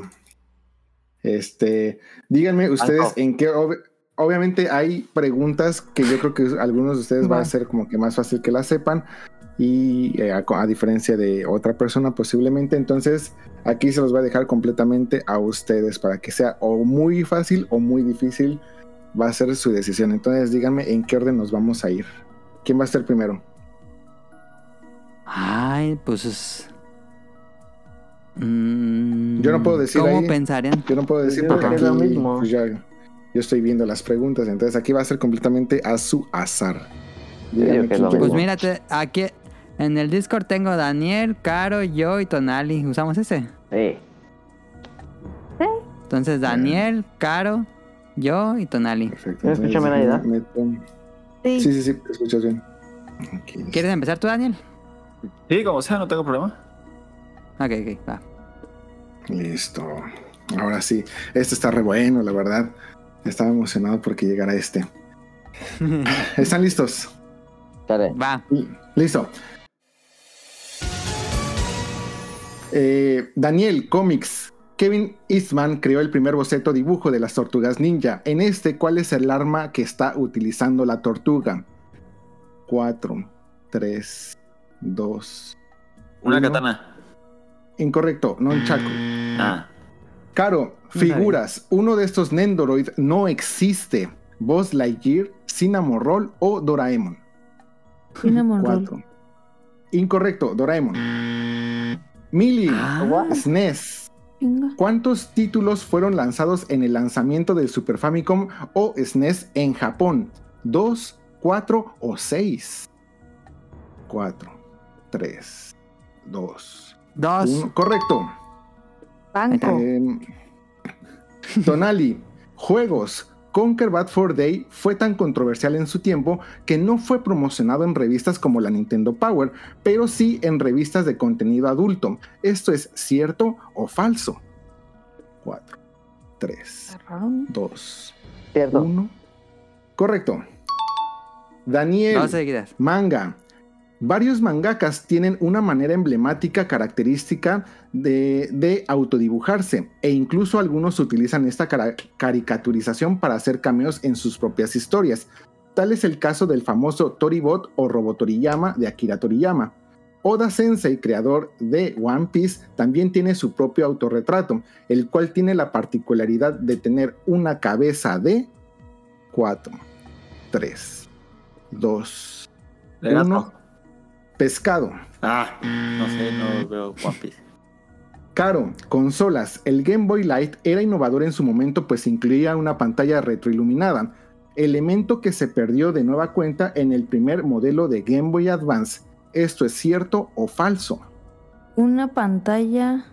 Este, díganme ustedes en qué. Ob- obviamente hay preguntas que yo creo que algunos de ustedes va a Va. ser como que más fácil que las sepan. Y eh, a, a diferencia de otra persona posiblemente. Entonces, aquí se los voy a dejar completamente a ustedes para que sea o muy fácil o muy difícil. Va a ser su decisión. Entonces, díganme en qué orden nos vamos a ir. ¿Quién va a ser primero? Ay, pues es... Mm, Yo no puedo decir ¿Cómo ahí. pensarían? Yo no puedo decir Yo porque aquí, es lo mismo. pues, ya, yo estoy viendo las preguntas, entonces aquí va a ser completamente a su azar. Pues mírate, aquí en el Discord tengo Daniel, Caro, yo y Tonali. ¿Usamos ese? Sí. Entonces, Daniel, Caro, yo y Tonali. ¿Me escucha bien ahí, da? Sí, sí, sí, te escuchas bien. ¿Quieres empezar tú, Daniel? Sí, como sea, no tengo problema. Ok, ok, va. Listo. Ahora sí. Este está re bueno, la verdad. Estaba emocionado porque llegara este. ¿Están listos? Va. Listo. Eh, Daniel, cómics. Kevin Eastman creó el primer boceto dibujo de las tortugas ninja. En este, ¿cuál es el arma que está utilizando la tortuga? 4, 3, 2. Una katana. Incorrecto, no un chaco. Ah. Caro, figuras. Uno de estos Nendoroid no existe. Buzz Lightyear, Cinnamon Roll o Doraemon. Cinnamon Roll. Cuatro. Incorrecto, Doraemon. Mili, SNES. ¿Cuántos títulos fueron lanzados en el lanzamiento del Super Famicom o SNES en Japón? ¿Dos, cuatro o seis? Cuatro, tres, dos. Dos. uno. Correcto. Banco. Eh, Tonali, juegos. Conquer Bad for Day fue tan controversial en su tiempo que no fue promocionado en revistas como la Nintendo Power, pero sí en revistas de contenido adulto. ¿Esto es cierto o falso? 4, 3, 2, 1. Correcto. Daniel, manga. Varios mangakas tienen una manera emblemática característica de, de autodibujarse e incluso algunos utilizan esta caricaturización para hacer cameos en sus propias historias. Tal es el caso del famoso Toribot o Robotoriyama de Akira Toriyama. Oda Sensei, creador de One Piece, también tiene su propio autorretrato, el cual tiene la particularidad de tener una cabeza de 4, 3, 2, De gato. 1. Pescado. Ah, no sé, no veo One Piece. Caro, consolas. El Game Boy Light era innovador en su momento pues incluía una pantalla retroiluminada, elemento que se perdió de nueva cuenta en el primer modelo de Game Boy Advance. ¿Esto es cierto o falso? Una pantalla.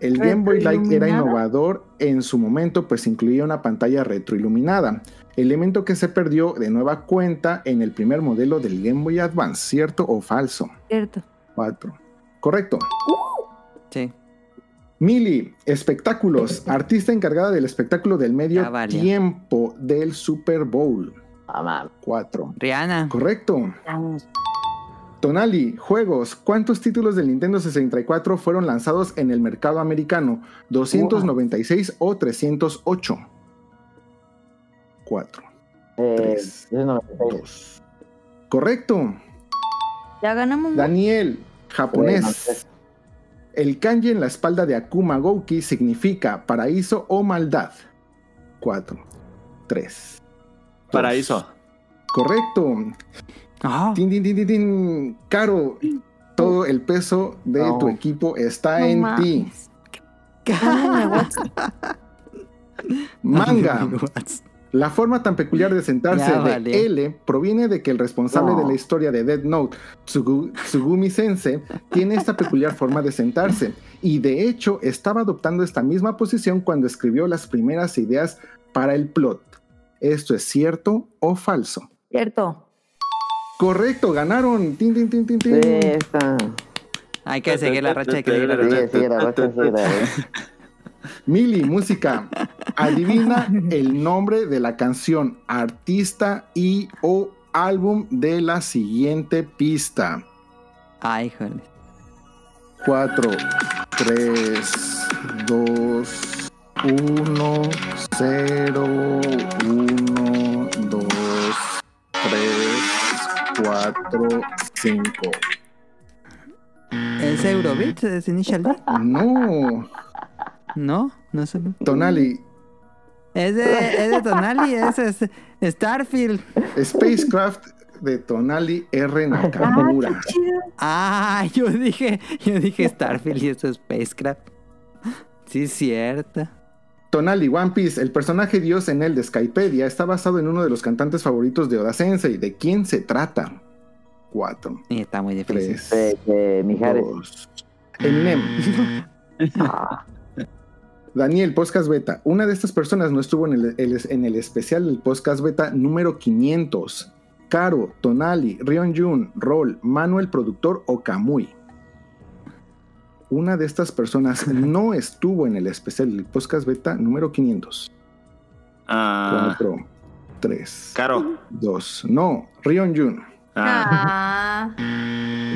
El Game Boy Light era innovador en su momento pues incluía una pantalla retroiluminada, elemento que se perdió de nueva cuenta en el primer modelo del Game Boy Advance. ¿Cierto o falso? Cierto. 4. Correcto. Sí. Mili, espectáculos, artista encargada del espectáculo del medio valió. tiempo del Super Bowl. 4. Rihanna. Correcto. Tonali, juegos. ¿Cuántos títulos del Nintendo 64 fueron lanzados en el mercado americano? ¿296 o 308? 4. Eh, 3. 2. Correcto. Ya ganamos. Daniel, japonés. El kanji en la espalda de Akuma Gouki significa paraíso o maldad. 4, 3. Paraíso. Correcto. Tin, tin, tin, tin, tin. Caro, todo el peso de No. tu equipo está No en ti. Manga. La forma tan peculiar de sentarse Ya de. L proviene de que el responsable No. de la historia de Dead Note, Tsugu- Tsugumi Sensei, tiene esta peculiar forma de sentarse y de hecho estaba adoptando esta misma posición cuando escribió las primeras ideas para el plot. ¿Esto es cierto o falso? Cierto. Correcto, ganaron. Tin, tin, tin, tin, tin. Sí, está. Hay que seguir la racha, hay que seguir la racha. Mili, música. Adivina el nombre de la canción, artista y o álbum de la siguiente pista. Ay, joder. 4, 3, 2, 1, 0, 1, 2, 3, 4, 5. ¿Es Eurobeat? ¿Es Initial D? No. No, no sé. Tonali, Es de, es de Tonali, es, es Starfield. Spacecraft de Tonali R. Nakamura. Ah, yo dije, yo dije Starfield y eso es Spacecraft. Sí, es cierto. Tonali One Piece, el personaje dios en el de Skypedia, está basado en uno de los cantantes favoritos de Oda Sensei. ¿De quién se trata? 4, Y está muy difícil. 3, De, de Mijares. 2. Eminem. Ah, Daniel, podcast beta. Una de estas personas no estuvo en el, el- en el especial del podcast beta número 500. Caro, Tonali, Rion Jun, Rol, Manuel, productor o Kamui. Una de estas personas no estuvo en el especial del podcast beta número 500. Ah, 4, 3, Caro. 2. No, Rion Jun. Ah.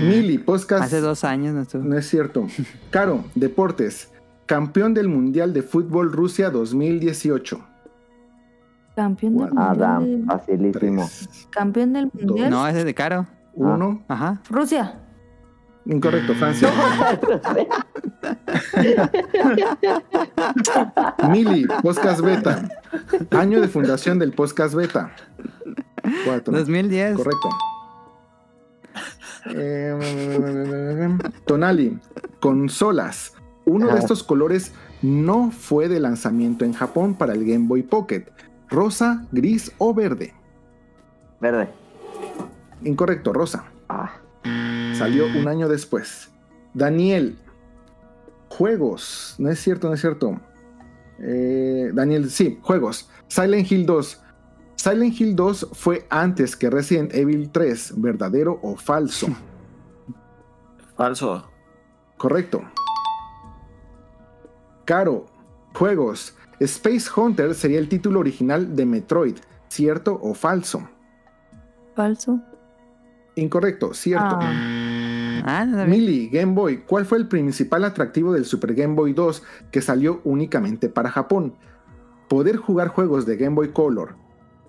Mili, podcast. Hace dos años no estuvo. No es cierto. Caro, deportes. Campeón del Mundial de Fútbol Rusia 2018. Campeón del Adam, mundial. facilísimo. Campeón del mundial. No, ese es de Caro. Uno. Ajá. Rusia. Incorrecto, Francia. Mili, podcast beta. Año de fundación del podcast beta. Cuatro. 2010. Correcto. Eh, Tonali, consolas. Uno de estos colores no fue de lanzamiento en Japón para el Game Boy Pocket. Rosa, gris o verde. Verde. Incorrecto, rosa. Ah. Salió un año después. Daniel. Juegos. No es cierto, no es cierto. Eh, Daniel, sí, juegos. Silent Hill 2. Silent Hill 2 fue antes que Resident Evil 3. ¿Verdadero o falso? Falso. Correcto. Caro. Juegos. Space Hunter sería el título original de Metroid. ¿Cierto o falso? Falso. Incorrecto, cierto. Ah, no sabía. Mili, Game Boy, ¿cuál fue el principal atractivo del Super Game Boy 2 que salió únicamente para Japón? Poder jugar juegos de Game Boy Color.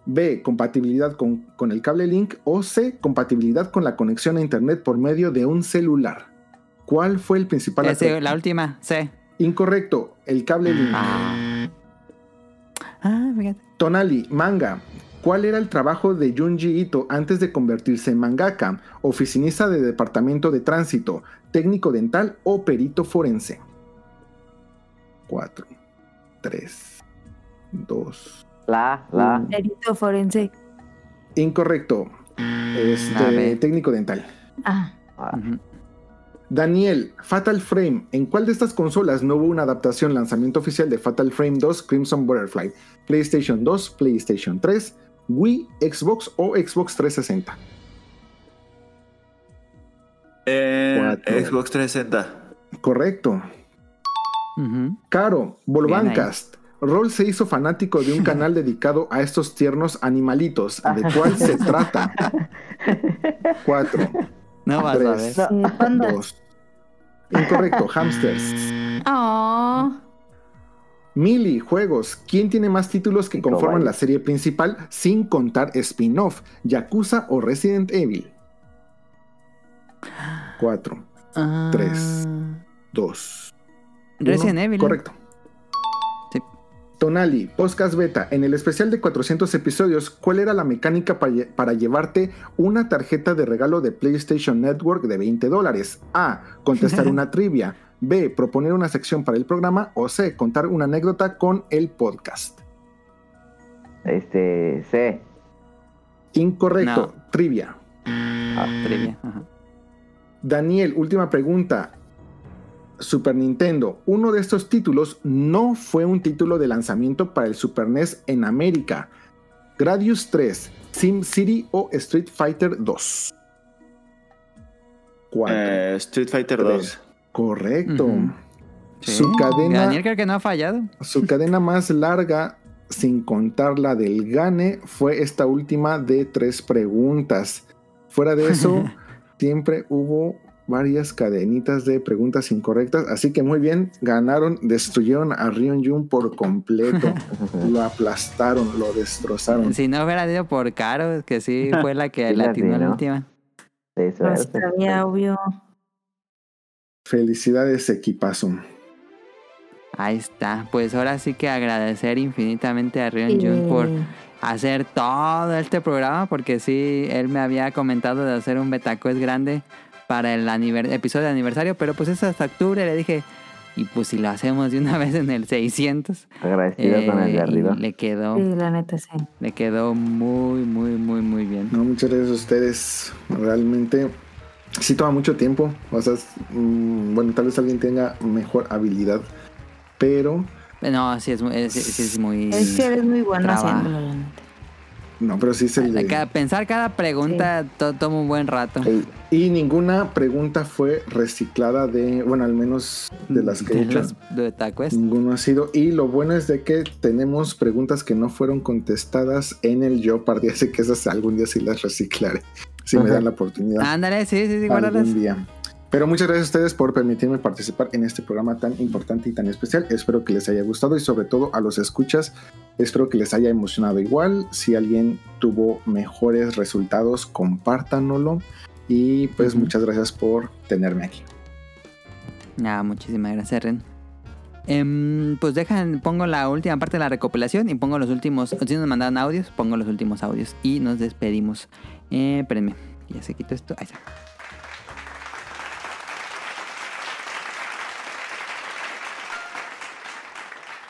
B. Compatibilidad con, con el cable Link. O C. Compatibilidad con la conexión a Internet por medio de un celular. ¿Cuál fue el principal Ese, atractivo? la última, C. Incorrecto, el cable Link. Ah, fíjate. Tonali, manga. ¿Cuál era el trabajo de Junji Ito antes de convertirse en mangaka? Oficinista de departamento de tránsito, técnico dental o perito forense. 4, 3, 2. La, la. Perito forense. Incorrecto. A Este, técnico dental. Ah. Ujú. Daniel, Fatal Frame. ¿En cuál de estas consolas no hubo una adaptación lanzamiento oficial de Fatal Frame 2 Crimson Butterfly? PlayStation 2, PlayStation 3, Wii, Xbox o Xbox 360. En Cuatro. Xbox 360. Correcto. Caro, Volvancast. Roll se hizo fanático de un canal dedicado a estos tiernos animalitos. ¿De cuál se trata? Cuatro. No vas a ver. tres, Eh, pandas. dos. Incorrecto, hamsters. Oh. Mili, juegos. ¿Quién tiene más títulos que conforman la serie principal sin contar spin-off? ¿Yakuza o Resident Evil? Cuatro, Ah, tres, dos. Resident uno. Evil. Correcto. Tonali, Podcast Beta. En el especial de 400 episodios, ¿cuál era la mecánica pa- para llevarte una tarjeta de regalo de PlayStation Network de 20 dólares? A. Contestar una trivia. B. Proponer una sección para el programa. O C. Contar una anécdota con el podcast. Este, C. Incorrecto. Trivia. Ah, trivia. Ajá. Daniel, última pregunta. Super Nintendo. Uno de estos títulos no fue un título de lanzamiento para el Super NES en América. Gradius 3, Sim City o Street Fighter 2. 4. Eh, Street Fighter 2. Correcto. Su Sí. cadena, Daniel creo que no ha fallado. su cadena más larga, sin contar la del Gane, fue esta última de tres preguntas. Fuera de eso, siempre hubo varias cadenitas de preguntas incorrectas. Así que muy bien, ganaron, destruyeron a Rion Jun por completo. lo aplastaron, lo destrozaron. Si no hubiera ido por Caro, que sí fue la que Sí, la la atinó la atinó. última. Sí, No sabía, obvio. Felicidades, equipazo. Ahí está. Pues ahora sí que agradecer infinitamente a Rion Jun por hacer todo este programa, porque sí, él me había comentado de hacer un Betacuest grande para el episodio de aniversario, pero pues es hasta octubre, le dije, y pues si lo hacemos de una vez en el 600, Agradecido con el de eh, y arriba. le quedó, sí, la neta sí. le quedó muy, muy, muy, muy bien. No, muchas gracias a ustedes. Realmente sí toma mucho tiempo. O sea, es, mm, bueno, tal vez alguien tenga mejor habilidad, pero No, sí es, muy- es- sí es muy... Es que eres muy bueno haciéndolo, la neta. No, pero sí se le... Cada- pensar cada pregunta to- toma un buen rato. Y ninguna pregunta fue reciclada de, bueno, al menos de las que he De hecho. las de TaquQuest. Ninguno ha sido. Y lo bueno es de que tenemos preguntas que no fueron contestadas en el Jeopardy, así que esas algún día sí las reciclaré. Si me dan la oportunidad. Ándale, sí, sí, sí, guárdalas. algún día. Pero muchas gracias a ustedes por permitirme participar en este programa tan importante y tan especial. Espero que les haya gustado y sobre todo a los escuchas, espero que les haya emocionado igual. Si alguien tuvo mejores resultados, compártanoslo. Y pues muchas gracias por tenerme aquí. Ah, muchísimas gracias, Ren. Em, pues dejan, pongo la última parte de la recopilación y pongo los últimos. Si nos mandaron audios, pongo los últimos audios y nos despedimos. Eh, espérenme, ya se quitó esto. Ahí está.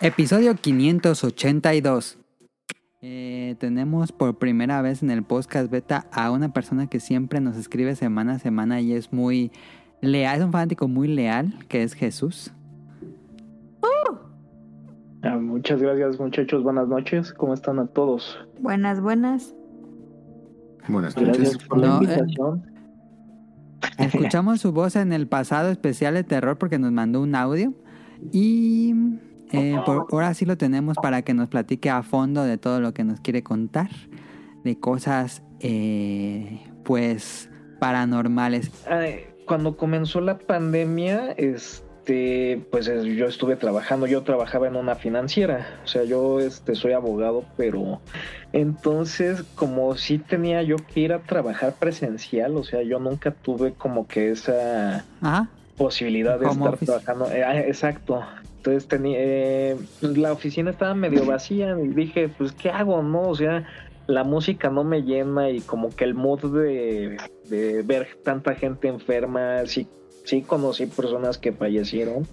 Episodio 582. Eh, tenemos por primera vez en el podcast beta a una persona que siempre nos escribe semana a semana y es muy leal, es un fanático muy leal, que es Jesús. Ah, muchas gracias muchachos, buenas noches, ¿cómo están a todos? Buenas, buenas. Buenas Gracias por la eh, invitación. Escuchamos su voz en el pasado especial de terror porque nos mandó un audio y eh, por, ahora sí lo tenemos para que nos platique a fondo de todo lo que nos quiere contar, de cosas eh, pues paranormales. Ay, cuando comenzó la pandemia, este, pues es- yo estuve trabajando, yo trabajaba en una financiera, o sea, yo este, soy abogado, pero entonces como sí tenía yo que ir a trabajar presencial, o sea, yo nunca tuve como que esa posibilidad de Home estar office. trabajando. Eh, ah, exacto. Entonces tenía, eh, la oficina estaba medio vacía y dije, pues, ¿qué hago? No, o sea, la música no me llena y como que el mood de, de ver tanta gente enferma, sí, sí conocí personas que fallecieron.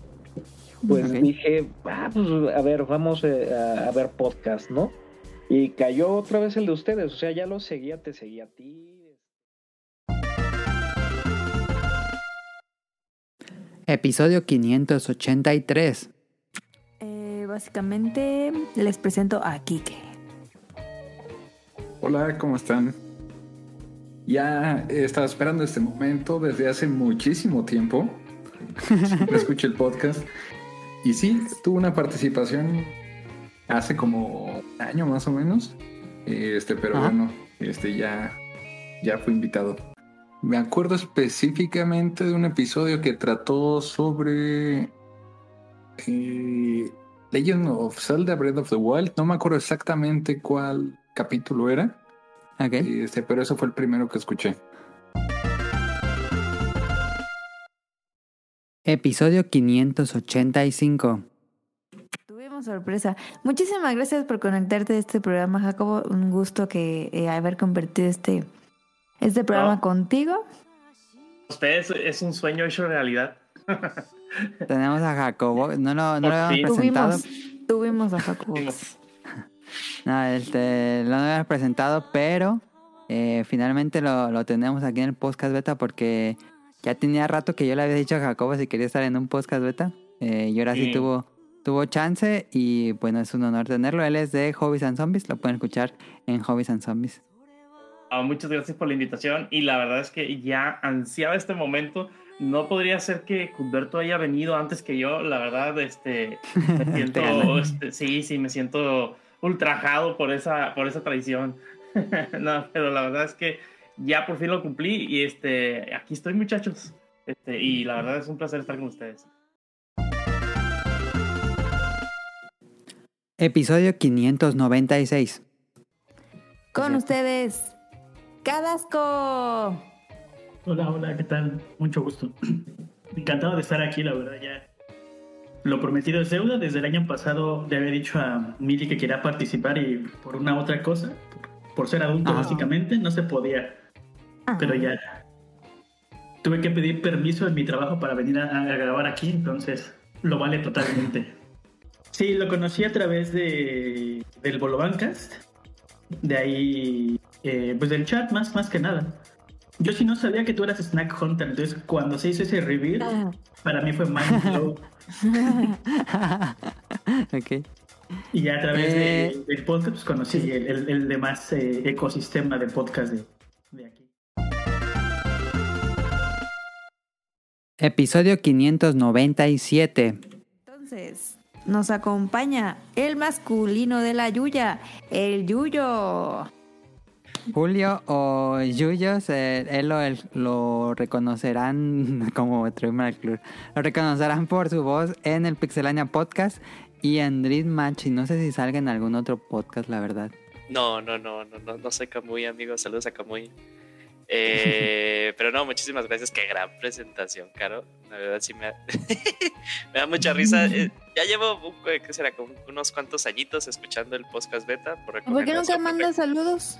Pues dije, ah, pues a ver, vamos eh, a, a ver podcast, ¿no? Y cayó otra vez el de ustedes, o sea, ya lo seguía, te seguía a ti. Episodio 583. Básicamente les presento a Kike. Hola, ¿cómo están? Ya he estado esperando este momento desde hace muchísimo tiempo. Siempre escucho el podcast. Y sí, tuve una participación hace como un año más o menos. Este, pero Ajá. bueno, este ya, ya fui invitado. Me acuerdo específicamente de un episodio que trató sobre eh, Legend of Zelda Breath of the Wild. No me acuerdo exactamente cuál capítulo era. Este, pero eso fue el primero que escuché. Episodio 585. Tuvimos sorpresa. Muchísimas gracias por conectarte a este programa, Jacobo. Un gusto que eh, haber convertido este, este programa No. contigo. Ustedes es un sueño hecho realidad. Tenemos a Jacobo. No lo, no lo habíamos presentado. Tuvimos, tuvimos a Jacobo. No, este, lo habíamos presentado, pero eh, finalmente lo, lo tenemos aquí en el podcast beta porque ya tenía rato que yo le había dicho a Jacobo si quería estar en un podcast beta. eh, y ahora sí, Sí. tuvo, tuvo chance y bueno, es un honor tenerlo. Él es de Hobbies and Zombies, lo pueden escuchar en Hobbies and Zombies. Ah, muchas gracias por la invitación y la verdad es que ya ansiaba este momento. No podría ser que Cumberto haya venido antes que yo. La verdad, este, me siento, este, sí, sí, me siento ultrajado por esa, por esa traición. no, pero la verdad es que ya por fin lo cumplí y este, aquí estoy muchachos. Este, y la verdad es un placer estar con ustedes. Episodio 596. Con ustedes, Cadasco. Hola, hola, ¿qué tal? Mucho gusto. Encantado de estar aquí, la verdad, ya. Lo prometido es deuda. Desde el año pasado le había dicho a Mili que quería participar y por una otra cosa, por ser adulto Ah. básicamente, no se podía. Pero ya. Tuve que pedir permiso en mi trabajo para venir a, a grabar aquí, entonces lo vale totalmente. Sí, lo conocí a través de del Bolovancast. De ahí, eh, pues del chat más, más que nada. Yo sí no sabía que tú eras Snack Hunter, entonces cuando se hizo ese reveal, para mí fue mind blow. ok. Y ya a través Eh. de- del podcast pues, conocí el, el- el demás eh, ecosistema de podcast de, de aquí. Episodio 597. Entonces, nos acompaña el masculino de la Yuya, el Yuyo. Julio o Yuyos, eh, él lo, él lo reconocerán como Troy McClure. Lo reconocerán por su voz en el Pixelania Podcast y en Dream Match. Y no sé si salga en algún otro podcast, la verdad. No, no, no, no, no, no soy Camuy, amigos. Saludos a Camuy. Eh, pero no, muchísimas gracias. Qué gran presentación, Caro. La verdad sí me da, me da mucha risa. Eh, ya llevo, un- ¿qué será? Como unos cuantos añitos escuchando el podcast beta. Por, ¿Por qué nunca mandas saludos?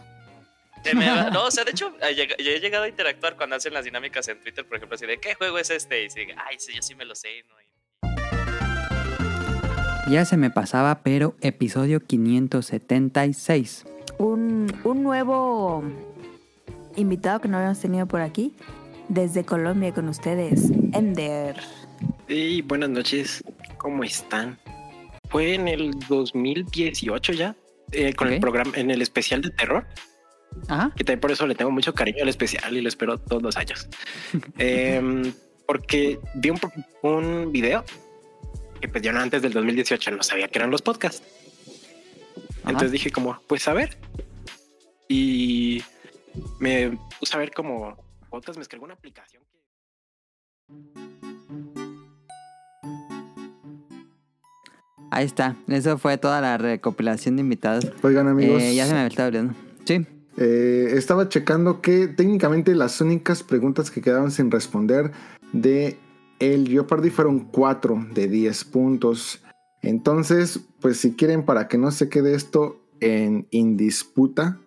No, o sea, de hecho, eh, yo he llegado a interactuar cuando hacen las dinámicas en Twitter, por ejemplo, así de ¿qué juego es este? Y sigue, ay, sí, yo sí me lo sé. ¿no? Ya se me pasaba, pero episodio 576. Un, un nuevo invitado que no habíamos tenido por aquí, desde Colombia con ustedes, Ender. Y buenas noches, ¿cómo están? Fue en el 2018 ya, eh, con el programa, en el especial de terror. Ajá. Que también por eso le tengo mucho cariño al especial y lo espero todos los años. Em, porque vi un, video que pues yo no antes del 2018 no sabía que eran los podcasts. Entonces dije como, pues a ver. Y me puse a ver como podcast, me descargué una aplicación. Ahí está. Eso fue toda la recopilación de invitados. Oigan, amigos. Eh, ya se me estaba olvidando. Sí. Eh, estaba checando que técnicamente las únicas preguntas que quedaron sin responder de el Jeopardy fueron 4 de 10 puntos. Entonces, pues si quieren para que no se quede esto en indisputa,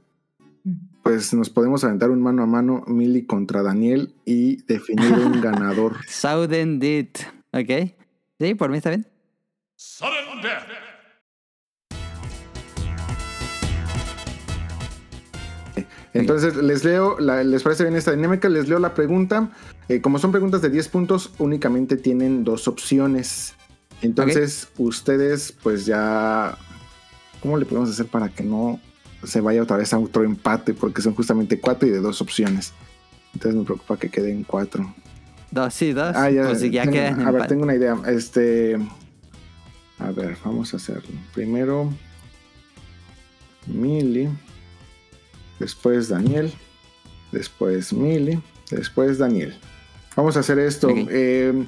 pues nos podemos aventar un mano a mano Mili contra Daniel y definir un ganador. Southern Dit. Ok. Sí, por mí está bien. Entonces, les leo, la- ¿les parece bien esta dinámica? Les leo la pregunta. Eh, como son preguntas de 10 puntos, únicamente tienen dos opciones. Entonces, ustedes, pues ya. ¿Cómo le podemos hacer para que no se vaya otra vez a otro empate? Porque son justamente cuatro y de dos opciones. Entonces, me preocupa que queden cuatro. Dos y dos. Ah, ya. Pues si ya tengo- queda en a ver, empate. tengo una idea. Este. A ver, vamos a hacerlo. Primero. Mili. Después Daniel. Después Mili. Después Daniel. Vamos a hacer esto. Eh,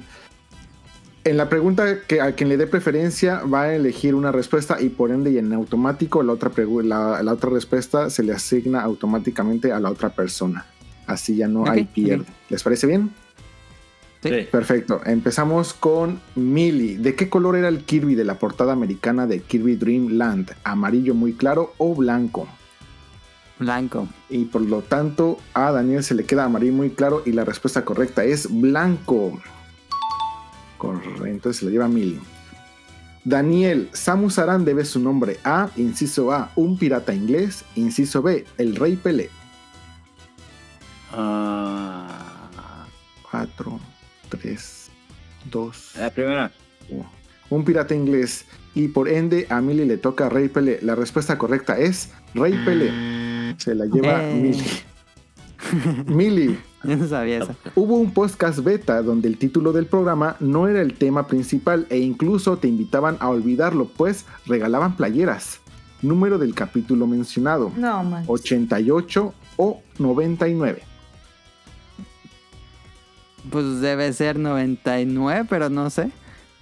en la pregunta que a quien le dé preferencia va a elegir una respuesta y por ende y en automático la otra, la, la otra respuesta se le asigna automáticamente a la otra persona. Así ya no hay pierde. ¿Les parece bien? Perfecto. Empezamos con Millie. ¿De qué color era el Kirby de la portada americana de Kirby Dream Land? ¿Amarillo muy claro o blanco? Blanco. Y por lo tanto, a Daniel se le queda amarillo muy claro y la respuesta correcta es blanco. Correcto, entonces se lo lleva Millie. Daniel, Samus Aran debe su nombre a, inciso A, un pirata inglés, inciso B, el rey Pelé. Ah, 4, 3, 2. La primera. Un pirata inglés. Y por ende a Millie le toca Rey Pelé. La respuesta correcta es Rey Pelé. Se la lleva Eh. Millie. Millie. Yo no sabía eso. Hubo un podcast beta donde el título del programa no era el tema principal e incluso te invitaban a olvidarlo, pues regalaban playeras. Número del capítulo mencionado. No, man. 88 o 99. Pues debe ser 99, pero no sé.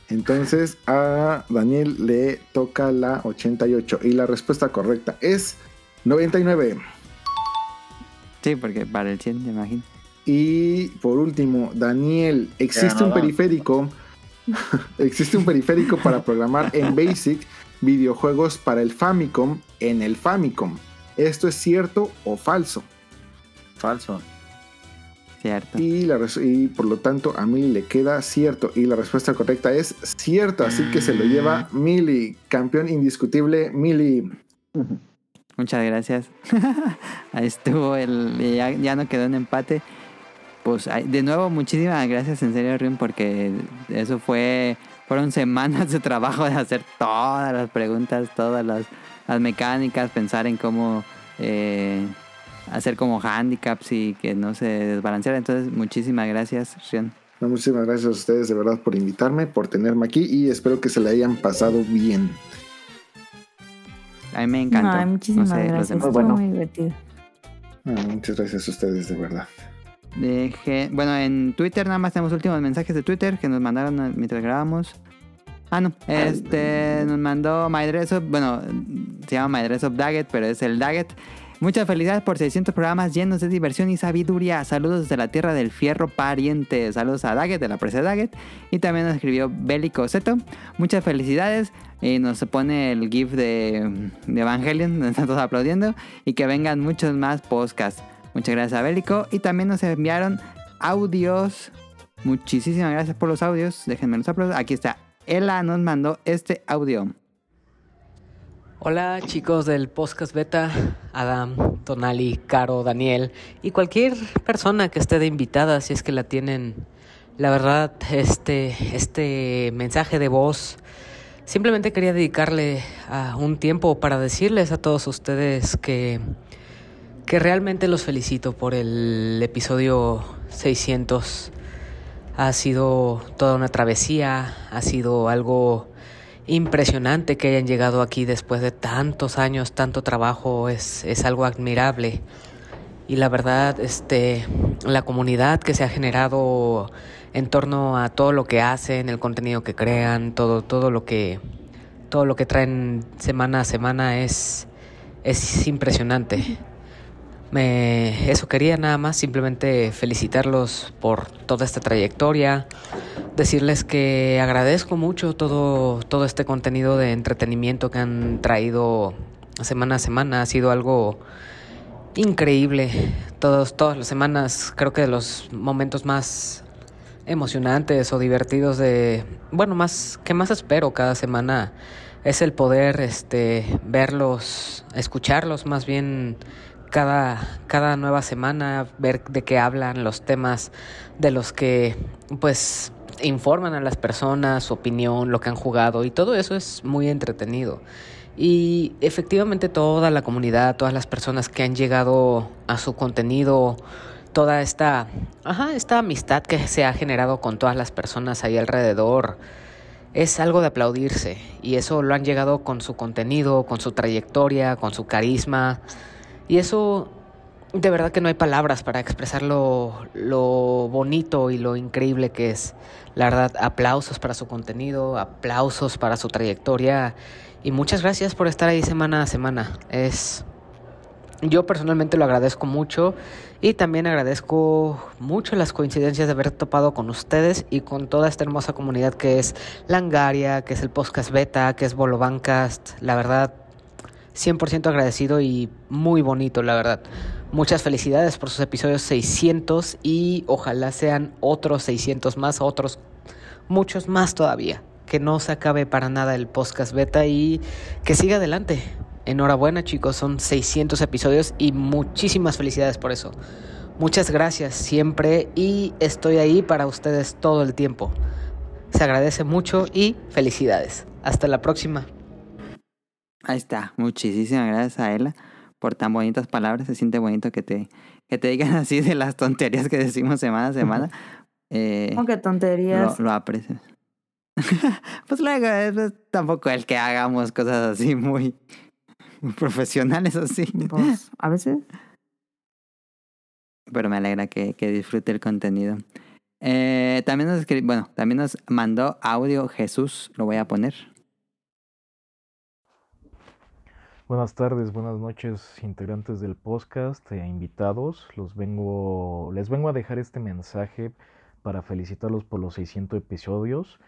Entonces a Daniel le toca la 88 y la respuesta correcta es 99. Sí, porque para el 100, me imagino. Y por último, Daniel, existe un periférico. existe un periférico para programar en BASIC videojuegos para el Famicom en el Famicom. ¿Esto es cierto o falso? Falso. Cierto. Y, la y por lo tanto a Mili le queda cierto. Y la respuesta correcta es cierto. Así que se lo lleva Mili, campeón indiscutible Mili. Muchas gracias. Ahí estuvo el. Ya, ya no quedó en empate. Pues de nuevo, muchísimas gracias en serio, Rion, porque eso fue fueron semanas de trabajo de hacer todas las preguntas, todas las, las mecánicas, pensar en cómo eh, hacer como handicaps y que no se desbalanceara. Entonces, muchísimas gracias, Rion. No, muchísimas gracias a ustedes de verdad por invitarme, por tenerme aquí y espero que se le hayan pasado bien. A mí me encantó. Ay, muchísimas No sé, gracias. Estuvo Bueno. muy divertido. Ah, muchas gracias a ustedes de verdad. Deje- bueno, en Twitter nada más tenemos últimos mensajes de Twitter que nos mandaron mientras grabamos. Ah, no. Este nos mandó Maedreso. Bueno, se llama Maedreso Daggett, pero es el Daggett. Muchas felicidades por 600 programas llenos de diversión y sabiduría. Saludos desde la tierra del fierro pariente. Saludos a Daggett de la presa Daggett. Y también nos escribió Bélico Zeto. Muchas felicidades. Y nos pone el GIF de, de Evangelion, donde están todos aplaudiendo. Y que vengan muchos más podcasts. Muchas gracias a Bélico. Y también nos enviaron audios. Muchísimas gracias por los audios. Déjenme los aplausos. Aquí está. Ela nos mandó este audio. Hola chicos del podcast beta, Adam, Tonali, Caro, Daniel y cualquier persona que esté de invitada si es que la tienen. La verdad, este, este mensaje de voz simplemente quería dedicarle a un tiempo para decirles a todos ustedes que, que realmente los felicito por el episodio 600. Ha sido toda una travesía, ha sido algo impresionante que hayan llegado aquí después de tantos años, tanto trabajo, es, es algo admirable. Y la verdad, este, la comunidad que se ha generado en torno a todo lo que hacen, el contenido que crean, todo, todo lo que, todo lo que traen semana a semana es, es impresionante. Me, eso quería nada más, simplemente felicitarlos por toda esta trayectoria, decirles que agradezco mucho todo, todo este contenido de entretenimiento que han traído semana a semana, ha sido algo increíble. Todos, todas las semanas, creo que de los momentos más emocionantes o divertidos de, bueno, más que más espero cada semana es el poder este verlos, escucharlos más bien cada, cada nueva semana, ver de qué hablan, los temas de los que pues informan a las personas, su opinión, lo que han jugado y todo eso es muy entretenido. Y efectivamente toda la comunidad, todas las personas que han llegado a su contenido, toda esta, ajá, esta amistad que se ha generado con todas las personas ahí alrededor, es algo de aplaudirse. Y eso lo han llegado con su contenido, con su trayectoria, con su carisma. Y eso, de verdad que no hay palabras para expresar lo, lo bonito y lo increíble que es. La verdad, aplausos para su contenido, aplausos para su trayectoria. Y muchas gracias por estar ahí semana a semana. Es. Yo personalmente lo agradezco mucho y también agradezco mucho las coincidencias de haber topado con ustedes y con toda esta hermosa comunidad que es Langaria, que es el podcast beta, que es Bolo Bancast. La verdad, 100% agradecido y muy bonito, la verdad. Muchas felicidades por sus episodios 600 y ojalá sean otros 600 más, otros muchos más todavía. Que no se acabe para nada el podcast beta y que siga adelante. Enhorabuena chicos, son 600 episodios y muchísimas felicidades por eso. Muchas gracias siempre y estoy ahí para ustedes todo el tiempo. Se agradece mucho y felicidades. Hasta la próxima. Ahí está. Muchísimas gracias a Ela por tan bonitas palabras. Se siente bonito que te, que te digan así de las tonterías que decimos semana a semana. Eh, ¿Cómo que tonterías? Lo, lo aprecio. pues luego es, es tampoco el que hagamos cosas así muy profesionales así. Pues, a veces. Pero me alegra que, que disfrute el contenido. Eh, también nos bueno, también nos mandó audio Jesús, lo voy a poner. Buenas tardes, buenas noches, integrantes del podcast e invitados. Los vengo, les vengo a dejar este mensaje para felicitarlos por los 600 episodios.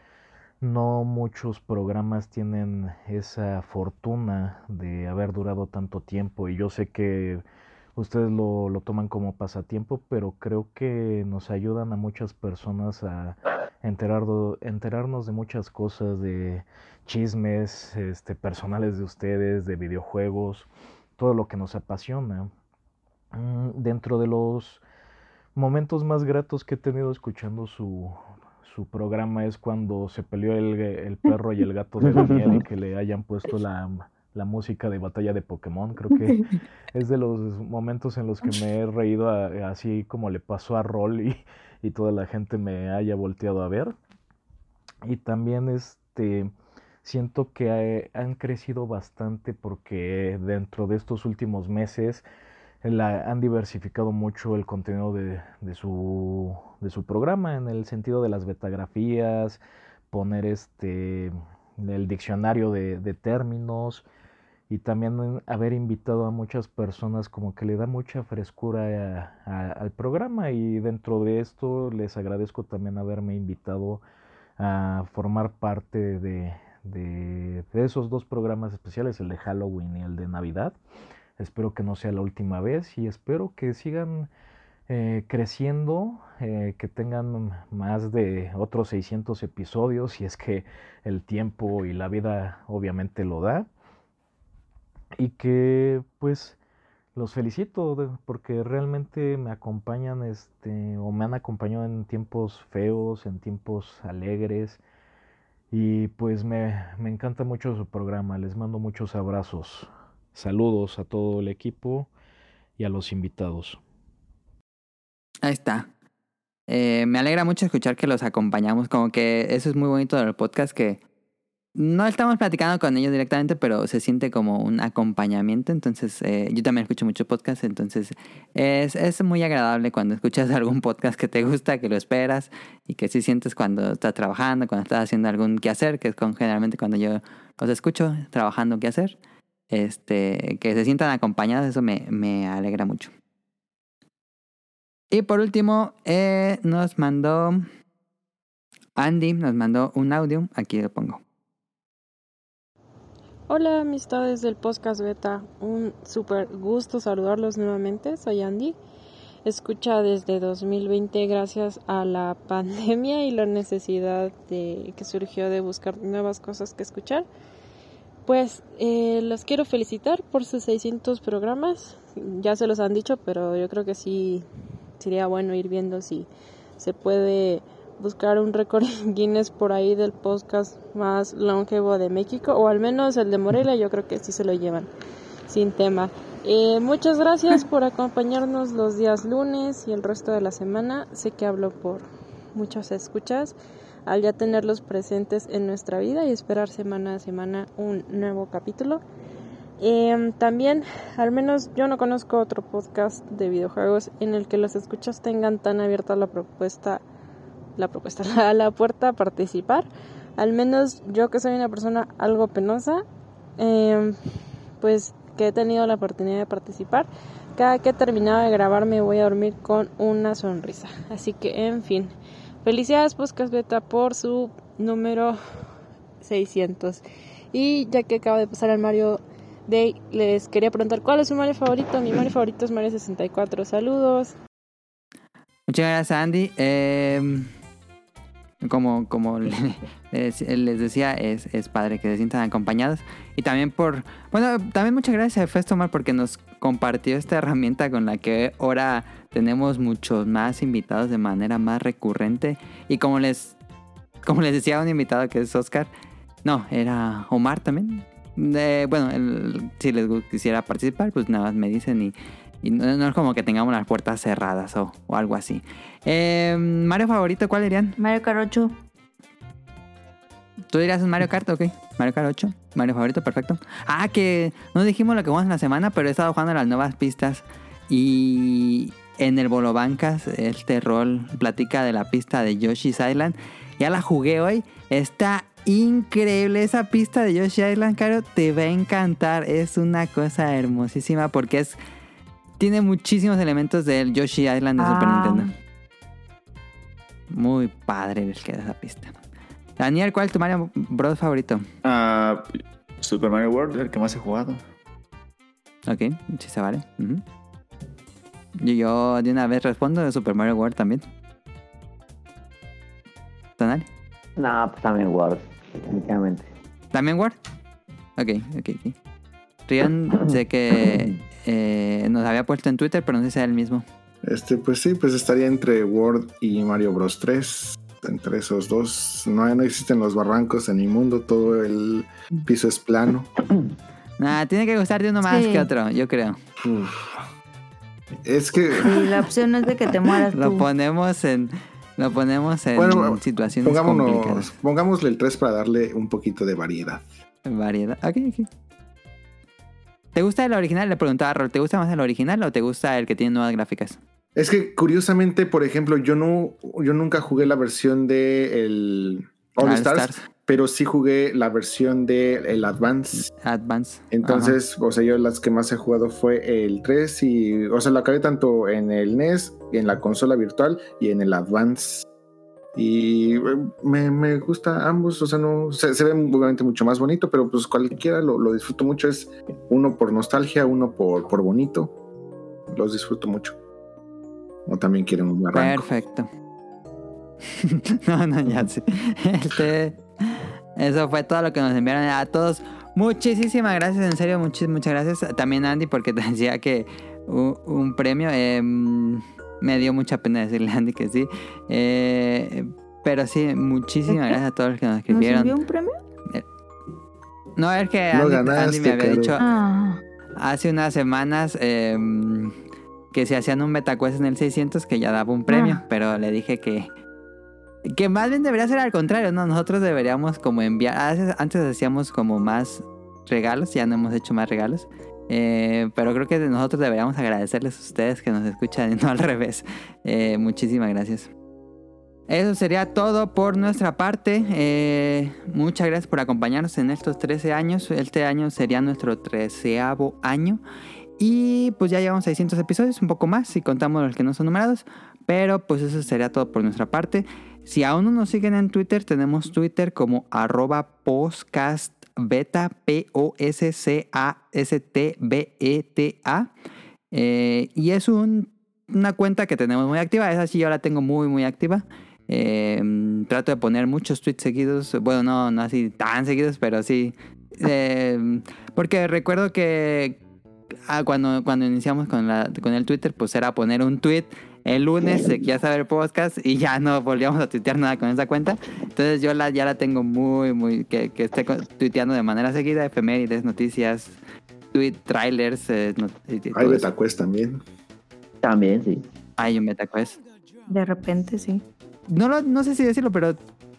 No muchos programas tienen esa fortuna de haber durado tanto tiempo y yo sé que ustedes lo, lo toman como pasatiempo, pero creo que nos ayudan a muchas personas a enterar, enterarnos de muchas cosas, de chismes este, personales de ustedes, de videojuegos, todo lo que nos apasiona. Mm, Dentro de los momentos más gratos que he tenido escuchando su, su programa es cuando se peleó el, el perro y el gato de Daniel y que le hayan puesto la, la música de batalla de Pokémon. Creo que es de los momentos en los que me he reído a- así como le pasó a Roll y, y toda la gente me haya volteado a ver. Y también este siento que eh, han crecido bastante porque dentro de estos últimos meses han diversificado mucho el contenido de, su, programa en el sentido de las betagrafías, poner este el diccionario de, términos y también haber invitado a muchas personas como que le da mucha frescura a- al programa y dentro de esto les agradezco también haberme invitado a formar parte de- de esos dos programas especiales, el de Halloween y el de Navidad. Espero que no sea la última vez y espero que sigan eh, creciendo, eh, que tengan más de otros 600 episodios, si es que el tiempo y la vida obviamente lo da. Y que pues los felicito porque realmente me acompañan este o me han acompañado en tiempos feos, en tiempos alegres y pues me, me encanta mucho su programa. Les mando muchos abrazos. Saludos a todo el equipo y a los invitados. Ahí está. Eh, me alegra mucho escuchar que los acompañamos. Como que eso es muy bonito del podcast que no estamos platicando con ellos directamente, pero se siente como un acompañamiento. Entonces, eh, yo también escucho mucho podcast, entonces es, es muy agradable cuando escuchas algún podcast que te gusta, que lo esperas y que sí sientes cuando estás trabajando, cuando estás haciendo algún quehacer, que es con, generalmente cuando yo los escucho trabajando quehacer. Este, que se sientan acompañados, eso me, me alegra mucho. Y por último, eh, nos mandó Andy, nos mandó un audio. Aquí lo pongo. Hola amistades del podcast beta, un super gusto saludarlos nuevamente, soy Andy. Escucha desde 2020 gracias a la pandemia y la necesidad de, que surgió de buscar nuevas cosas que escuchar. Pues eh, los quiero felicitar por sus 600 programas, ya se los han dicho, pero yo creo que sí sería bueno ir viendo si se puede buscar un récord Guinness por ahí del podcast más longevo de México, o al menos el de Morelia, yo creo que sí se lo llevan sin tema. Eh, muchas gracias por acompañarnos los días lunes y el resto de la semana. Sé que hablo por muchas escuchas al ya tenerlos presentes en nuestra vida y esperar semana a semana un nuevo capítulo. Eh, también, al menos yo no conozco otro podcast de videojuegos en el que los escuchas tengan tan abierta la propuesta la propuesta, la, la puerta a participar. Al menos yo que soy una persona algo penosa, eh, pues que he tenido la oportunidad de participar. Cada que he terminado de grabar me voy a dormir con una sonrisa. Así que, en fin, felicidades Podcast Beta por su número 600. Y ya que acaba de pasar al Mario Day, les quería preguntar cuál es su Mario favorito. Mi Mario favorito es Mario 64. Saludos. Muchas gracias, Andy. Eh, como como les, les decía, es, es padre que se sientan acompañados. Y también por... Bueno, también muchas gracias a Festomar porque nos compartió esta herramienta con la que ahora tenemos muchos más invitados de manera más recurrente. Y como les, como les decía un invitado que es Oscar, no, era Omar también. Eh, bueno, el- si les quisiera participar, pues nada más me dicen y, y no, no es como que tengamos las puertas cerradas o, o algo así. Eh, Mario favorito, ¿cuál dirían? Mario Kart 8. ¿Tú dirías un Mario Kart? Ok. Mario Kart 8. Mario favorito, perfecto. Ah, que no dijimos lo que jugamos en la semana, pero he estado jugando las nuevas pistas. Y en el Bolo Bancas, este rol platica de la pista de Yoshi's Island. Ya la jugué hoy. Está increíble esa pista de Yoshi Island, Caro. Te va a encantar. Es una cosa hermosísima porque es. Tiene muchísimos elementos del Yoshi Island de Super Ah. Nintendo. Muy padre les queda esa pista. Daniel, ¿cuál es tu Mario Bros favorito? Ah, Super Mario World, el que más he jugado. Ok, sí se vale. Y yo de una vez respondo de Super Mario World también. ¿Tonali? No, pues también Word, definitivamente. ¿También Word? Ok, ok, ok. Rion, sé que eh, nos había puesto en Twitter, pero no sé si era el mismo. Este, pues sí, pues estaría entre World y Mario Bros 3. Entre esos dos. No, no existen los barrancos en el mundo, todo el piso es plano. Nah, tiene que gustarte uno más Sí. que otro, yo creo. Es que. La opción es de que te mueras Lo tú. ponemos en. Lo ponemos en Bueno, situaciones Pongámonos, complicadas. pongámosle el 3 para darle un poquito de variedad. Variedad. Ok, ok. ¿Te gusta el original? Le preguntaba a Rol, ¿te gusta más el original o te gusta el que tiene nuevas gráficas? Es que curiosamente, por ejemplo, yo no, yo nunca jugué la versión de el All, All Stars, Stars. pero sí jugué la versión de el Advance. Advance. Entonces, o sea, yo las que más he jugado fue el 3 y, o sea, lo acabé tanto en el NES, en la consola virtual y en el Advance. Y eh, me, me gusta ambos, o sea, no se, se ve obviamente mucho más bonito, pero pues cualquiera lo, lo disfruto mucho. Es uno por nostalgia, uno por, por bonito. Los disfruto mucho. O también quieren un barranco. Perfecto. no, no, ya sí. Este, eso fue todo lo que nos enviaron a todos. Muchísimas gracias, en serio, muchis- muchas gracias. También Andy, porque te decía que un, un premio. eh, me dio mucha pena decirle a Andy que sí. Eh, pero sí, muchísimas gracias a todos los que nos ¿Nos escribieron. envió un premio? No, es que Andy, ganaste, Andy me había Caro. dicho Ah. hace unas semanas eh, que se hacían un MetaQuest en el 600 que ya daba un premio, Ah. pero le dije que que más bien debería ser al contrario, ¿no? Nosotros deberíamos como enviar, antes, antes hacíamos como más regalos, ya no hemos hecho más regalos, eh, pero creo que nosotros deberíamos agradecerles a ustedes que nos escuchan y no al revés. Eh, muchísimas gracias. Eso sería todo por nuestra parte. Eh, muchas gracias por acompañarnos en estos 13 años. Este año sería nuestro treceavo año. Y pues ya llevamos 600 episodios, un poco más si contamos los que no son numerados. Pero pues eso sería todo por nuestra parte. Si aún no nos siguen en Twitter, tenemos Twitter como arroba P-O-S-C-A-S-T-B-E-T-A. Eh, y es un- una cuenta que tenemos muy activa. Esa sí yo la tengo muy, muy activa. Eh, trato de poner muchos tweets seguidos. Bueno, no, no así tan seguidos, pero sí. Eh, porque recuerdo que ah, cuando, cuando iniciamos con, la, con el Twitter, pues era poner un tweet el lunes de que ya saber el podcast y ya no volvíamos a tuitear nada con esa cuenta. Entonces yo la, ya la tengo muy, muy, que, que esté tuiteando de manera seguida, efemérides, noticias, tweet, trailers. eh, not- Hay. Betacuest también. También, sí. Hay un MetaQuest. De repente, sí. No, lo- no sé si decirlo, pero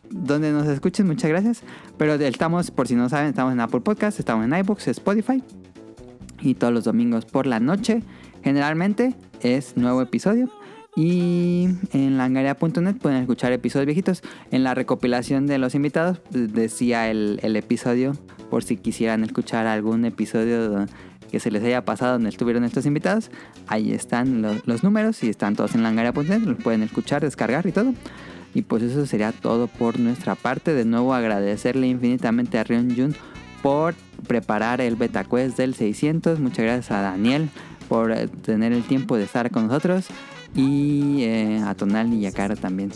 donde nos escuchen, muchas gracias. Pero estamos, por si no saben, estamos en Apple Podcast, estamos en iBooks, Spotify. Y todos los domingos por la noche, generalmente, es nuevo episodio. Y en langaria.net pueden escuchar episodios viejitos. En la recopilación de los invitados pues, decía el, episodio, por si quisieran escuchar algún episodio que se les haya pasado donde estuvieron estos invitados. Ahí están los, los números y están todos en langaria.net. Los pueden escuchar, descargar y todo. Y pues eso sería todo por nuestra parte. De nuevo agradecerle infinitamente a Rion Jun por preparar el beta quest del 600. Muchas gracias a Daniel por eh, tener el tiempo de estar con nosotros. Y eh, a Tonal y a Cara también.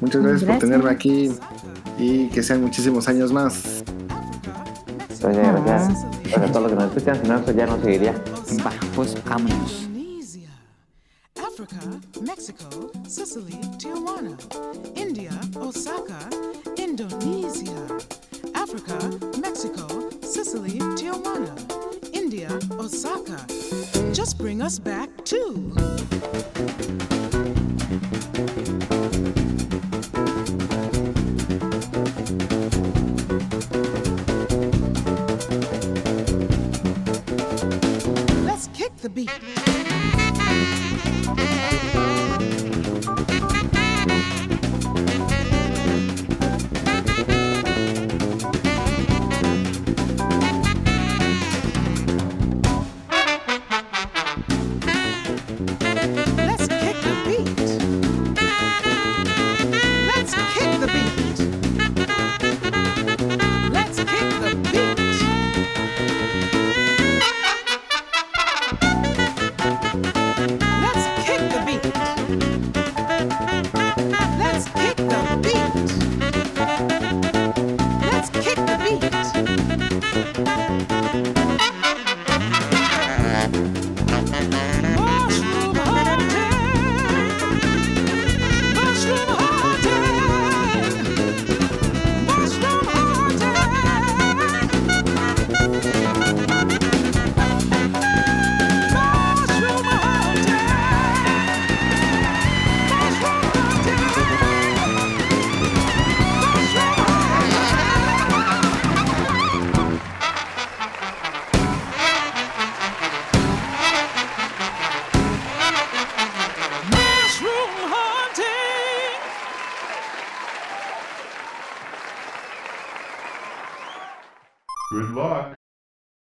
Muchas gracias, por Gracias. tenerme aquí y que sean muchísimos años más. Gracias, gracias. Gracias a todos los que nos escuchan, si no, eso ya no seguiría. Va, pues vámonos. Africa, Mexico, Sicily, Tijuana. India, Osaka, Indonesia. Africa, Mexico, Sicily, Tijuana. India, Osaka. Just bring us back too. Let's kick the beat.